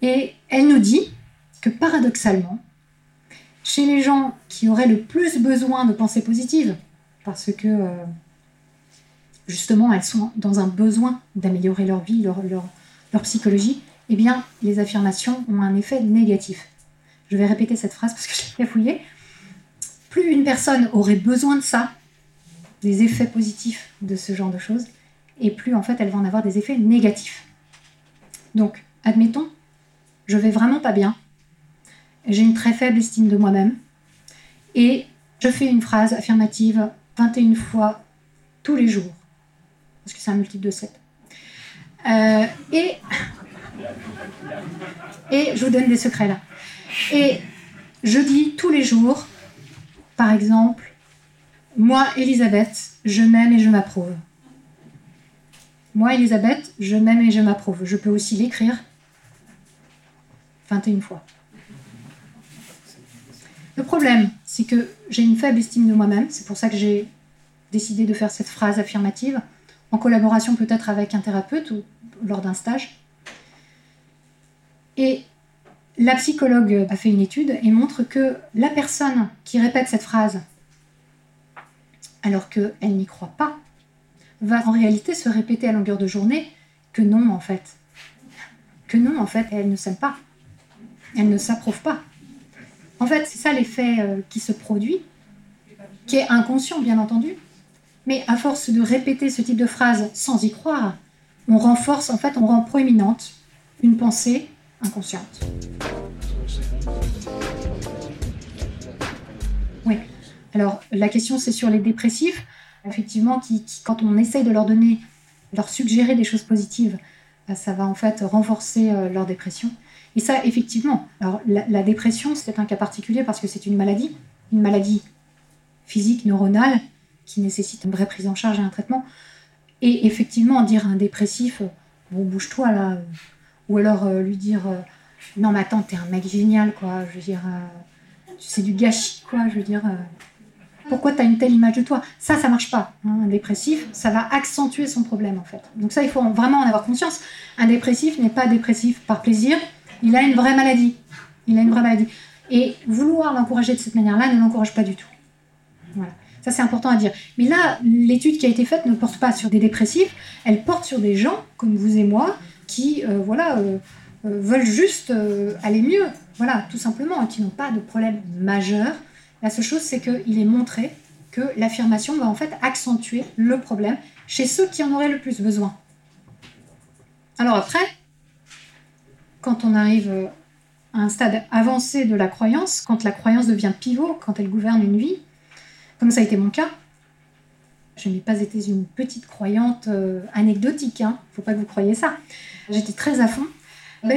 [SPEAKER 3] Et elle nous dit que paradoxalement, chez les gens qui auraient le plus besoin de pensée positive, parce que euh, justement elles sont dans un besoin d'améliorer leur vie, leur psychologie, eh bien les affirmations ont un effet négatif. Je vais répéter cette phrase parce que je l'ai fouillée. Plus une personne aurait besoin de ça, des effets positifs de ce genre de choses, et plus en fait elle va en avoir des effets négatifs. Donc, admettons, je vais vraiment pas bien, j'ai une très faible estime de moi-même, et je fais une phrase affirmative 21 fois tous les jours, parce que c'est un multiple de 7. Euh, et, et je vous donne des secrets là. Et je dis tous les jours, par exemple, moi, Elisabeth, je m'aime et je m'approuve. Moi, Elisabeth, je m'aime et je m'approuve. Je peux aussi l'écrire 21 fois. Le problème, c'est que j'ai une faible estime de moi-même. C'est pour ça que j'ai décidé de faire cette phrase affirmative, en collaboration peut-être avec un thérapeute ou lors d'un stage. Et la psychologue a fait une étude et montre que la personne qui répète cette phrase alors qu'elle n'y croit pas, va en réalité se répéter à longueur de journée que non en fait. Que non en fait, elle ne s'aime pas. Elle ne s'approuve pas. En fait, c'est ça l'effet euh, qui se produit, qui est inconscient bien entendu, mais à force de répéter ce type de phrase sans y croire, on renforce, en fait, on rend proéminente une pensée inconsciente. Oui. Alors, la question, c'est sur les dépressifs, effectivement, quand on essaye de leur donner, leur suggérer des choses positives, bah, ça va en fait renforcer euh, leur dépression. Et ça, effectivement, alors la, dépression, c'est un cas particulier parce que c'est une maladie, une maladie physique, neuronale, qui nécessite une vraie prise en charge et un traitement. Et effectivement, dire à un dépressif, bon, bouge-toi là, euh, ou alors euh, lui dire, non mais attends, t'es un mec génial, quoi, je veux dire, c'est du gâchis, quoi, je veux dire, pourquoi tu as une telle image de toi? Ça, ça marche pas. Hein, un dépressif, ça va accentuer son problème en fait. Donc ça, il faut vraiment en avoir conscience. Un dépressif n'est pas dépressif par plaisir, il a une vraie maladie. Il a une vraie maladie. Et vouloir l'encourager de cette manière-là ne l'encourage pas du tout. Voilà. Ça, c'est important à dire. Mais là, l'étude qui a été faite ne porte pas sur des dépressifs, elle porte sur des gens comme vous et moi qui, euh, voilà, euh, euh, veulent juste aller mieux. Voilà, tout simplement, et qui n'ont pas de problème majeur la seule chose, c'est qu'il est montré que l'affirmation va en fait accentuer le problème chez ceux qui en auraient le plus besoin. Alors après, quand on arrive à un stade avancé de la croyance, quand la croyance devient pivot, quand elle gouverne une vie, comme ça a été mon cas, je n'ai pas été une petite croyante anecdotique, il hein, ne faut pas que vous croyiez ça. J'étais très à fond.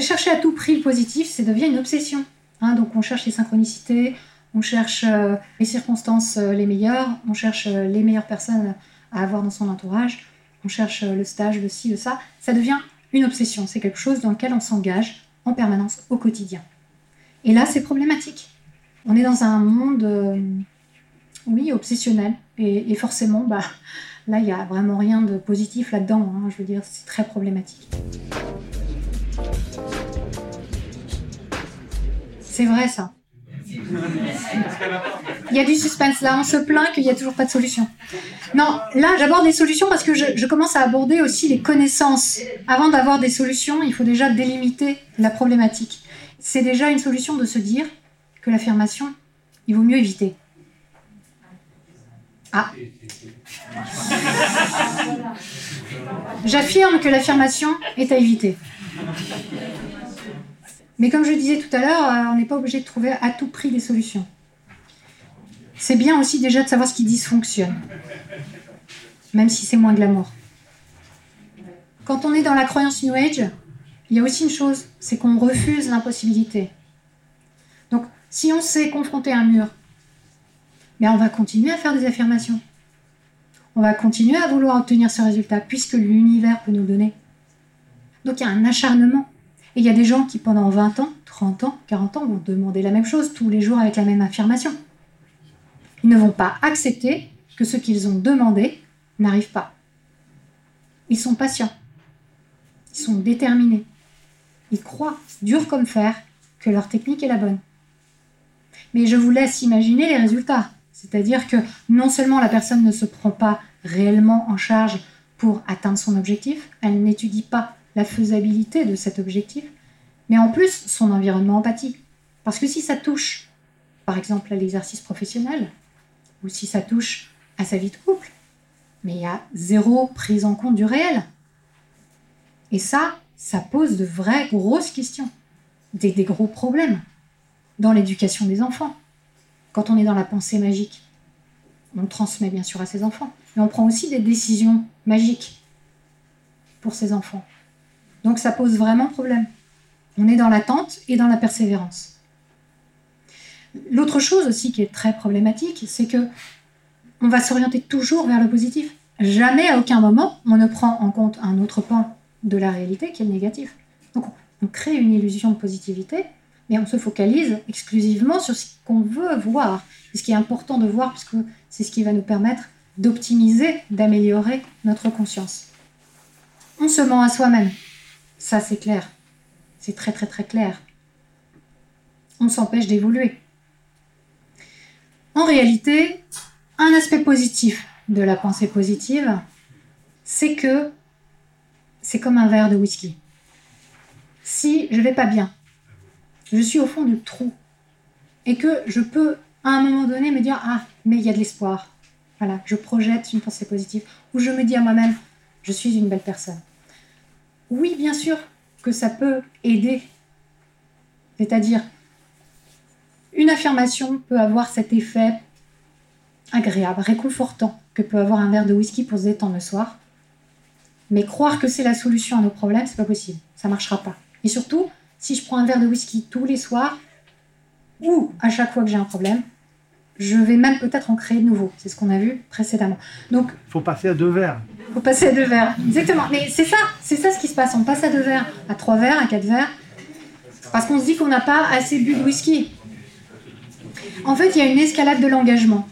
[SPEAKER 3] Chercher à tout prix le positif, c'est devient une obsession. Hein. donc on cherche les synchronicités, on cherche euh, les circonstances euh, les meilleures, on cherche euh, les meilleures personnes à avoir dans son entourage, on cherche le stage, le ci, le ça. Ça devient une obsession, c'est quelque chose dans lequel on s'engage en permanence au quotidien. Et là, c'est problématique. On est dans un monde, oui, obsessionnel. Et, forcément, bah, là, il n'y a vraiment rien de positif là-dedans. Hein. je veux dire, c'est très problématique. C'est vrai ça. Il y a du suspense là, on se plaint qu'il n'y a toujours pas de solution. Non, là j'aborde des solutions parce que je, commence à aborder aussi les connaissances. Avant d'avoir des solutions, il faut déjà délimiter la problématique. C'est déjà une solution de se dire que l'affirmation, il vaut mieux éviter. Ah. J'affirme que l'affirmation est à éviter. Mais comme je disais tout à l'heure, euh, on n'est pas obligé de trouver à tout prix des solutions. C'est bien aussi déjà de savoir ce qui dysfonctionne, même si c'est moins glamour. Quand on est dans la croyance New Age, il y a aussi une chose, c'est qu'on refuse l'impossibilité. Donc, si on s'est confronté à un mur, on va continuer à faire des affirmations. On va continuer à vouloir obtenir ce résultat, puisque l'univers peut nous donner. Donc, il y a un acharnement. Et il y a des gens qui, pendant 20 ans, 30 ans, 40 ans, vont demander la même chose tous les jours avec la même affirmation. Ils ne vont pas accepter que ce qu'ils ont demandé n'arrive pas. Ils sont patients. Ils sont déterminés. Ils croient, dur comme fer, que leur technique est la bonne. Mais je vous laisse imaginer les résultats. C'est-à-dire que non seulement la personne ne se prend pas réellement en charge pour atteindre son objectif, elle n'étudie pas la faisabilité de cet objectif, mais en plus son environnement empathique. Parce que si ça touche, par exemple, à l'exercice professionnel, ou si ça touche à sa vie de couple, mais il y a zéro prise en compte du réel. Et ça, ça pose de vraies grosses questions, des, des gros problèmes dans l'éducation des enfants. Quand on est dans la pensée magique, on le transmet bien sûr à ses enfants, mais on prend aussi des décisions magiques pour ses enfants. Donc ça pose vraiment problème. On est dans l'attente et dans la persévérance. L'autre chose aussi qui est très problématique, c'est que on va s'orienter toujours vers le positif. Jamais à aucun moment on ne prend en compte un autre pan de la réalité qui est le négatif. Donc on crée une illusion de positivité, mais on se focalise exclusivement sur ce qu'on veut voir, ce qui est important de voir, puisque c'est ce qui va nous permettre d'optimiser, d'améliorer notre conscience. On se ment à soi-même, ça c'est clair, c'est très très très clair. On s'empêche d'évoluer. En réalité, un aspect positif de la pensée positive, c'est que c'est comme un verre de whisky. Si je vais pas bien, je suis au fond du trou, et que je peux à un moment donné me dire ah mais il y a de l'espoir, voilà, je projette une pensée positive, ou je me dis à moi-même je suis une belle personne. Oui, bien sûr que ça peut aider, c'est-à-dire une affirmation peut avoir cet effet agréable, réconfortant que peut avoir un verre de whisky pour se détendre le soir. Mais croire que c'est la solution à nos problèmes, c'est pas possible. Ça marchera pas. Et surtout, si je prends un verre de whisky tous les soirs, ou à chaque fois que j'ai un problème, je vais même peut-être en créer de nouveaux. C'est ce qu'on a vu précédemment. Donc,
[SPEAKER 4] faut passer à deux verres.
[SPEAKER 3] Faut passer à deux verres. Exactement. Mais c'est ça, c'est ça ce qui se passe. On passe à deux verres, à trois verres, à quatre verres, parce qu'on se dit qu'on n'a pas assez bu de whisky. En fait, il y a une escalade de l'engagement.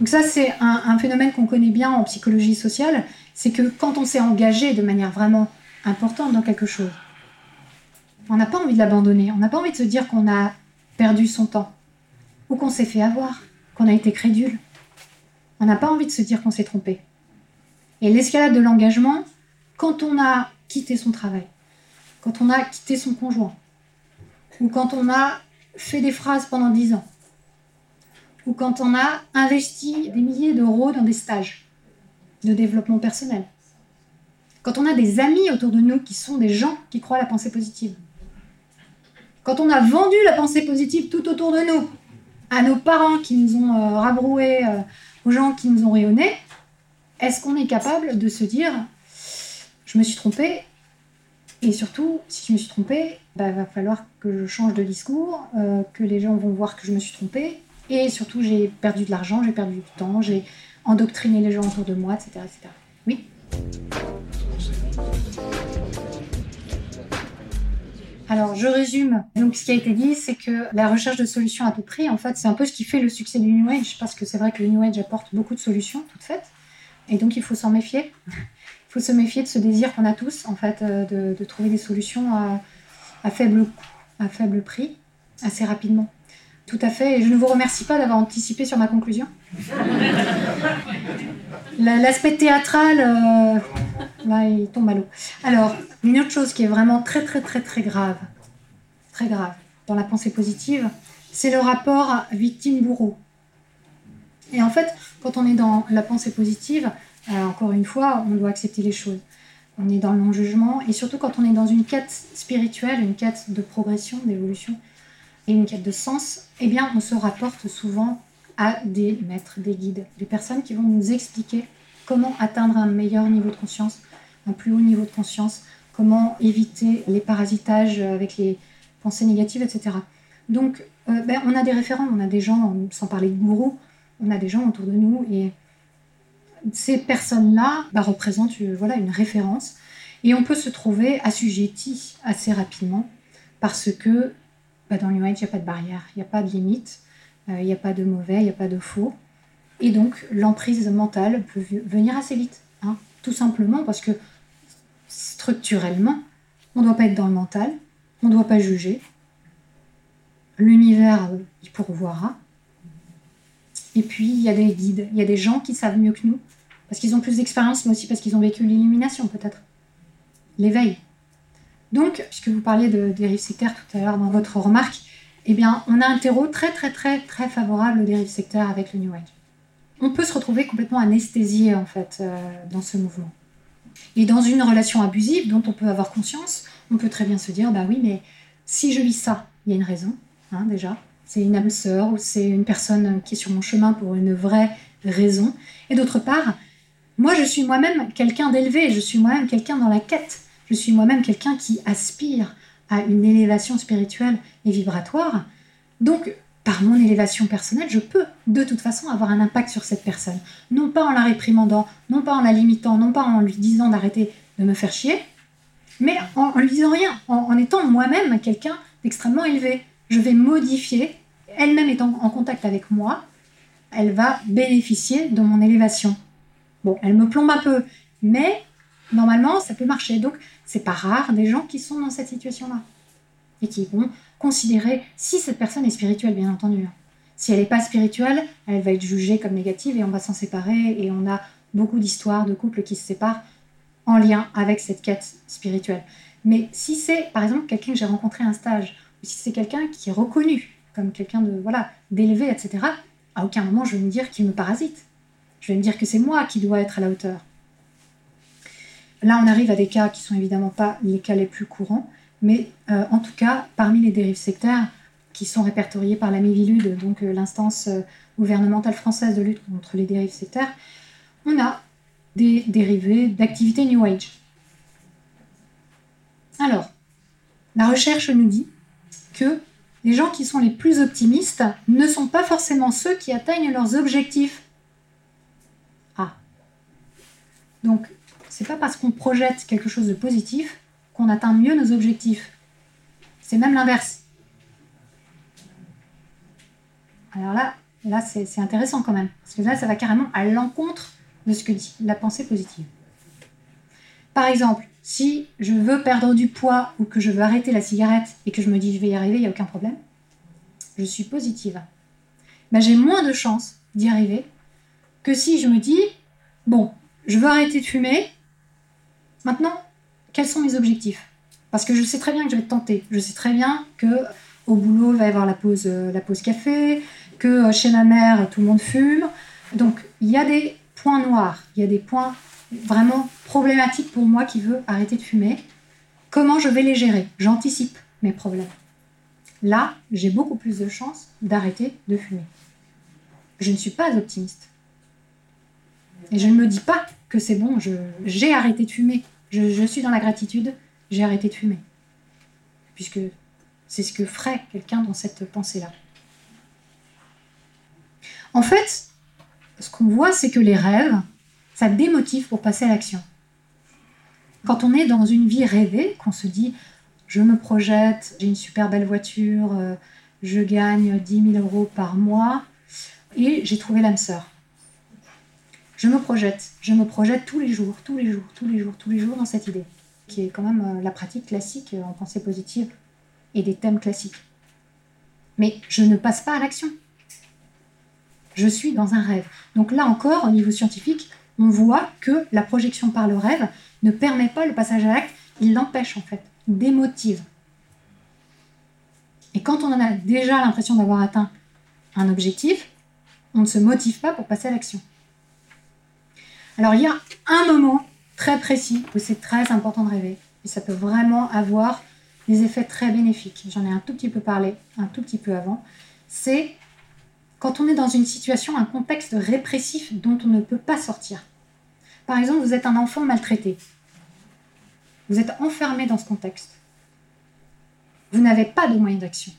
[SPEAKER 3] Donc ça, c'est un, phénomène qu'on connaît bien en psychologie sociale, c'est que quand on s'est engagé de manière vraiment importante dans quelque chose, on n'a pas envie de l'abandonner, on n'a pas envie de se dire qu'on a perdu son temps, ou qu'on s'est fait avoir, qu'on a été crédule. On n'a pas envie de se dire qu'on s'est trompé. Et l'escalade de l'engagement, quand on a quitté son travail, quand on a quitté son conjoint, ou quand on a fait des phrases pendant dix ans, ou quand on a investi des milliers d'euros dans des stages de développement personnel. Quand on a des amis autour de nous qui sont des gens qui croient à la pensée positive. Quand on a vendu la pensée positive tout autour de nous, à nos parents qui nous ont euh, rabroués, euh, aux gens qui nous ont rayonnés, est-ce qu'on est capable de se dire je me suis trompé et surtout, si je me suis trompé, il bah, va falloir que je change de discours, euh, que les gens vont voir que je me suis trompé, et surtout, j'ai perdu de l'argent, j'ai perdu du temps, j'ai endoctriné les gens autour de moi, etc. etc. Oui? Alors, je résume. Donc, ce qui a été dit, c'est que la recherche de solutions à tout prix, en fait, c'est un peu ce qui fait le succès du New Age, parce que c'est vrai que le New Age apporte beaucoup de solutions toutes faites, et donc il faut s'en méfier. Il faut se méfier de ce désir qu'on a tous, en fait, euh, de, trouver des solutions à, à faible coût, à faible prix, assez rapidement. Tout à fait, et je ne vous remercie pas d'avoir anticipé sur ma conclusion. L'aspect théâtral, euh, il tombe à l'eau. Alors, une autre chose qui est vraiment très, très, très, très grave, très grave dans la pensée positive, c'est le rapport victime-bourreau. Et en fait, quand on est dans la pensée positive, euh, encore une fois, on doit accepter les choses. On est dans le non-jugement, et surtout quand on est dans une quête spirituelle, une quête de progression, d'évolution, une quête de sens, eh bien, on se rapporte souvent à des maîtres, des guides, des personnes qui vont nous expliquer comment atteindre un meilleur niveau de conscience, un plus haut niveau de conscience, comment éviter les parasitages avec les pensées négatives, etc. Donc, euh, ben, on a des référents, on a des gens, sans parler de gourous, on a des gens autour de nous et ces personnes-là bah, représentent euh, voilà, une référence et on peut se trouver assujetti assez rapidement parce que bah, dans Age, il n'y a pas de barrière, il n'y a pas de limite, il n'y a pas de mauvais, il n'y a pas de faux. Et donc, l'emprise mentale peut venir assez vite, hein, tout simplement parce que structurellement, on ne doit pas être dans le mental, on ne doit pas juger. L'univers, il pourvoira. Et puis, il y a des guides, il y a des gens qui savent mieux que nous parce qu'ils ont plus d'expérience, mais aussi parce qu'ils ont vécu l'illumination peut-être, l'éveil. Donc, puisque vous parliez de dérives sectaires tout à l'heure dans votre remarque, eh bien, on a un terreau très très très très favorable aux dérives sectaires avec le New Age. On peut se retrouver complètement anesthésié en fait euh, dans ce mouvement. Et dans une relation abusive dont on peut avoir conscience, on peut très bien se dire, bah oui, mais si je vis ça, il y a une raison, hein, déjà. C'est une âme sœur ou c'est une personne qui est sur mon chemin pour une vraie raison. Et d'autre part, moi, je suis moi-même quelqu'un d'élevé, je suis moi-même quelqu'un dans la quête, je suis moi-même quelqu'un qui aspire à une élévation spirituelle et vibratoire. Donc, par mon élévation personnelle, je peux de toute façon avoir un impact sur cette personne. Non pas en la réprimandant, non pas en la limitant, non pas en lui disant d'arrêter de me faire chier, mais en, lui disant rien, en, étant moi-même quelqu'un d'extrêmement élevé. Je vais modifier, elle-même étant en contact avec moi, elle va bénéficier de mon élévation. Bon, elle me plombe un peu, mais normalement, ça peut marcher. Donc, c'est pas rare des gens qui sont dans cette situation-là et qui vont considérer si cette personne est spirituelle, bien entendu. Si elle n'est pas spirituelle, elle va être jugée comme négative et on va s'en séparer. Et on a beaucoup d'histoires de couples qui se séparent en lien avec cette quête spirituelle. Mais si c'est, par exemple, quelqu'un que j'ai rencontré à un stage, ou si c'est quelqu'un qui est reconnu comme quelqu'un de voilà d'élevé, etc., à aucun moment je vais me dire qu'il me parasite. Je vais me dire que c'est moi qui dois être à la hauteur. Là, on arrive à des cas qui sont évidemment pas les cas les plus courants, mais euh, en tout cas, parmi les dérives sectaires qui sont répertoriées par la Mivilude, donc euh, l'instance euh, gouvernementale française de lutte contre les dérives sectaires, on a des dérivés d'activités New Age. Alors, la recherche nous dit que les gens qui sont les plus optimistes ne sont pas forcément ceux qui atteignent leurs objectifs. Ah. Donc, c'est pas parce qu'on projette quelque chose de positif qu'on atteint mieux nos objectifs. C'est même l'inverse. Alors là, là c'est intéressant quand même. Parce que là, ça va carrément à l'encontre de ce que dit la pensée positive. Par exemple, si je veux perdre du poids ou que je veux arrêter la cigarette et que je me dis je vais y arriver, il n'y a aucun problème, je suis positive. Ben, j'ai moins de chances d'y arriver que si je me dis bon, je veux arrêter de fumer, maintenant quels sont mes objectifs? Parce que je sais très bien que je vais être tentée. Je sais très bien que au boulot, il va y avoir la pause, euh, la pause café, que euh, chez ma mère, tout le monde fume. Donc, il y a des points noirs, il y a des points vraiment problématiques pour moi qui veut arrêter de fumer. Comment je vais les gérer? J'anticipe mes problèmes. Là, j'ai beaucoup plus de chances d'arrêter de fumer. Je ne suis pas optimiste. Et je ne me dis pas que c'est bon, j'ai arrêté de fumer. Je, suis dans la gratitude, j'ai arrêté de fumer. Puisque c'est ce que ferait quelqu'un dans cette pensée-là. En fait, ce qu'on voit, c'est que les rêves, ça démotive pour passer à l'action. Quand on est dans une vie rêvée, qu'on se dit je me projette, j'ai une super belle voiture, euh, je gagne 10 000 euros par mois et j'ai trouvé l'âme sœur. Je me projette, je me projette tous les jours, tous les jours, tous les jours, tous les jours dans cette idée, qui est quand même euh, la pratique classique euh, en pensée positive et des thèmes classiques. Mais je ne passe pas à l'action. Je suis dans un rêve. Donc là encore, au niveau scientifique, on voit que la projection par le rêve ne permet pas le passage à l'acte, il l'empêche en fait, démotive. Et quand on en a déjà l'impression d'avoir atteint un objectif, on ne se motive pas pour passer à l'action. Alors il y a un moment très précis où c'est très important de rêver. Et ça peut vraiment avoir des effets très bénéfiques. J'en ai un tout petit peu parlé, un tout petit peu avant. C'est quand on est dans une situation, un contexte répressif dont on ne peut pas sortir. Par exemple, vous êtes un enfant maltraité. Vous êtes enfermé dans ce contexte. Vous n'avez pas de moyens d'action.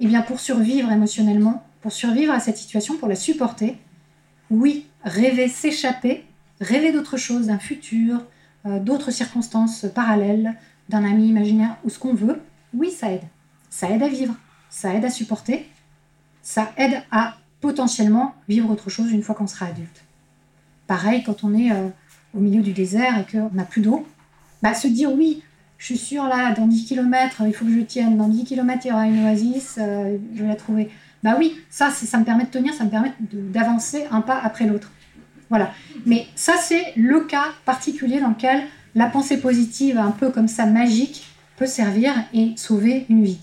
[SPEAKER 3] Eh bien, pour survivre émotionnellement, pour survivre à cette situation, pour la supporter, oui, rêver, s'échapper, rêver d'autre chose, d'un futur, euh, d'autres circonstances parallèles, d'un ami imaginaire ou ce qu'on veut, oui, ça aide. Ça aide à vivre, ça aide à supporter, ça aide à potentiellement vivre autre chose une fois qu'on sera adulte. Pareil, quand on est euh, au milieu du désert et qu'on n'a plus d'eau, bah, se dire oui, je suis sûr là, dans 10 km, il faut que je tienne, dans 10 km, il y aura une oasis, euh, je vais la trouver. Bah oui, ça, ça me permet de tenir, ça me permet d'avancer un pas après l'autre. Voilà. Mais ça, c'est le cas particulier dans lequel la pensée positive, un peu comme ça, magique, peut servir et sauver une vie.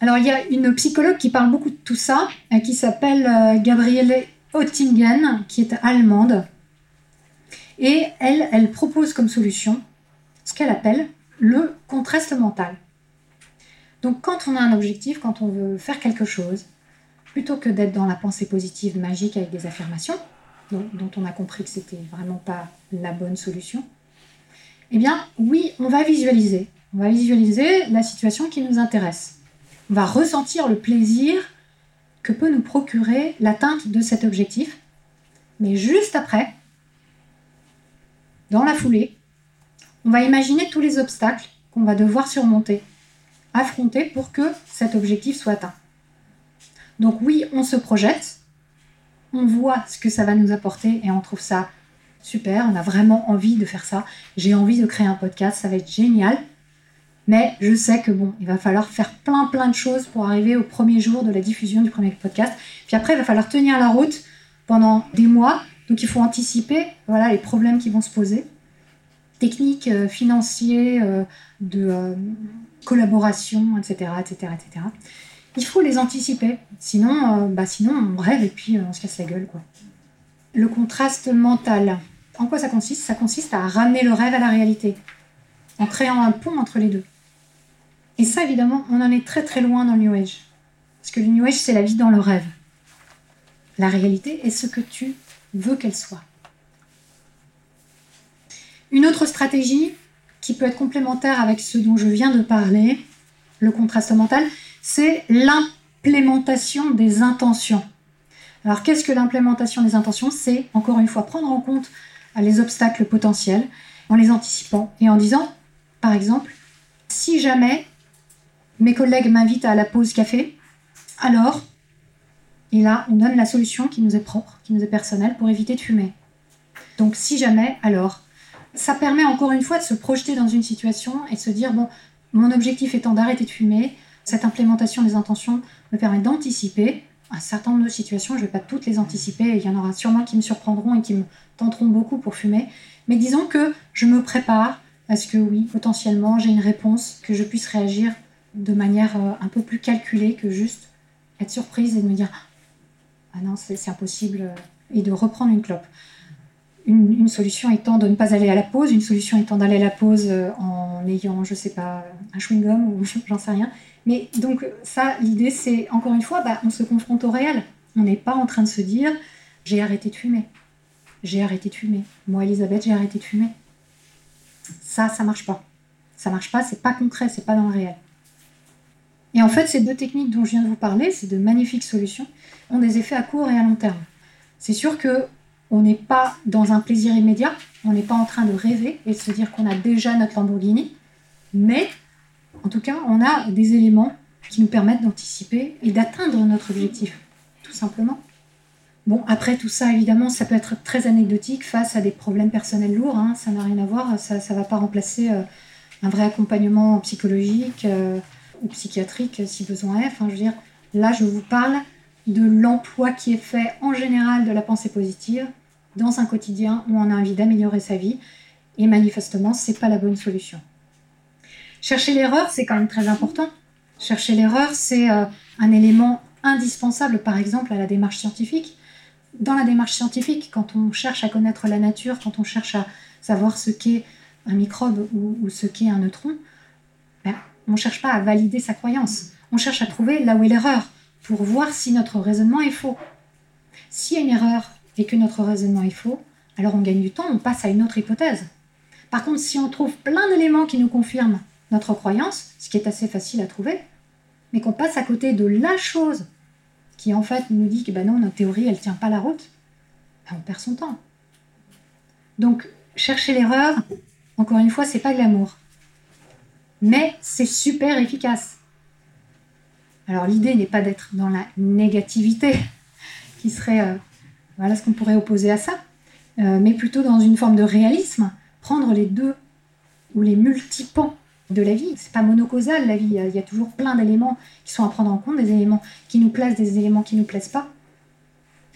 [SPEAKER 3] Alors, il y a une psychologue qui parle beaucoup de tout ça, euh, qui s'appelle euh, Gabriele Oettingen, qui est allemande. Et elle, elle propose comme solution ce qu'elle appelle le contraste mental. Donc quand on a un objectif, quand on veut faire quelque chose, plutôt que d'être dans la pensée positive magique avec des affirmations, dont, on a compris que c'était vraiment pas la bonne solution, eh bien oui, on va visualiser. On va visualiser la situation qui nous intéresse. On va ressentir le plaisir que peut nous procurer l'atteinte de cet objectif. Mais juste après, dans la foulée, on va imaginer tous les obstacles qu'on va devoir surmonter, affronter pour que cet objectif soit atteint. Donc oui, on se projette, on voit ce que ça va nous apporter et on trouve ça super, on a vraiment envie de faire ça. J'ai envie de créer un podcast, ça va être génial. Mais je sais que bon, il va falloir faire plein plein de choses pour arriver au premier jour de la diffusion du premier podcast. Puis après, il va falloir tenir la route pendant des mois. Donc il faut anticiper voilà, les problèmes qui vont se poser techniques euh, financiers, euh, de euh, collaboration, etc., etc., etc. Il faut les anticiper, sinon, bah, sinon on rêve et puis on se casse la gueule. Quoi. Le contraste mental. En quoi ça consiste? Ça consiste à ramener le rêve à la réalité, en créant un pont entre les deux. Et ça, évidemment, on en est très très loin dans le New Age. Parce que le New Age, c'est la vie dans le rêve. La réalité est ce que tu veux qu'elle soit. Une autre stratégie qui peut être complémentaire avec ce dont je viens de parler, le contraste mental, c'est l'implémentation des intentions. Alors qu'est-ce que l'implémentation des intentions? C'est encore une fois prendre en compte les obstacles potentiels en les anticipant et en disant, par exemple, si jamais mes collègues m'invitent à la pause café, alors, et là, on donne la solution qui nous est propre, qui nous est personnelle pour éviter de fumer. Donc si jamais, alors, ça permet encore une fois de se projeter dans une situation et de se dire, bon, mon objectif étant d'arrêter de fumer, cette implémentation des intentions me permet d'anticiper un certain nombre de situations. Je ne vais pas toutes les anticiper, il y en aura sûrement qui me surprendront et qui me tenteront beaucoup pour fumer. Mais disons que je me prépare à ce que oui, potentiellement, j'ai une réponse, que je puisse réagir de manière euh, un peu plus calculée que juste être surprise et de me dire Ah non, c'est impossible, euh, et de reprendre une clope. Une, solution étant de ne pas aller à la pause, une solution étant d'aller à la pause euh, en ayant, je sais pas, un chewing-gum ou j'en sais rien. Mais donc ça, l'idée c'est, encore une fois, bah, on se confronte au réel. On n'est pas en train de se dire, j'ai arrêté de fumer. J'ai arrêté de fumer. Moi, Elisabeth, j'ai arrêté de fumer. Ça, ça marche pas. Ça marche pas, c'est pas concret, c'est pas dans le réel. Et en fait, ces deux techniques dont je viens de vous parler, ces deux magnifiques solutions, ont des effets à court et à long terme. C'est sûr que on n'est pas dans un plaisir immédiat, on n'est pas en train de rêver et de se dire qu'on a déjà notre Lamborghini, mais en tout cas, on a des éléments qui nous permettent d'anticiper et d'atteindre notre objectif, tout simplement. Bon, après tout ça, évidemment, ça peut être très anecdotique face à des problèmes personnels lourds, hein, ça n'a rien à voir, ça ne va pas remplacer euh, un vrai accompagnement psychologique euh, ou psychiatrique si besoin est. Je veux dire, là, je vous parle de l'emploi qui est fait en général de la pensée positive dans un quotidien où on a envie d'améliorer sa vie. Et manifestement, c'est pas la bonne solution. Chercher l'erreur, c'est quand même très important. Chercher l'erreur, c'est euh, un élément indispensable, par exemple, à la démarche scientifique. Dans la démarche scientifique, quand on cherche à connaître la nature, quand on cherche à savoir ce qu'est un microbe ou, ce qu'est un neutron, ben, on ne cherche pas à valider sa croyance. On cherche à trouver là où est l'erreur pour voir si notre raisonnement est faux. S'il y a une erreur et que notre raisonnement est faux, alors on gagne du temps, on passe à une autre hypothèse. Par contre, si on trouve plein d'éléments qui nous confirment notre croyance, ce qui est assez facile à trouver, mais qu'on passe à côté de la chose qui en fait nous dit que ben non, notre théorie, elle tient pas la route, ben on perd son temps. Donc, chercher l'erreur, encore une fois, c'est pas de l'amour. Mais c'est super efficace. Alors l'idée n'est pas d'être dans la négativité, qui serait euh, voilà ce qu'on pourrait opposer à ça. Euh, mais plutôt dans une forme de réalisme, prendre les deux ou les multipans de la vie. C'est pas monocausal la vie, il y a toujours plein d'éléments qui sont à prendre en compte, des éléments qui nous plaisent, des éléments qui nous plaisent pas.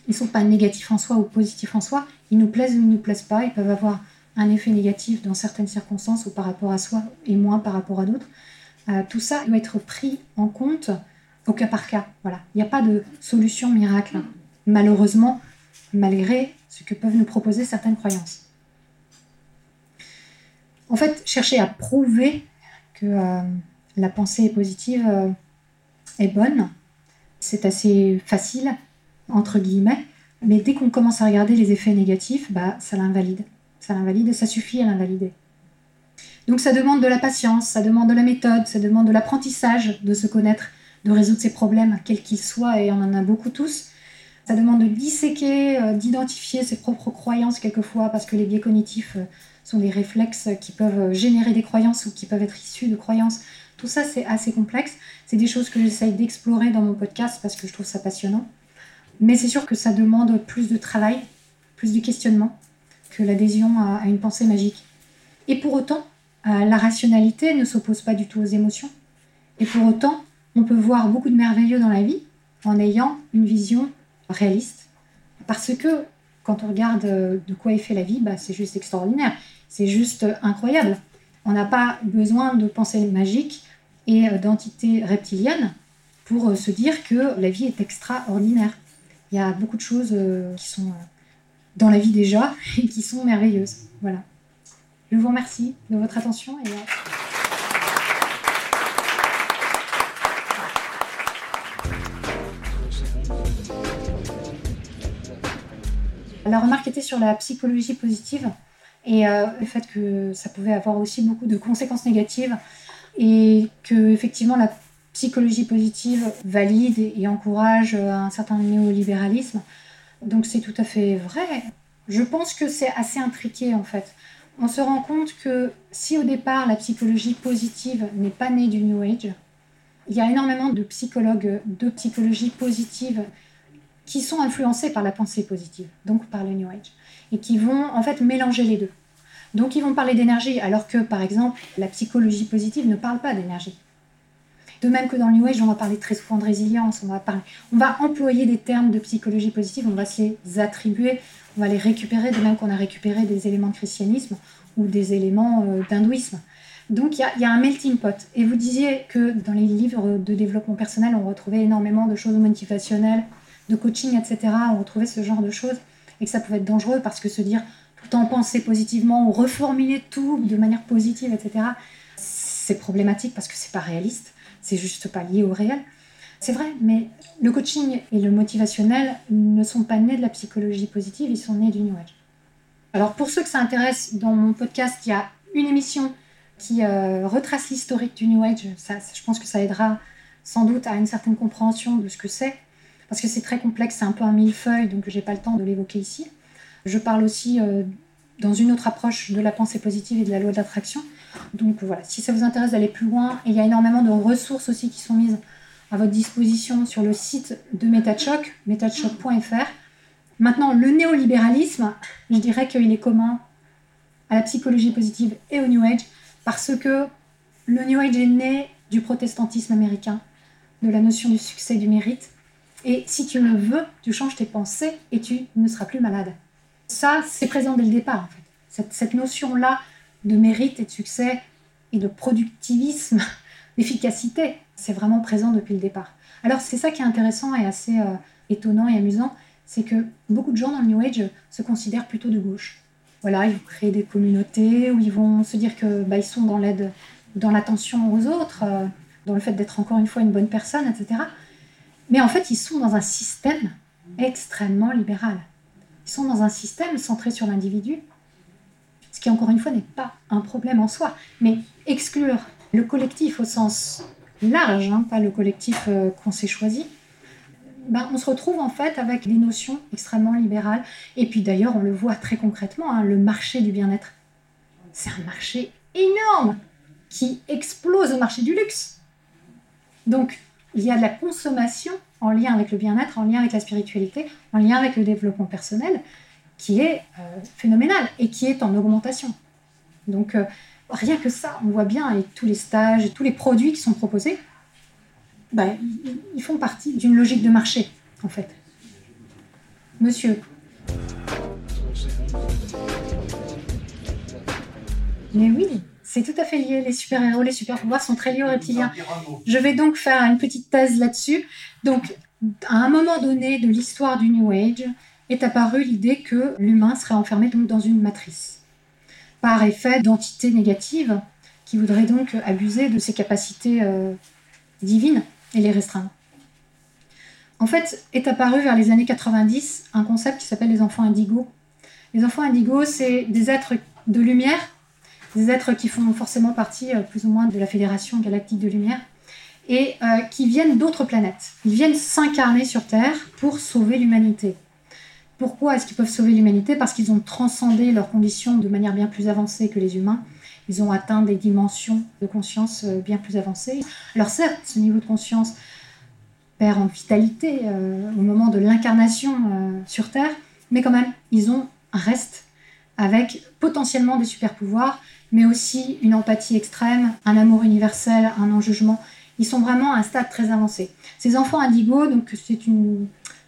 [SPEAKER 3] ils sont pas négatifs en soi ou positifs en soi. Ils nous plaisent ou ils ne nous plaisent pas. Ils peuvent avoir un effet négatif dans certaines circonstances ou par rapport à soi et moins par rapport à d'autres. Euh, tout ça doit être pris en compte au cas par cas. Voilà. Il n'y a pas de solution miracle, malheureusement, malgré ce que peuvent nous proposer certaines croyances. En fait, chercher à prouver que euh, la pensée positive euh, est bonne, c'est assez facile, entre guillemets, mais dès qu'on commence à regarder les effets négatifs, bah, ça l'invalide. Ça l'invalide ça suffit à l'invalider. Donc ça demande de la patience, ça demande de la méthode, ça demande de l'apprentissage de se connaître, de résoudre ses problèmes, quels qu'ils soient, et on en a beaucoup tous. Ça demande de disséquer, euh, d'identifier ses propres croyances quelquefois, parce que les biais cognitifs sont des réflexes qui peuvent générer des croyances ou qui peuvent être issus de croyances. Tout ça, c'est assez complexe. C'est des choses que j'essaye d'explorer dans mon podcast parce que je trouve ça passionnant. Mais c'est sûr que ça demande plus de travail, plus de questionnement que l'adhésion à une pensée magique. Et pour autant, euh, la rationalité ne s'oppose pas du tout aux émotions. Et pour autant, on peut voir beaucoup de merveilleux dans la vie en ayant une vision réaliste. Parce que quand on regarde euh, de quoi est fait la vie, bah, c'est juste extraordinaire. C'est juste incroyable. On n'a pas besoin de pensée magique et euh, d'entités reptiliennes pour se dire que la vie est extraordinaire. Il y a beaucoup de choses qui sont dans la vie déjà et qui sont merveilleuses. Voilà. Je vous remercie de votre attention et La remarque était sur la psychologie positive et euh, le fait que ça pouvait avoir aussi beaucoup de conséquences négatives et que effectivement la psychologie positive valide et encourage un certain néolibéralisme. Donc c'est tout à fait vrai. Je pense que c'est assez intriqué en fait on se rend compte que si au départ la psychologie positive n'est pas née du New Age, il y a énormément de psychologues de psychologie positive qui sont influencés par la pensée positive, donc par le New Age, et qui vont en fait mélanger les deux. Donc ils vont parler d'énergie, alors que par exemple la psychologie positive ne parle pas d'énergie. De même que dans le New Age, on va parler très souvent de résilience, on va, parler, on va employer des termes de psychologie positive, on va se les attribuer, on va les récupérer, de même qu'on a récupéré des éléments de christianisme ou des éléments euh, d'hindouisme. Donc il y, a un melting pot. Et vous disiez que dans les livres de développement personnel, on retrouvait énormément de choses motivationnelles, de coaching, etc. On retrouvait ce genre de choses et que ça pouvait être dangereux parce que se dire tout en penser positivement ou reformuler tout de manière positive, etc. C'est problématique parce que c'est pas réaliste c'est juste pas lié au réel. C'est vrai, mais le coaching et le motivationnel ne sont pas nés de la psychologie positive, ils sont nés du New Age. Alors pour ceux que ça intéresse, dans mon podcast, il y a une émission qui euh, retrace l'historique du New Age. Je pense que ça aidera sans doute à une certaine compréhension de ce que c'est, parce que c'est très complexe, c'est un peu un millefeuille, donc j'ai pas le temps de l'évoquer ici. Je parle aussi euh, dans une autre approche de la pensée positive et de la loi de l'attraction. Donc voilà, si ça vous intéresse d'aller plus loin, il y a énormément de ressources aussi qui sont mises à votre disposition sur le site de MetaChoc, metachoc.fr. Maintenant, le néolibéralisme, je dirais qu'il est commun à la psychologie positive et au New Age, parce que le New Age est né du protestantisme américain, de la notion du succès du mérite. Et si tu le veux, tu changes tes pensées et tu ne seras plus malade. Ça, c'est présent dès le départ, en fait. Cette, notion-là de mérite et de succès et de productivisme, d'efficacité, c'est vraiment présent depuis le départ. Alors c'est ça qui est intéressant et assez euh, étonnant et amusant, c'est que beaucoup de gens dans le New Age se considèrent plutôt de gauche. Voilà, ils vont créer des communautés où ils vont se dire que bah, ils sont dans l'aide, dans l'attention aux autres, euh, dans le fait d'être encore une fois une bonne personne, etc. Mais en fait, ils sont dans un système extrêmement libéral. Ils sont dans un système centré sur l'individu ce qui encore une fois n'est pas un problème en soi, mais exclure le collectif au sens large, hein, pas le collectif euh, qu'on s'est choisi, ben, on se retrouve en fait avec des notions extrêmement libérales. Et puis d'ailleurs, on le voit très concrètement, hein, le marché du bien-être. C'est un marché énorme qui explose au marché du luxe. Donc, il y a de la consommation en lien avec le bien-être, en lien avec la spiritualité, en lien avec le développement personnel, qui est euh, phénoménal et qui est en augmentation. Donc euh, rien que ça, on voit bien, et tous les stages et tous les produits qui sont proposés, bah, ils font partie d'une logique de marché, en fait. Monsieur. Mais oui, c'est tout à fait lié. Les super-héros, les super-pouvoirs sont très liés aux reptiliens. Je vais donc faire une petite thèse là-dessus. Donc, à un moment donné de l'histoire du New Age, est apparue l'idée que l'humain serait enfermé donc dans une matrice, par effet d'entité négative qui voudrait donc abuser de ses capacités euh, divines et les restreindre. En fait, est apparu vers les années 90 un concept qui s'appelle les enfants indigos. Les enfants indigos, c'est des êtres de lumière, des êtres qui font forcément partie euh, plus ou moins de la Fédération galactique de lumière, et euh, qui viennent d'autres planètes. Ils viennent s'incarner sur Terre pour sauver l'humanité. Pourquoi est-ce qu'ils peuvent sauver l'humanité? Parce qu'ils ont transcendé leurs conditions de manière bien plus avancée que les humains. Ils ont atteint des dimensions de conscience euh, bien plus avancées. Alors certes, ce niveau de conscience perd en vitalité au moment de l'incarnation sur Terre, mais quand même, ils ont un avec potentiellement des super pouvoirs, mais aussi une empathie extrême, un amour universel, un non-jugement ils sont vraiment à un stade très avancé. Ces enfants indigos, donc c'est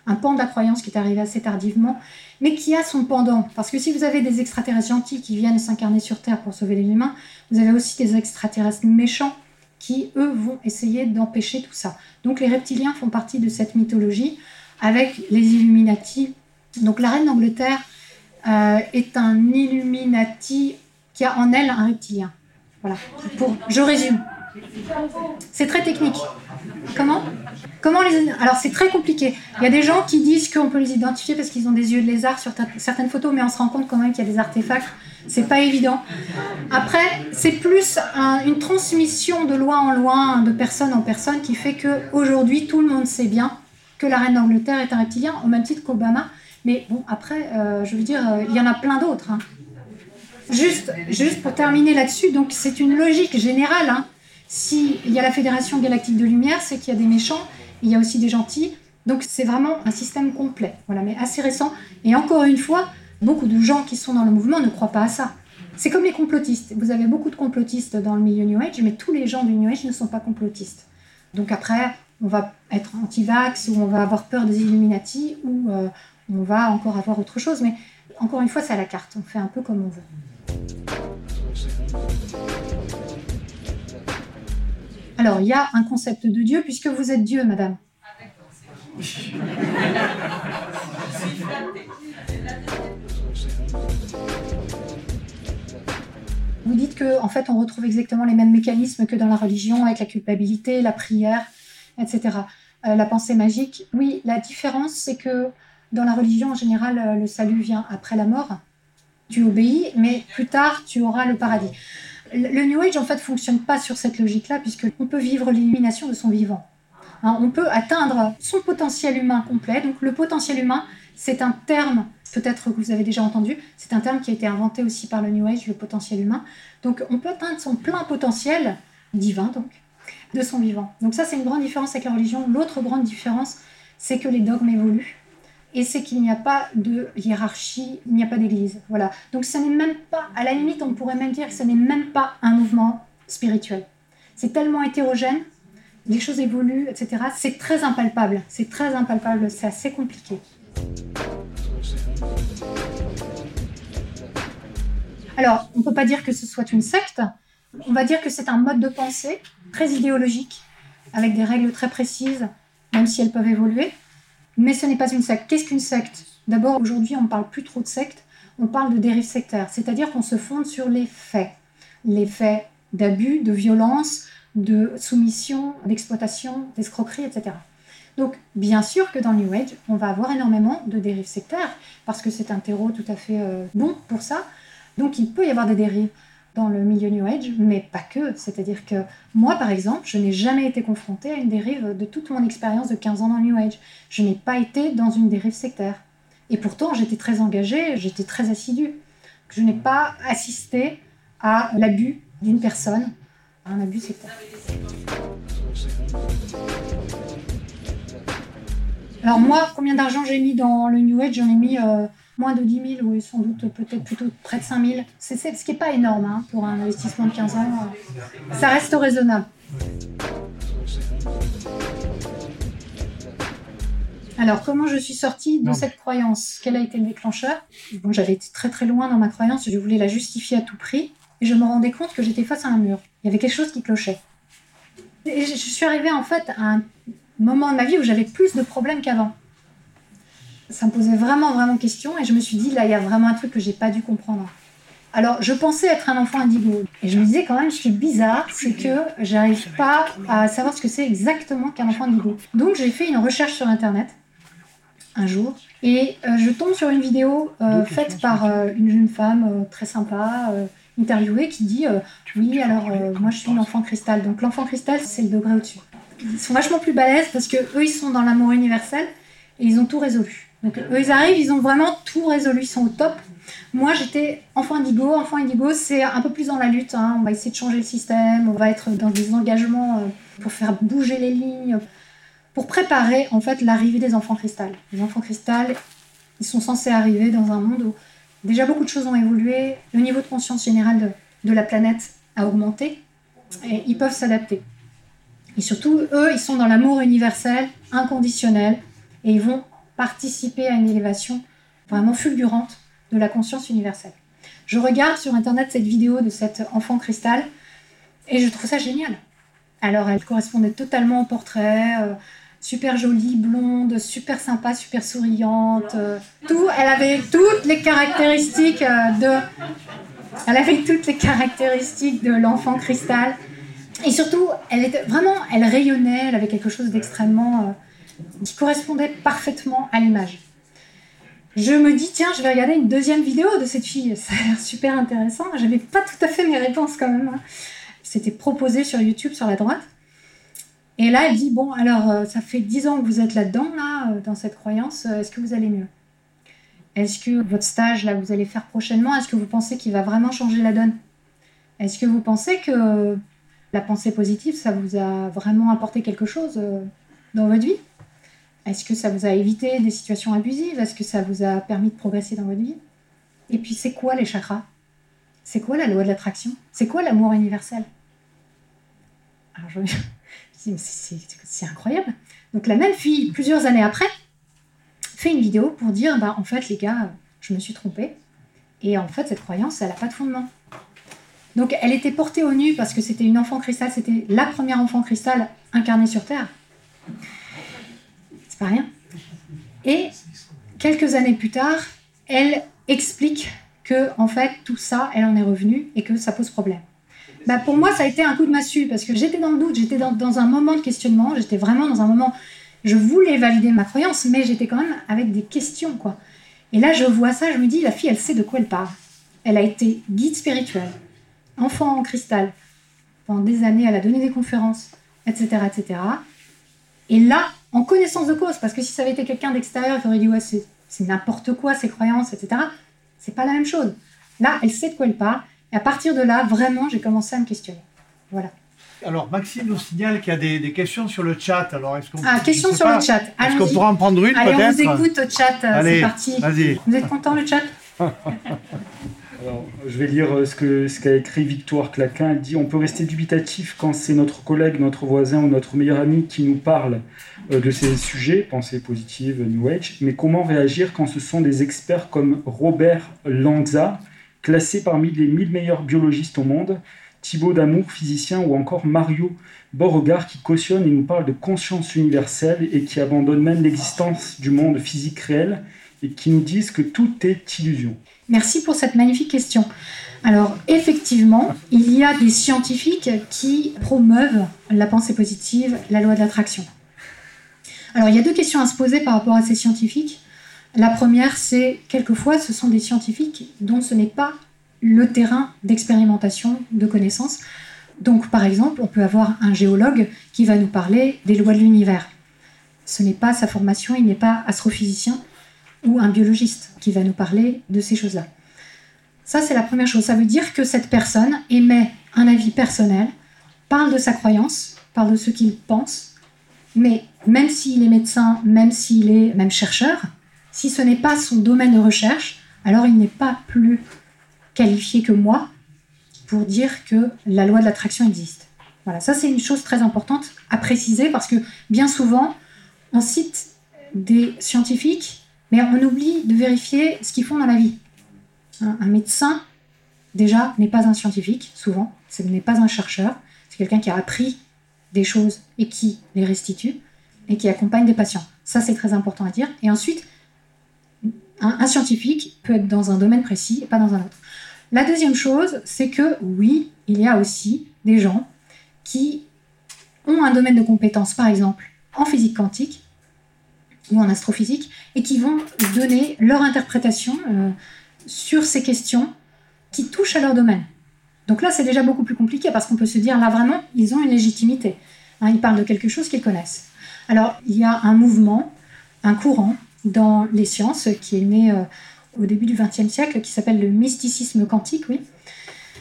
[SPEAKER 3] un pan de la croyance qui est arrivé assez tardivement, mais qui a son pendant. Parce que si vous avez des extraterrestres gentils qui viennent s'incarner sur Terre pour sauver les humains, vous avez aussi des extraterrestres méchants qui, eux, vont essayer d'empêcher tout ça. Donc les reptiliens font partie de cette mythologie avec les Illuminati. Donc la reine d'Angleterre euh, est un Illuminati qui a en elle un reptilien. Voilà. Pour, je résume. C'est très technique. Comment? Comment les Alors c'est très compliqué. Il y a des gens qui disent qu'on peut les identifier parce qu'ils ont des yeux de lézard sur certaines photos, mais on se rend compte quand même qu'il y a des artefacts. C'est pas évident. Après, c'est plus une transmission de loin en loin, de personne en personne, qui fait que aujourd'hui tout le monde sait bien que la reine d'Angleterre est un reptilien, au même titre qu'Obama. Mais bon, après, euh, je veux dire, euh, il y en a plein d'autres. Hein. Juste, juste pour terminer là-dessus, donc c'est une logique générale. Hein. S'il y a la Fédération Galactique de Lumière, c'est qu'il y a des méchants, il y a aussi des gentils. Donc c'est vraiment un système complet, voilà, mais assez récent. Et encore une fois, beaucoup de gens qui sont dans le mouvement ne croient pas à ça. C'est comme les complotistes. Vous avez beaucoup de complotistes dans le milieu New Age, mais tous les gens du New Age ne sont pas complotistes. Donc après, on va être anti-vax, ou on va avoir peur des Illuminati, ou euh, on va encore avoir autre chose. Mais encore une fois, c'est à la carte. On fait un peu comme on veut. Alors, il y a un concept de Dieu puisque vous êtes Dieu, madame. Vous dites que en fait, on retrouve exactement les mêmes mécanismes que dans la religion, avec la culpabilité, la prière, etc. Euh, la pensée magique. Oui, la différence, c'est que dans la religion, en général, euh, le salut vient après la mort. Tu obéis, mais plus tard, tu auras le paradis. Le New Age, en fait, fonctionne pas sur cette logique-là, puisqu'on peut vivre l'illumination de son vivant. Hein, on peut atteindre son potentiel humain complet. Donc, le potentiel humain, c'est un terme, peut-être que vous avez déjà entendu, c'est un terme qui a été inventé aussi par le New Age, le potentiel humain. Donc, on peut atteindre son plein potentiel divin, donc, de son vivant. Donc, ça, c'est une grande différence avec la religion. L'autre grande différence, c'est que les dogmes évoluent et c'est qu'il n'y a pas de hiérarchie, il n'y a pas d'église. Voilà. Donc ce n'est même pas, à la limite, on pourrait même dire que ce n'est même pas un mouvement spirituel. C'est tellement hétérogène, les choses évoluent, etc. C'est très impalpable, c'est très impalpable, c'est assez compliqué. Alors, on ne peut pas dire que ce soit une secte, on va dire que c'est un mode de pensée très idéologique, avec des règles très précises, même si elles peuvent évoluer. Mais ce n'est pas une secte. Qu'est-ce qu'une secte? D'abord, aujourd'hui, on ne parle plus trop de secte, on parle de dérive sectaire, c'est-à-dire qu'on se fonde sur les faits. Les faits d'abus, de violence, de soumission, d'exploitation, d'escroquerie, etc. Donc, bien sûr que dans le New Age, on va avoir énormément de dérives sectaires, parce que c'est un terreau tout à fait euh, bon pour ça. Donc, il peut y avoir des dérives dans le milieu New Age, mais pas que. C'est-à-dire que moi, par exemple, je n'ai jamais été confrontée à une dérive de toute mon expérience de 15 ans dans le New Age. Je n'ai pas été dans une dérive sectaire. Et pourtant, j'étais très engagée, j'étais très assidue. Je n'ai pas assisté à l'abus d'une personne, à un abus sectaire. Alors moi, combien d'argent j'ai mis dans le New Age? J'en ai mis euh, moins de 10 000, ou sans doute peut-être plutôt près de 5 000. C'est, ce qui n'est pas énorme hein, pour un investissement de 15 ans. Ça reste raisonnable. Alors, comment je suis sortie de
[SPEAKER 4] Non.
[SPEAKER 3] cette croyance? Quel a été le déclencheur? Bon, j'avais été très très loin dans ma croyance, je voulais la justifier à tout prix, et je me rendais compte que j'étais face à un mur. Il y avait quelque chose qui clochait. Et je je suis arrivée en fait à un moment de ma vie où j'avais plus de problèmes qu'avant. Ça me posait vraiment vraiment question, et je me suis dit, là, il y a vraiment un truc que j'ai pas dû comprendre. Alors, je pensais être un enfant indigo. Et je me disais quand même, ce qui est bizarre, c'est que j'arrive pas à savoir ce que c'est exactement qu'un enfant indigo. Donc, j'ai fait une recherche sur Internet un jour et euh, je tombe sur une vidéo euh, faite par euh, une jeune femme très sympa, interviewée, qui dit Oui, alors moi je suis une enfant cristal. Donc, l'enfant cristal, c'est le degré au-dessus. Ils sont vachement plus balèzes parce que eux, ils sont dans l'amour universel et ils ont tout résolu. Donc, eux, ils arrivent, ils ont vraiment tout résolu, ils sont au top. Moi, j'étais enfant indigo. Enfant indigo, c'est un peu plus dans la lutte. hein. On va essayer de changer le système. On va être dans des engagements euh, pour faire bouger les lignes, pour préparer en fait l'arrivée des enfants cristal. Les enfants cristal, ils sont censés arriver dans un monde où déjà beaucoup de choses ont évolué. Le niveau de conscience générale de, de la planète a augmenté et ils peuvent s'adapter. Et surtout, eux, ils sont dans l'amour universel, inconditionnel, et ils vont participer à une élévation vraiment fulgurante de la conscience universelle. Je regarde sur internet cette vidéo de cet enfant cristal et je trouve ça génial. Alors elle correspondait totalement au portrait, euh, super jolie, blonde, super sympa, super souriante, euh, tout. Elle avait toutes les caractéristiques euh, de, elle avait toutes les caractéristiques de l'enfant cristal. Et surtout, elle était vraiment, elle rayonnait, elle avait quelque chose d'extrêmement qui correspondait parfaitement à l'image. Je me dis, tiens, je vais regarder une deuxième vidéo de cette fille. Ça a l'air super intéressant. J'avais pas tout à fait mes réponses quand même. hein. C'était proposé sur YouTube sur la droite. Et là, elle dit, bon, alors, euh, ça fait dix ans que vous êtes là-dedans, là, euh, dans cette croyance. euh, Est-ce que vous allez mieux? Est-ce que votre stage, là, vous allez faire prochainement, est-ce que vous pensez qu'il va vraiment changer la donne? Est-ce que vous pensez que la pensée positive, ça vous a vraiment apporté quelque chose dans votre vie? Est-ce que ça vous a évité des situations abusives? Est-ce que ça vous a permis de progresser dans votre vie? Et puis, c'est quoi les chakras? C'est quoi la loi de l'attraction? C'est quoi l'amour universel? Alors, je me dis, mais c'est incroyable. Donc, la même fille, plusieurs années après, fait une vidéo pour dire bah, en fait, les gars, je me suis trompée. Et en fait, cette croyance, elle n'a pas de fondement. Donc, elle était portée au nu parce que c'était une enfant cristal, c'était la première enfant cristal incarnée sur Terre. C'est pas rien. Et quelques années plus tard, elle explique que, en fait, tout ça, elle en est revenue et que ça pose problème. Bah, pour moi, ça a été un coup de massue parce que j'étais dans le doute, j'étais dans, un moment de questionnement, j'étais vraiment dans un moment. Je voulais valider ma croyance, mais j'étais quand même avec des questions, quoi. Et là, je vois ça, je me dis, la fille, elle sait de quoi elle parle. Elle a été guide spirituel, enfant en cristal. Pendant des années, elle a donné des conférences, etc., etc. Et là, en connaissance de cause, parce que si ça avait été quelqu'un d'extérieur qui aurait dit, ouais, c'est c'est n'importe quoi ces croyances, etc., c'est pas la même chose. Là, elle sait de quoi elle parle. Et à partir de là, vraiment, j'ai commencé à me questionner. Voilà.
[SPEAKER 4] Alors, Maxime nous signale qu'il y a des, des questions sur le chat. Alors, est-ce qu'on
[SPEAKER 3] Ah, question sur
[SPEAKER 4] pas,
[SPEAKER 3] le chat.
[SPEAKER 4] Est-ce qu'on
[SPEAKER 3] Allons-y.
[SPEAKER 4] pourra en prendre une
[SPEAKER 3] Allez, on vous écoute au chat. euh,
[SPEAKER 4] Allez,
[SPEAKER 3] C'est parti.
[SPEAKER 4] Vas-y.
[SPEAKER 3] Vous êtes content le chat?
[SPEAKER 5] Alors, je vais lire euh, ce que ce qu'a écrit Victoire Claquin. Elle dit On peut rester dubitatif quand c'est notre collègue, notre voisin ou notre meilleur ami qui nous parle de ces sujets, pensée positive, New Age, mais comment réagir quand ce sont des experts comme Robert Lanza, classé parmi les 1000 meilleurs biologistes au monde, Thibaut Damour, physicien, ou encore Mario Beauregard qui cautionne et nous parle de conscience universelle et qui abandonne même l'existence du monde physique réel et qui nous disent que tout est illusion.
[SPEAKER 3] Merci pour cette magnifique question. Alors, effectivement, il y a des scientifiques qui promeuvent la pensée positive, la loi de l'attraction. Alors, il y a deux questions à se poser par rapport à ces scientifiques. La première, c'est quelquefois, ce sont des scientifiques dont ce n'est pas le terrain d'expérimentation, de connaissance. Donc, par exemple, on peut avoir un géologue qui va nous parler des lois de l'univers. Ce n'est pas sa formation, il n'est pas astrophysicien ou un biologiste qui va nous parler de ces choses-là. Ça, c'est la première chose. Ça veut dire que cette personne émet un avis personnel, parle de sa croyance, parle de ce qu'il pense, mais même s'il est médecin, même s'il est même chercheur, si ce n'est pas son domaine de recherche, alors il n'est pas plus qualifié que moi pour dire que la loi de l'attraction existe. Voilà, ça c'est une chose très importante à préciser parce que bien souvent, on cite des scientifiques, mais on oublie de vérifier ce qu'ils font dans la vie. Un, médecin, déjà, n'est pas un scientifique, souvent, ce n'est pas un chercheur, c'est quelqu'un qui a appris des choses et qui les restitue et qui accompagne des patients. Ça, c'est très important à dire. Et ensuite, un, scientifique peut être dans un domaine précis et pas dans un autre. La deuxième chose, c'est que oui, il y a aussi des gens qui ont un domaine de compétence, par exemple en physique quantique ou en astrophysique, et qui vont donner leur interprétation euh, sur ces questions qui touchent à leur domaine. Donc là, c'est déjà beaucoup plus compliqué parce qu'on peut se dire, là vraiment, ils ont une légitimité. Hein, ils parlent de quelque chose qu'ils connaissent. Alors, il y a un mouvement, un courant dans les sciences qui est né euh, au début du XXe siècle, qui s'appelle le mysticisme quantique, oui,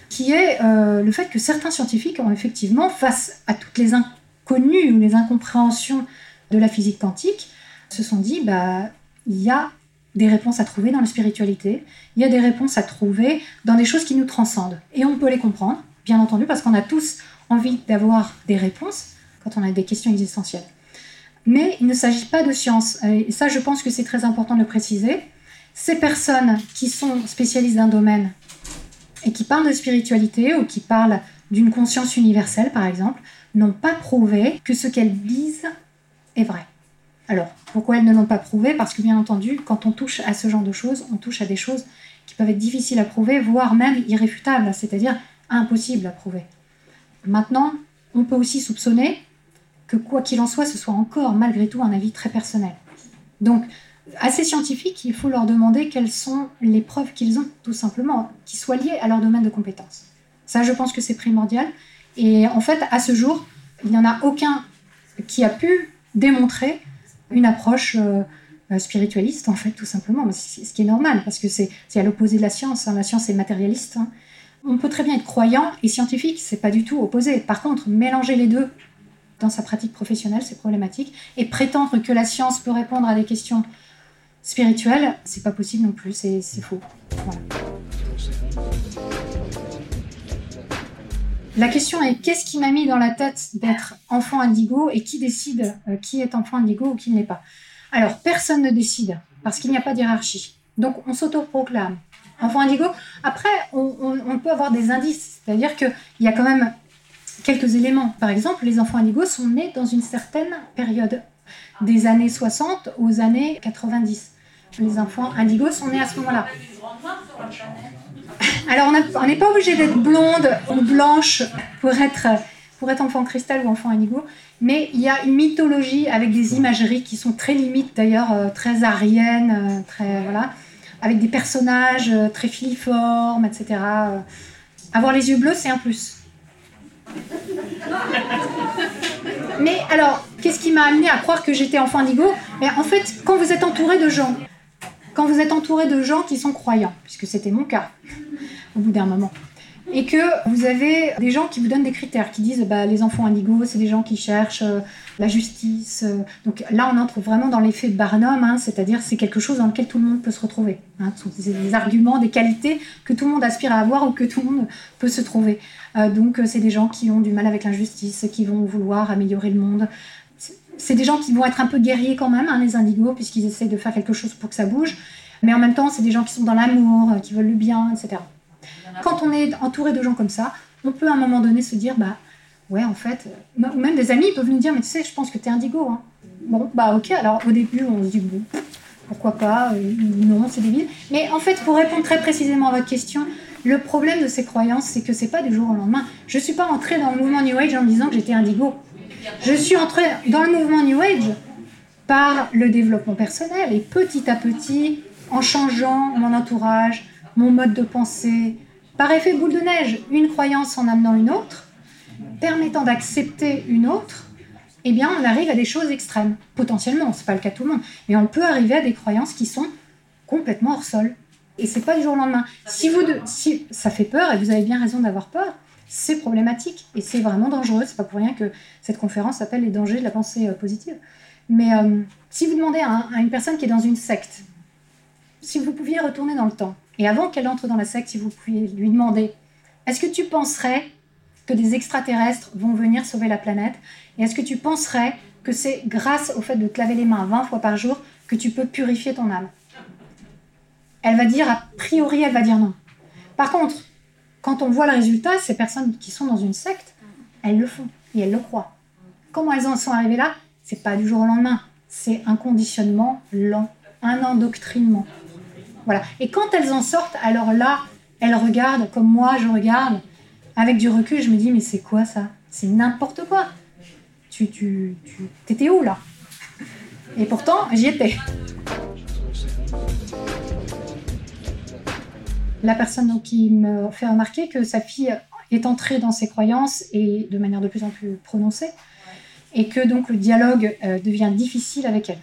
[SPEAKER 3] qui est euh, le fait que certains scientifiques ont effectivement, face à toutes les inconnues ou les incompréhensions de la physique quantique, se sont dit, bah, il y a des réponses à trouver dans la spiritualité, il y a des réponses à trouver dans des choses qui nous transcendent. Et on peut les comprendre, bien entendu, parce qu'on a tous envie d'avoir des réponses quand on a des questions existentielles. Mais il ne s'agit pas de science. Et ça, je pense que c'est très important de le préciser. Ces personnes qui sont spécialistes d'un domaine et qui parlent de spiritualité ou qui parlent d'une conscience universelle, par exemple, n'ont pas prouvé que ce qu'elles disent est vrai. Alors, pourquoi elles ne l'ont pas prouvé? Parce que bien entendu, quand on touche à ce genre de choses, on touche à des choses qui peuvent être difficiles à prouver, voire même irréfutables, c'est-à-dire impossibles à prouver. Maintenant, on peut aussi soupçonner que quoi qu'il en soit, ce soit encore malgré tout un avis très personnel. Donc, à ces scientifiques, il faut leur demander quelles sont les preuves qu'ils ont, tout simplement, qui soient liées à leur domaine de compétence. Ça, je pense que c'est primordial. Et en fait, à ce jour, il n'y en a aucun qui a pu démontrer une approche euh, spiritualiste, en fait, tout simplement. Ce qui est normal, parce que c'est à l'opposé de la science. hein. La science est matérialiste. hein. On peut très bien être croyant et scientifique, c'est pas du tout opposé. Par contre, mélanger les deux dans sa pratique professionnelle, c'est problématique. Et prétendre que la science peut répondre à des questions spirituelles, c'est pas possible non plus, c'est faux. La question est qu'est-ce qui m'a mis dans la tête d'être enfant indigo et qui décide euh, qui est enfant indigo ou qui ne l'est pas? Alors, personne ne décide parce qu'il n'y a pas de hiérarchie. Donc, on s'autoproclame enfant indigo. Après, on, on- on peut avoir des indices, c'est-à-dire qu'il y a quand même quelques éléments. Par exemple, les enfants indigos sont nés dans une certaine période, des années 60 aux années 90. Les enfants indigos sont nés à ce moment-là. Alors, on n'est pas obligé d'être blonde ou blanche pour être, pour être enfant cristal ou enfant indigo, mais il y a une mythologie avec des imageries qui sont très limites, d'ailleurs, euh, très ariennes, euh, très, voilà, avec des personnages euh, très filiformes, etc. Avoir les yeux bleus, c'est un plus. Mais alors, qu'est-ce qui m'a amené à croire que j'étais enfant indigo Mais En fait, quand vous êtes entouré de gens, quand vous êtes entouré de gens qui sont croyants, puisque c'était mon cas au bout d'un moment, et que vous avez des gens qui vous donnent des critères, qui disent bah, les enfants indigos, c'est des gens qui cherchent euh, la justice. euh. donc là, on entre vraiment dans l'effet Barnum, hein, c'est-à-dire c'est quelque chose dans lequel tout le monde peut se retrouver. Hein, Ce sont des, arguments, des qualités que tout le monde aspire à avoir ou que tout le monde peut se trouver. Euh, donc, c'est des gens qui ont du mal avec l'injustice, qui vont vouloir améliorer le monde. C'est- C'est des gens qui vont être un peu guerriers quand même, hein, les indigos, puisqu'ils essaient de faire quelque chose pour que ça bouge. Mais en même temps, c'est des gens qui sont dans l'amour, qui veulent le bien, etc. Quand on est entouré de gens comme ça, on peut à un moment donné se dire, bah ouais, en fait, euh, ou même des amis peuvent nous dire, mais tu sais, je pense que t'es indigo. Hein. Bon, bah ok, alors au début, on se dit, bon, pourquoi pas, euh, non, c'est débile. Mais en fait, pour répondre très précisément à votre question, le problème de ces croyances, c'est que c'est pas du jour au lendemain. Je suis pas entrée dans le mouvement New Age en me disant que j'étais indigo. Je suis entrée dans le mouvement New Age par le développement personnel et petit à petit, en changeant mon entourage, mon mode de pensée, par effet boule de neige, une croyance en amenant une autre, permettant d'accepter une autre, eh bien, on arrive à des choses extrêmes. Potentiellement, c'est pas le cas de tout le monde, mais on peut arriver à des croyances qui sont complètement hors sol. Et c'est pas du jour au lendemain. Si vous, de- si ça fait peur et vous avez bien raison d'avoir peur, c'est problématique et c'est vraiment dangereux. C'est pas pour rien que cette conférence s'appelle les dangers de la pensée euh, positive. Mais euh, si vous demandez à une personne qui est dans une secte, si vous pouviez retourner dans le temps et avant qu'elle entre dans la secte, si vous pouviez lui demander, est-ce que tu penserais que des extraterrestres vont venir sauver la planète? Et est-ce que tu penserais que c'est grâce au fait de te laver les mains 20 fois par jour que tu peux purifier ton âme? Elle va dire, a priori, elle va dire non. Par contre, quand on voit le résultat, ces personnes qui sont dans une secte, elles le font et elles le croient. Comment elles en sont arrivées là? C'est pas du jour au lendemain. C'est un conditionnement lent, un endoctrinement. Voilà. Et quand elles en sortent, alors là, elles regardent comme moi je regarde. Avec du recul, je me dis mais c'est quoi ça? C'est n'importe quoi. Tu, tu, tu t'étais où là? Et pourtant, j'y étais. La personne qui me fait remarquer que sa fille est entrée dans ses croyances et de manière de plus en plus prononcée, et que donc le dialogue euh, devient difficile avec elle.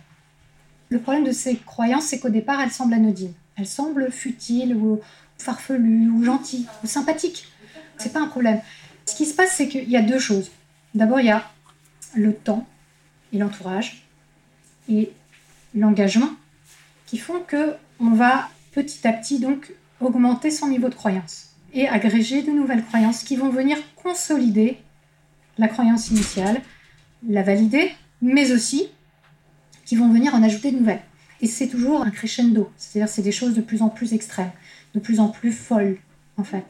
[SPEAKER 3] Le problème de ces croyances, c'est qu'au départ, elles semblent anodines. Elles semblent futiles ou farfelues ou gentilles ou sympathiques. C'est pas un problème. Ce qui se passe, c'est qu'il y a deux choses. D'abord, il y a le temps et l'entourage et l'engagement qui font que on va petit à petit donc augmenter son niveau de croyance et agréger de nouvelles croyances qui vont venir consolider la croyance initiale, la valider, mais aussi qui vont venir en ajouter de nouvelles. Et c'est toujours un crescendo, c'est-à-dire c'est des choses de plus en plus extrêmes, de plus en plus folles en fait.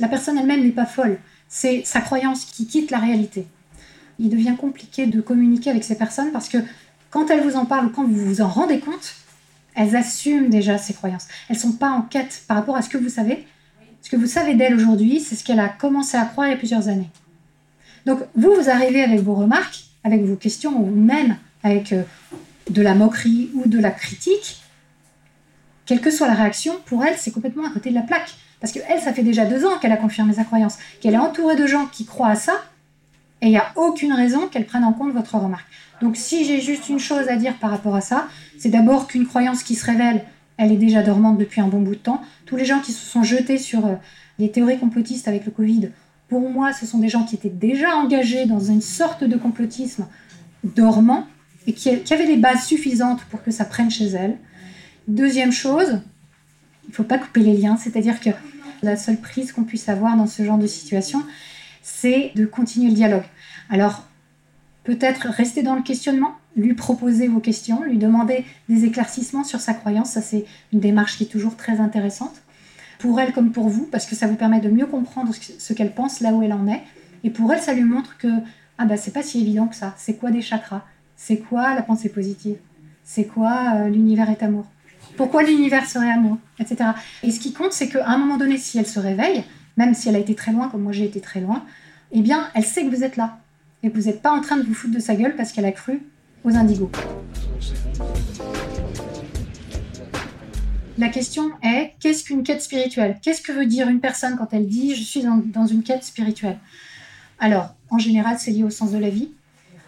[SPEAKER 3] La personne elle-même n'est pas folle, c'est sa croyance qui quitte la réalité. Il devient compliqué de communiquer avec ces personnes parce que quand elles vous en parlent quand vous vous en rendez compte, elles assument déjà ces croyances. Elles ne sont pas en quête par rapport à ce que vous savez. Ce que vous savez d'elle aujourd'hui, c'est ce qu'elle a commencé à croire il y a plusieurs années. Donc vous, vous arrivez avec vos remarques, avec vos questions, ou même avec euh, de la moquerie ou de la critique. Quelle que soit la réaction, pour elle, c'est complètement à côté de la plaque. Parce qu'elle, ça fait déjà deux ans qu'elle a confirmé sa croyance, qu'elle est entourée de gens qui croient à ça, et il n'y a aucune raison qu'elle prenne en compte votre remarque. Donc si j'ai juste une chose à dire par rapport à ça, c'est d'abord qu'une croyance qui se révèle, elle est déjà dormante depuis un bon bout de temps. Tous les gens qui se sont jetés sur euh, les théories complotistes avec le Covid, pour moi, ce sont des gens qui étaient déjà engagés dans une sorte de complotisme dormant et qui, avaient les bases suffisantes pour que ça prenne chez elles. Deuxième chose, il ne faut pas couper les liens, c'est-à-dire que la seule prise qu'on puisse avoir dans ce genre de situation, c'est de continuer le dialogue. Alors, peut-être rester dans le questionnement, lui proposer vos questions, lui demander des éclaircissements sur sa croyance. Ça, c'est une démarche qui est toujours très intéressante. Pour elle comme pour vous, parce que ça vous permet de mieux comprendre ce qu'elle pense, là où elle en est. Et pour elle, ça lui montre que ah bah c'est pas si évident que ça. C'est quoi des chakras? C'est quoi la pensée positive? C'est quoi euh, l'univers est amour? Pourquoi l'univers serait amour? Etc. Et ce qui compte, c'est qu'à un moment donné, si elle se réveille, même si elle a été très loin, comme moi j'ai été très loin, eh bien, elle sait que vous êtes là. Et vous n'êtes pas en train de vous foutre de sa gueule parce qu'elle a cru aux indigos. La question est qu'est-ce qu'une quête spirituelle? Qu'est-ce que veut dire une personne quand elle dit je suis dans, une quête spirituelle? Alors, en général, c'est lié au sens de la vie.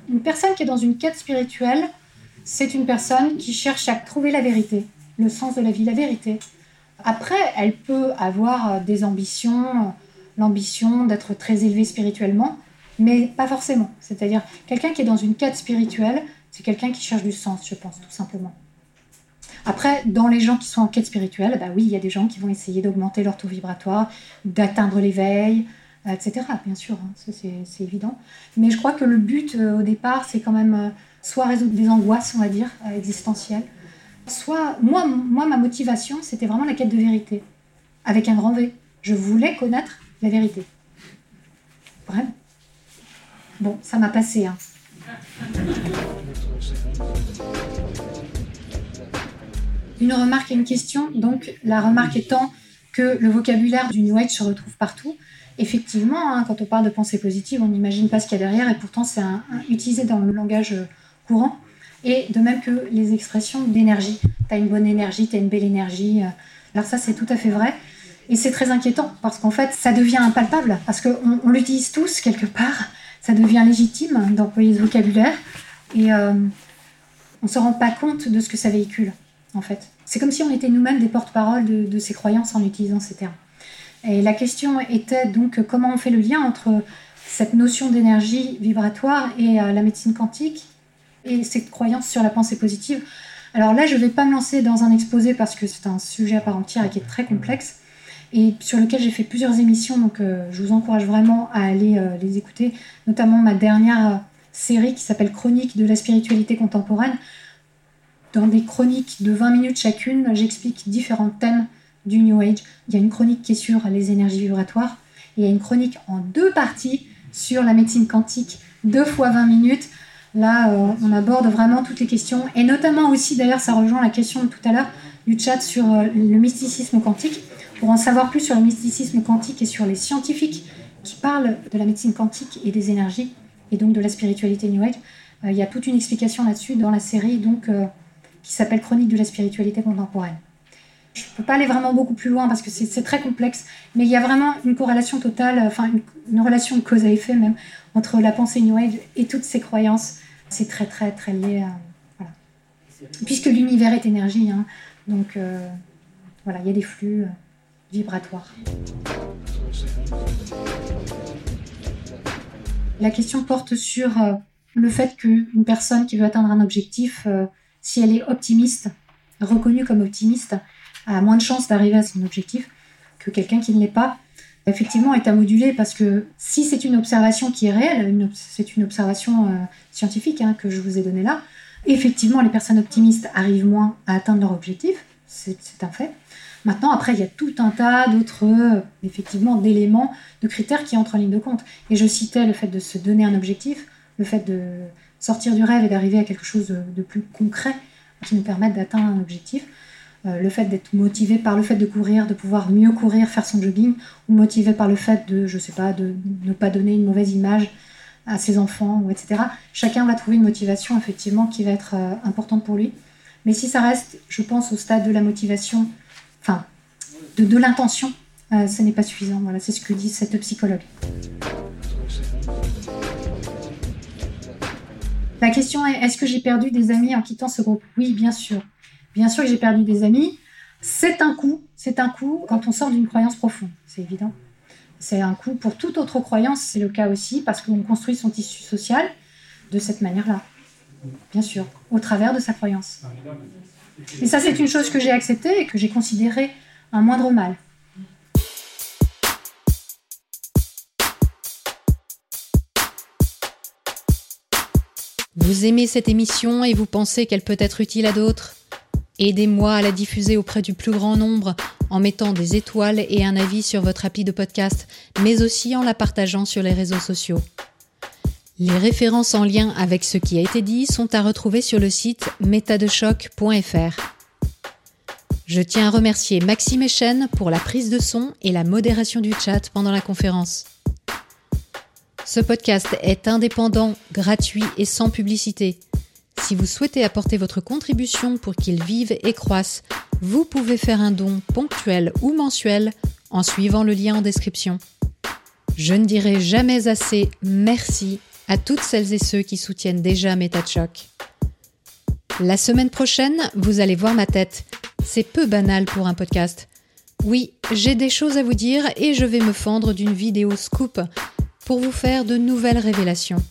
[SPEAKER 3] Une personne qui est dans une quête spirituelle, c'est une personne qui cherche à trouver la vérité, le sens de la vie, la vérité. Après, elle peut avoir des ambitions, l'ambition d'être très élevée spirituellement, mais pas forcément. C'est-à-dire, quelqu'un qui est dans une quête spirituelle, c'est quelqu'un qui cherche du sens, je pense, tout simplement. Après, dans les gens qui sont en quête spirituelle, bah oui, il y a des gens qui vont essayer d'augmenter leur taux vibratoire, d'atteindre l'éveil, etc. Bien sûr, hein, c'est évident. Mais je crois que le but euh, au départ, c'est quand même euh, soit résoudre des angoisses, on va dire, euh, existentielles, soit, moi, moi ma motivation, c'était vraiment la quête de vérité, avec un grand V. Je voulais connaître la vérité. Vraiment. Bon, ça m'a passé. Hein. Une remarque et une question. Donc, la remarque étant que le vocabulaire du New Age se retrouve partout. Effectivement, hein, quand on parle de pensée positive, on n'imagine pas ce qu'il y a derrière et pourtant c'est utilisé dans le langage courant. Et de même que les expressions d'énergie. Tu as une bonne énergie, tu as une belle énergie. Alors ça, c'est tout à fait vrai. Et c'est très inquiétant parce qu'en fait, ça devient impalpable parce qu'on on, l'utilise tous quelque part. Ça devient légitime d'employer ce vocabulaire et euh, on ne se rend pas compte de ce que ça véhicule en fait. C'est comme si on était nous-mêmes des porte-parole de, ces croyances en utilisant ces termes. Et la question était donc comment on fait le lien entre cette notion d'énergie vibratoire et euh, la médecine quantique et cette croyance sur la pensée positive. Alors là, je ne vais pas me lancer dans un exposé parce que c'est un sujet à part entière et qui est très complexe et sur lequel j'ai fait plusieurs émissions. Donc, euh, je vous encourage vraiment à aller euh, les écouter, notamment ma dernière série qui s'appelle Chronique de la spiritualité contemporaine. Dans des chroniques de 20 minutes chacune, j'explique différents thèmes du New Age. Il y a une chronique qui est sur les énergies vibratoires et il y a une chronique en deux parties sur la médecine quantique, deux fois 20 minutes. Là, euh, on aborde vraiment toutes les questions et notamment aussi, d'ailleurs, ça rejoint la question de tout à l'heure du chat sur euh, le mysticisme quantique. Pour en savoir plus sur le mysticisme quantique et sur les scientifiques qui parlent de la médecine quantique et des énergies et donc de la spiritualité New Age, euh, il y a toute une explication là-dessus dans la série donc qui s'appelle Chronique de la spiritualité contemporaine. Je ne peux pas aller vraiment beaucoup plus loin parce que c'est très complexe, mais il y a vraiment une corrélation totale, enfin une, relation cause à effet même entre la pensée New Age et toutes ces croyances. C'est très très très lié voilà. Puisque l'univers est énergie, hein, donc euh, voilà, il y a des flux euh, vibratoires. La question porte sur euh, le fait qu'une personne qui veut atteindre un objectif, si elle est optimiste, reconnue comme optimiste, a moins de chances d'arriver à son objectif que quelqu'un qui ne l'est pas. Effectivement, est à moduler parce que si c'est une observation qui est réelle, c'est une observation euh, scientifique hein, que je vous ai donnée là, effectivement, les personnes optimistes arrivent moins à atteindre leur objectif, c'est un fait. Maintenant, après, il y a tout un tas d'autres, euh, effectivement, d'éléments, de critères qui entrent en ligne de compte. Et je citais le fait de se donner un objectif, le fait de sortir du rêve et d'arriver à quelque chose de plus concret qui nous permette d'atteindre un objectif. Euh, le fait d'être motivé par le fait de courir, de pouvoir mieux courir, faire son jogging, ou motivé par le fait de, je sais pas, de ne pas donner une mauvaise image à ses enfants, ou etc. Chacun va trouver une motivation effectivement qui va être euh, importante pour lui. Mais si ça reste, je pense, au stade de la motivation, enfin, de, l'intention, euh, ce n'est pas suffisant. Voilà, c'est ce que dit cette psychologue. La question est est-ce que j'ai perdu des amis en quittant ce groupe? Oui, bien sûr. Bien sûr que j'ai perdu des amis. C'est un coup, c'est un coup quand on sort d'une croyance profonde, c'est évident. C'est un coup pour toute autre croyance, c'est le cas aussi, parce qu'on construit son tissu social de cette manière-là. Bien sûr, au travers de sa croyance. Et ça, c'est une chose que j'ai acceptée et que j'ai considérée un moindre mal.
[SPEAKER 2] Vous aimez cette émission et vous pensez qu'elle peut être utile à d'autres? Aidez-moi à la diffuser auprès du plus grand nombre en mettant des étoiles et un avis sur votre appli de podcast, mais aussi en la partageant sur les réseaux sociaux. Les références en lien avec ce qui a été dit sont à retrouver sur le site métadechoc.fr. Je tiens à remercier Maxime Echen pour la prise de son et la modération du chat pendant la conférence. Ce podcast est indépendant, gratuit et sans publicité. Si vous souhaitez apporter votre contribution pour qu'il vive et croisse, vous pouvez faire un don ponctuel ou mensuel en suivant le lien en description. Je ne dirai jamais assez merci à toutes celles et ceux qui soutiennent déjà MetaChoc. La semaine prochaine, vous allez voir ma tête. C'est peu banal pour un podcast. Oui, j'ai des choses à vous dire et je vais me fendre d'une vidéo scoop pour vous faire de nouvelles révélations.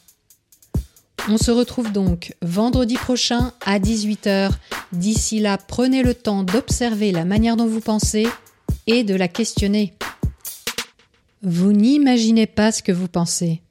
[SPEAKER 2] On se retrouve donc vendredi prochain à 18h. D'ici là, prenez le temps d'observer la manière dont vous pensez et de la questionner. Vous n'imaginez pas ce que vous pensez.